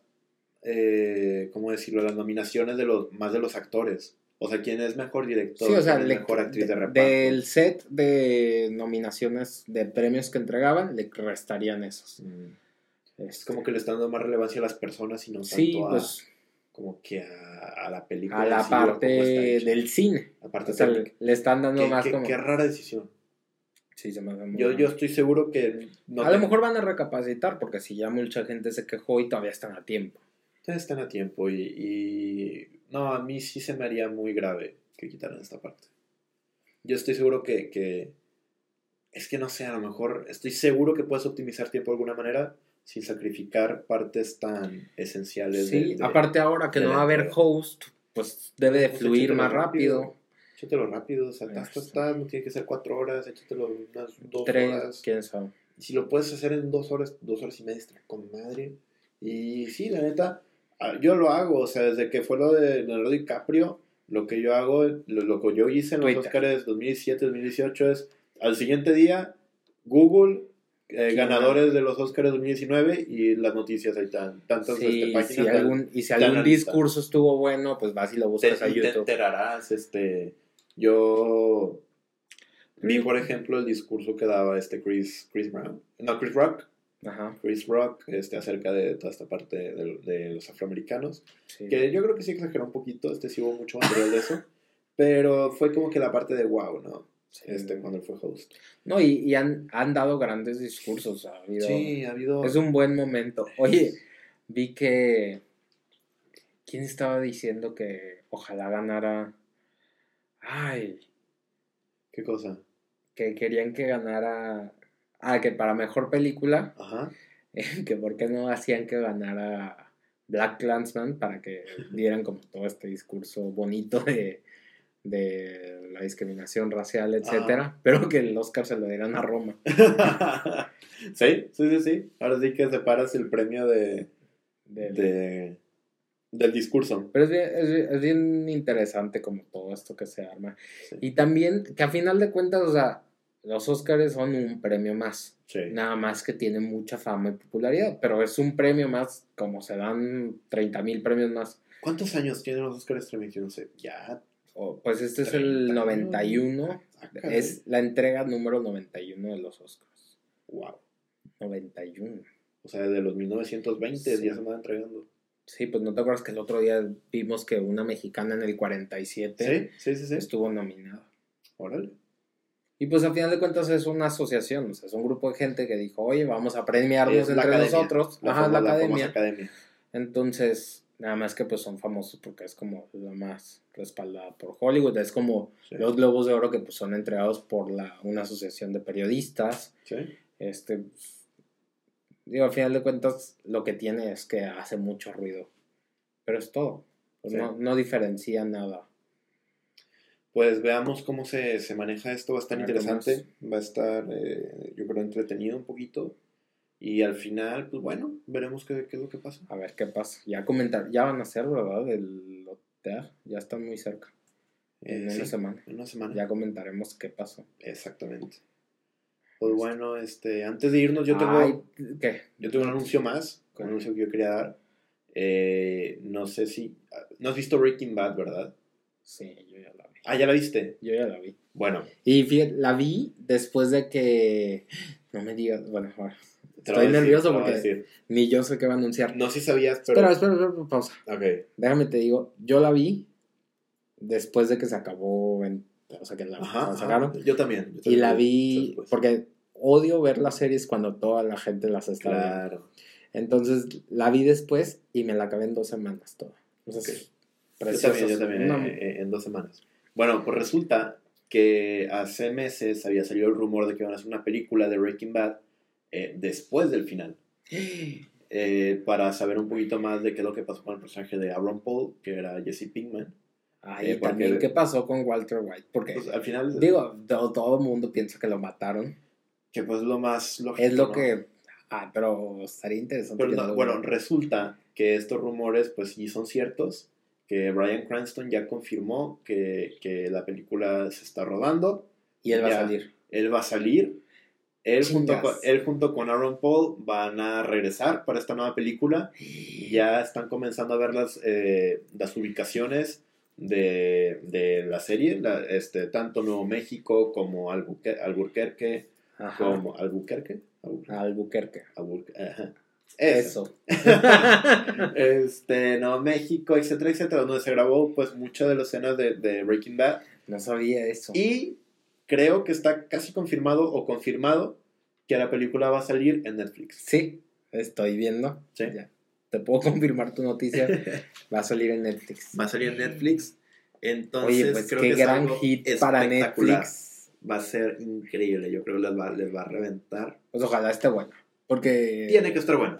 eh, ¿cómo decirlo? Las nominaciones de los más de los actores. O sea, quién es mejor director, Sí, o sea, le- mejor actriz de de- reparto. del set de nominaciones de premios que entregaban, le restarían esos. Mm. Es como que le están dando más relevancia a las personas y no tanto Sí, a, pues como que a, a la película. a la parte del cine. La parte O sea, le, están dando Qué- más qué- como... qué rara decisión. Sí, se me Yo, yo estoy seguro que no a lo mejor van a recapacitar porque si ya mucha gente se quejó y todavía están a tiempo. ustedes están a tiempo y, y- no, a mí sí se me haría muy grave que quitaran esta parte. Yo estoy seguro que, que es que no sé, a lo mejor estoy seguro que puedes optimizar tiempo de alguna manera sin sacrificar partes tan esenciales. de- Sí, de- aparte ahora que de no va a haber host, pues debe de fluir échatelo más rápido. Échatelo rápido, o sea, no tiene que ser cuatro horas, échatelo unas dos Tres, horas. quién sabe. Y si lo puedes hacer en dos horas, dos horas y media, con madre. Y sí, la neta, yo lo hago, o sea, desde que fue lo de Leonardo DiCaprio, lo que yo hago, lo, lo que yo hice en los Twitter. Oscars 2017, 2018 es, al siguiente día, Google, eh, ganadores de los Oscars 2019 y las noticias ahí están, tantas Sí, este, páginas. si de- algún, y si te algún discurso estuvo bueno, pues vas y lo te, buscas a y te enterarás, este, yo vi, por ejemplo, el discurso que daba este Chris, Chris Brown, no, Chris Rock, Ajá, Chris Rock, este, acerca de toda esta parte de, de los afroamericanos, sí. que yo creo que sí exageró un poquito, este sí hubo mucho material de eso, pero fue como que la parte de wow, ¿no? Sí. Este, cuando él fue host. No, y, y han, han dado grandes discursos. Ha habido, Sí, ha habido... Es un buen momento. Oye, vi que. ¿Quién estaba diciendo que ojalá ganara? Ay, ¿Qué cosa? que querían que ganara. Ah, que para mejor película, Ajá. <laughs> que por qué no hacían que ganara Black Clansman para que <laughs> dieran como todo este discurso bonito de, de la discriminación racial, etcétera, pero que el Oscar se lo dieran a Roma. <laughs> sí, sí, sí, sí. Ahora sí que separas el premio de, Del- de, del discurso. Pero es bien, es, bien- es bien interesante como todo esto que se arma. Sí. Y también que a final de cuentas, o sea, los Oscars son un premio más. Sí. Nada más que tiene mucha fama y popularidad, pero es un premio más, como se dan 30 mil premios más. ¿Cuántos años tienen los Oscars Streaming? Yo no sé. Ya. O, pues este es 30 el años. 91, Ah, caray. es la entrega número 91 de los Oscars. Wow. 91. O sea, desde los 1920 Sí. ya se van entregando. Sí, pues no te acuerdas que el otro día vimos que una mexicana en el 47 Sí, sí, sí, sí. estuvo nominada. Órale. Y pues al final de cuentas es una asociación, o sea, es un grupo de gente que dijo, oye, vamos a premiarnos entre academia, nosotros. La, Ajá, la academia. Entonces, nada más que pues son famosos porque es como la más respaldada por Hollywood. Es como Sí. los Globos de Oro que pues son entregados por la, una asociación de periodistas. Sí. Este, digo, al final de cuentas lo que tiene es que hace mucho ruido. Pero es todo. Pues Sí. no, no diferencia nada. Pues veamos cómo se, se maneja esto. Va a estar interesante. Va a estar, eh, yo creo, entretenido un poquito. Y al final, pues bueno, veremos qué, qué es lo que pasa. A ver qué pasa. Ya comentar, ya van a ser, ¿verdad? El OTEA, ya están muy cerca. En Eh, una sí, semana. En una semana. Ya comentaremos qué pasó. Exactamente. Pues bueno, este, antes de irnos, yo tengo, Ay, ¿Qué? yo tengo un anuncio más. Un anuncio que yo quería dar. Eh, no sé si. No has visto Breaking Bad, ¿verdad? Sí, yo ya la. Ah, ya la viste. Yo ya la vi. Bueno, Y fíjate, la vi después de que. No me digas. Bueno, ahora, Estoy decir, nervioso porque- ni yo sé qué va a anunciar. No si sabías, pero. Espera, espera, espera, pausa. Ok. Déjame te digo, yo la vi después de que se acabó. En, o sea, que la, Ajá, la ajá. sacaron. Yo también. yo Y la vi después. porque odio ver las series cuando toda la gente las está viendo. Claro. Entonces la vi después y me la acabé en dos semanas toda. Entonces, Yo preciosa. también, yo también, eh, eh, en dos semanas. Bueno, pues resulta que hace meses había salido el rumor de que iban a hacer una película de Breaking Bad eh, después del final. <gasps> Eh, para saber un poquito más de qué es lo que pasó con el personaje de Aaron Paul, que era Jesse Pinkman. Ay, Eh, y porque- también, ¿qué pasó con Walter White? Porque, Pues, al final, digo, todo, todo el mundo piensa que lo mataron. que pues lo más lógico. Es lo ¿no? que... Ah, pero estaría interesante. Pero no, bueno, resulta que estos rumores pues sí son ciertos, que Brian Cranston ya confirmó que, que la película se está rodando, y él va ya. a salir. él va a salir, él junto, con, él junto con Aaron Paul van a regresar para esta nueva película, ya están comenzando a ver las, eh, las ubicaciones de, de la serie, la- este, tanto Nuevo México como Albuque- Albuquerque, Ajá. como Albuquerque, Albuquerque, Albuquerque. Albuquerque, ajá. Eso. <laughs> Este, no, México, etcétera, etcétera, donde se grabó pues muchas de las escenas de, de Breaking Bad. No sabía eso. Y creo que está casi confirmado o confirmado que la película va a salir en Netflix. Sí, estoy viendo. Sí. Ya. Te puedo <laughs> confirmar tu noticia. Va a salir en Netflix. Va a salir en Netflix. Entonces, Oye, pues creo qué que es gran algo hit para. Netflix. Va a ser increíble. Yo creo que les va, les va a reventar. Pues ojalá esté bueno. Porque. Tiene que estar bueno.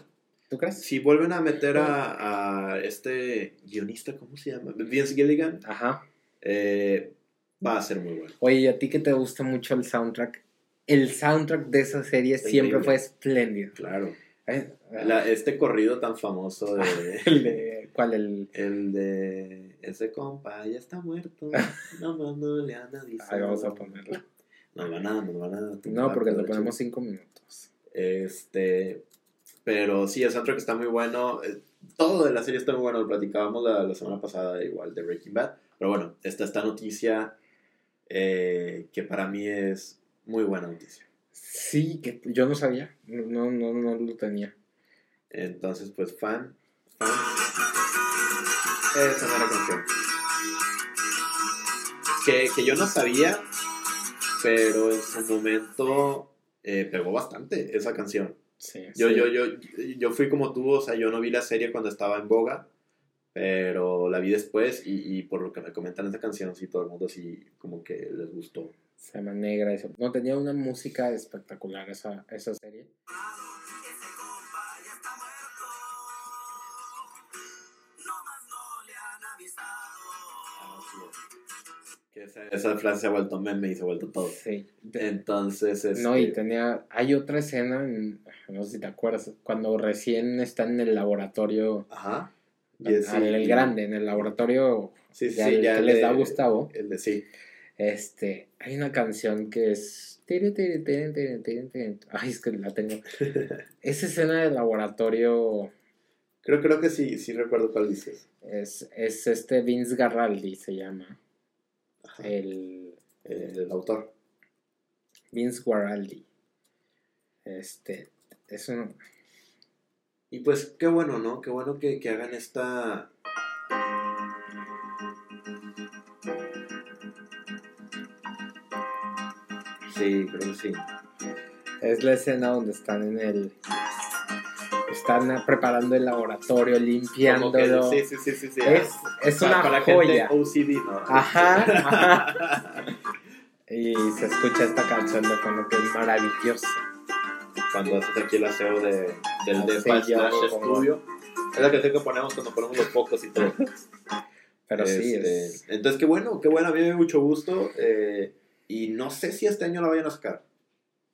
¿Tú crees? Si vuelven a meter a, a este guionista, ¿cómo se llama? Vince Gilligan, Ajá. eh, va a ser muy bueno. Oye, ¿y a ti que te gusta mucho el soundtrack? El soundtrack de esa serie siempre fue espléndido. Claro. Eh, La- este corrido tan famoso de... <laughs> el de- ¿Cuál? El. El de ese compa ya está muerto. <laughs> No más no le han avisado. Ay, vamos a ponerlo. Nos van a, nos van a No, porque el ponemos cinco minutos. Este. Pero sí, el soundtrack está muy bueno. eh, Todo de la serie está muy bueno. Lo platicábamos la, la semana pasada, igual de Breaking Bad. Pero bueno, está esta noticia eh, que para mí es muy buena noticia. Sí, que yo no sabía. No, no, no lo tenía. Entonces, pues, fan. Fan. Esa no era canción. Que, que yo no sabía, pero en su momento eh, pegó bastante esa canción. Sí. Yo, sí. yo, yo, yo fui como tú, o sea, yo no vi la serie cuando estaba en boga, pero la vi después y, y por lo que me comentan esa canción, sí, todo el mundo sí como que les gustó. Se llama Negra. Eso. No, tenía una música espectacular esa, esa serie. Que esa, esa frase se ha vuelto meme y se ha vuelto todo. Sí. Entonces, este, No, y tenía. Hay otra escena, en- no sé si te acuerdas, cuando recién está en el laboratorio. Ajá. Y es- al- el, grande, en el laboratorio. Sí, sí, ya el ya que les da a Gustavo. El de sí. Este. Hay una canción que es. tiri, tiri, tiri, tiri, tiri, tiri. Ay, es que la tengo. <laughs> Esa escena del laboratorio Creo, creo que sí, sí recuerdo cuál dices. es, es este Vince Garraldi, se llama. El. El autor. Vince Guaraldi. Este. Es un. Y pues qué bueno, ¿no? Qué bueno que, que hagan esta... Sí, creo que sí. Es la escena donde están en el. Están preparando el laboratorio, que- limpiándolo. sí, sí, sí, sí. Es, es Para- una para joya. gente OCD, ¿no? Ajá, <laughs> ajá. Y se escucha esta canción de fondo que es maravillosa. Cuando haces aquí el aseo de, del Aseo, Depa slash estudio. Es la canción que ponemos cuando ponemos los pocos y todo. <laughs> Pero sí, Este, es. Entonces, qué bueno, qué bueno, a mí me dio mucho gusto. eh, y no sé si este año la vayan a sacar.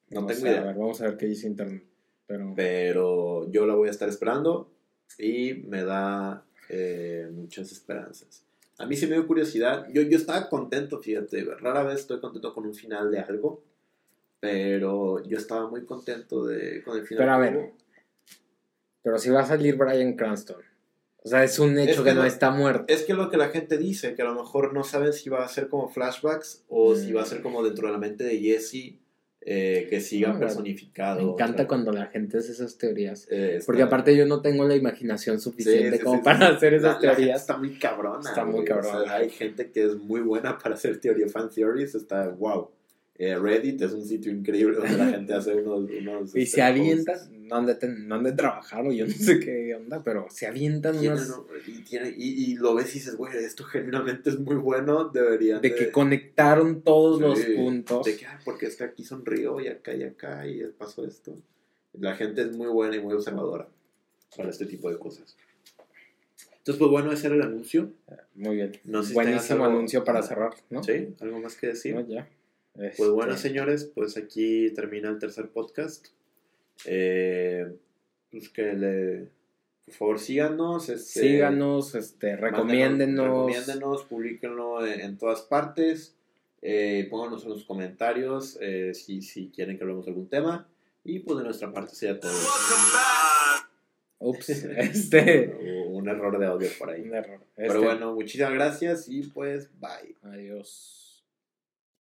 No vamos tengo a idea. ver, vamos a ver qué dice internet. Pero. Pero yo la voy a estar esperando y me da eh, muchas esperanzas. A mí sí me dio curiosidad. Yo, yo estaba contento, fíjate. Rara vez estoy contento con un final de algo. Pero yo estaba muy contento de, con el final. Pero a ver. Pero si va a salir Brian Cranston. O sea, es un hecho Es que, que no está muerto. Es que lo que la gente dice, que a lo mejor no saben si va a ser como flashbacks o Mm. si va a ser como dentro de la mente de Jesse, eh, que siga Ah, bueno. personificado. Me encanta o sea, cuando la gente hace esas teorías. eh, Porque aparte yo no tengo la imaginación suficiente Sí, sí, como sí, para hacer La- esas la gente teorías. está muy cabrona. Está muy güey, o sea, cabrona. hay gente que es muy buena para hacer teoría fan theories. Está wow. Eh, Reddit es un sitio increíble donde la <laughs> gente hace unos. unos Y este, se avientan, posts. No han, de ten- no han de trabajar o yo no sé qué onda, pero se avientan. ¿no? y, tiene- y, y lo ves y dices, güey, esto genuinamente es muy bueno. Deberían. De que conectaron todos los Sí, puntos. De que, ah, porque es que aquí sonrió y acá y acá y pasó esto. La gente es muy buena y muy observadora para este tipo de cosas. Entonces, pues bueno, ese era el anuncio. Muy bien. No sé Buenísimo algo- anuncio para cerrar, ¿no? ¿Sí? ¿Algo más que decir? No, ya. Pues bueno, Este, señores, pues aquí termina el tercer podcast. Eh, pues que le... Por favor, síganos. Este, Síganos, este, recomiéndenos. Recomiéndenos, publiquenlo en, en todas partes. Eh, pónganos en los comentarios eh, si, si quieren que hablemos de algún tema. Y pues de nuestra parte sería todo. Ups, <laughs> este... <laughs> Un error de audio por ahí. un error. Pero Este, bueno, muchísimas gracias y pues bye. Adiós.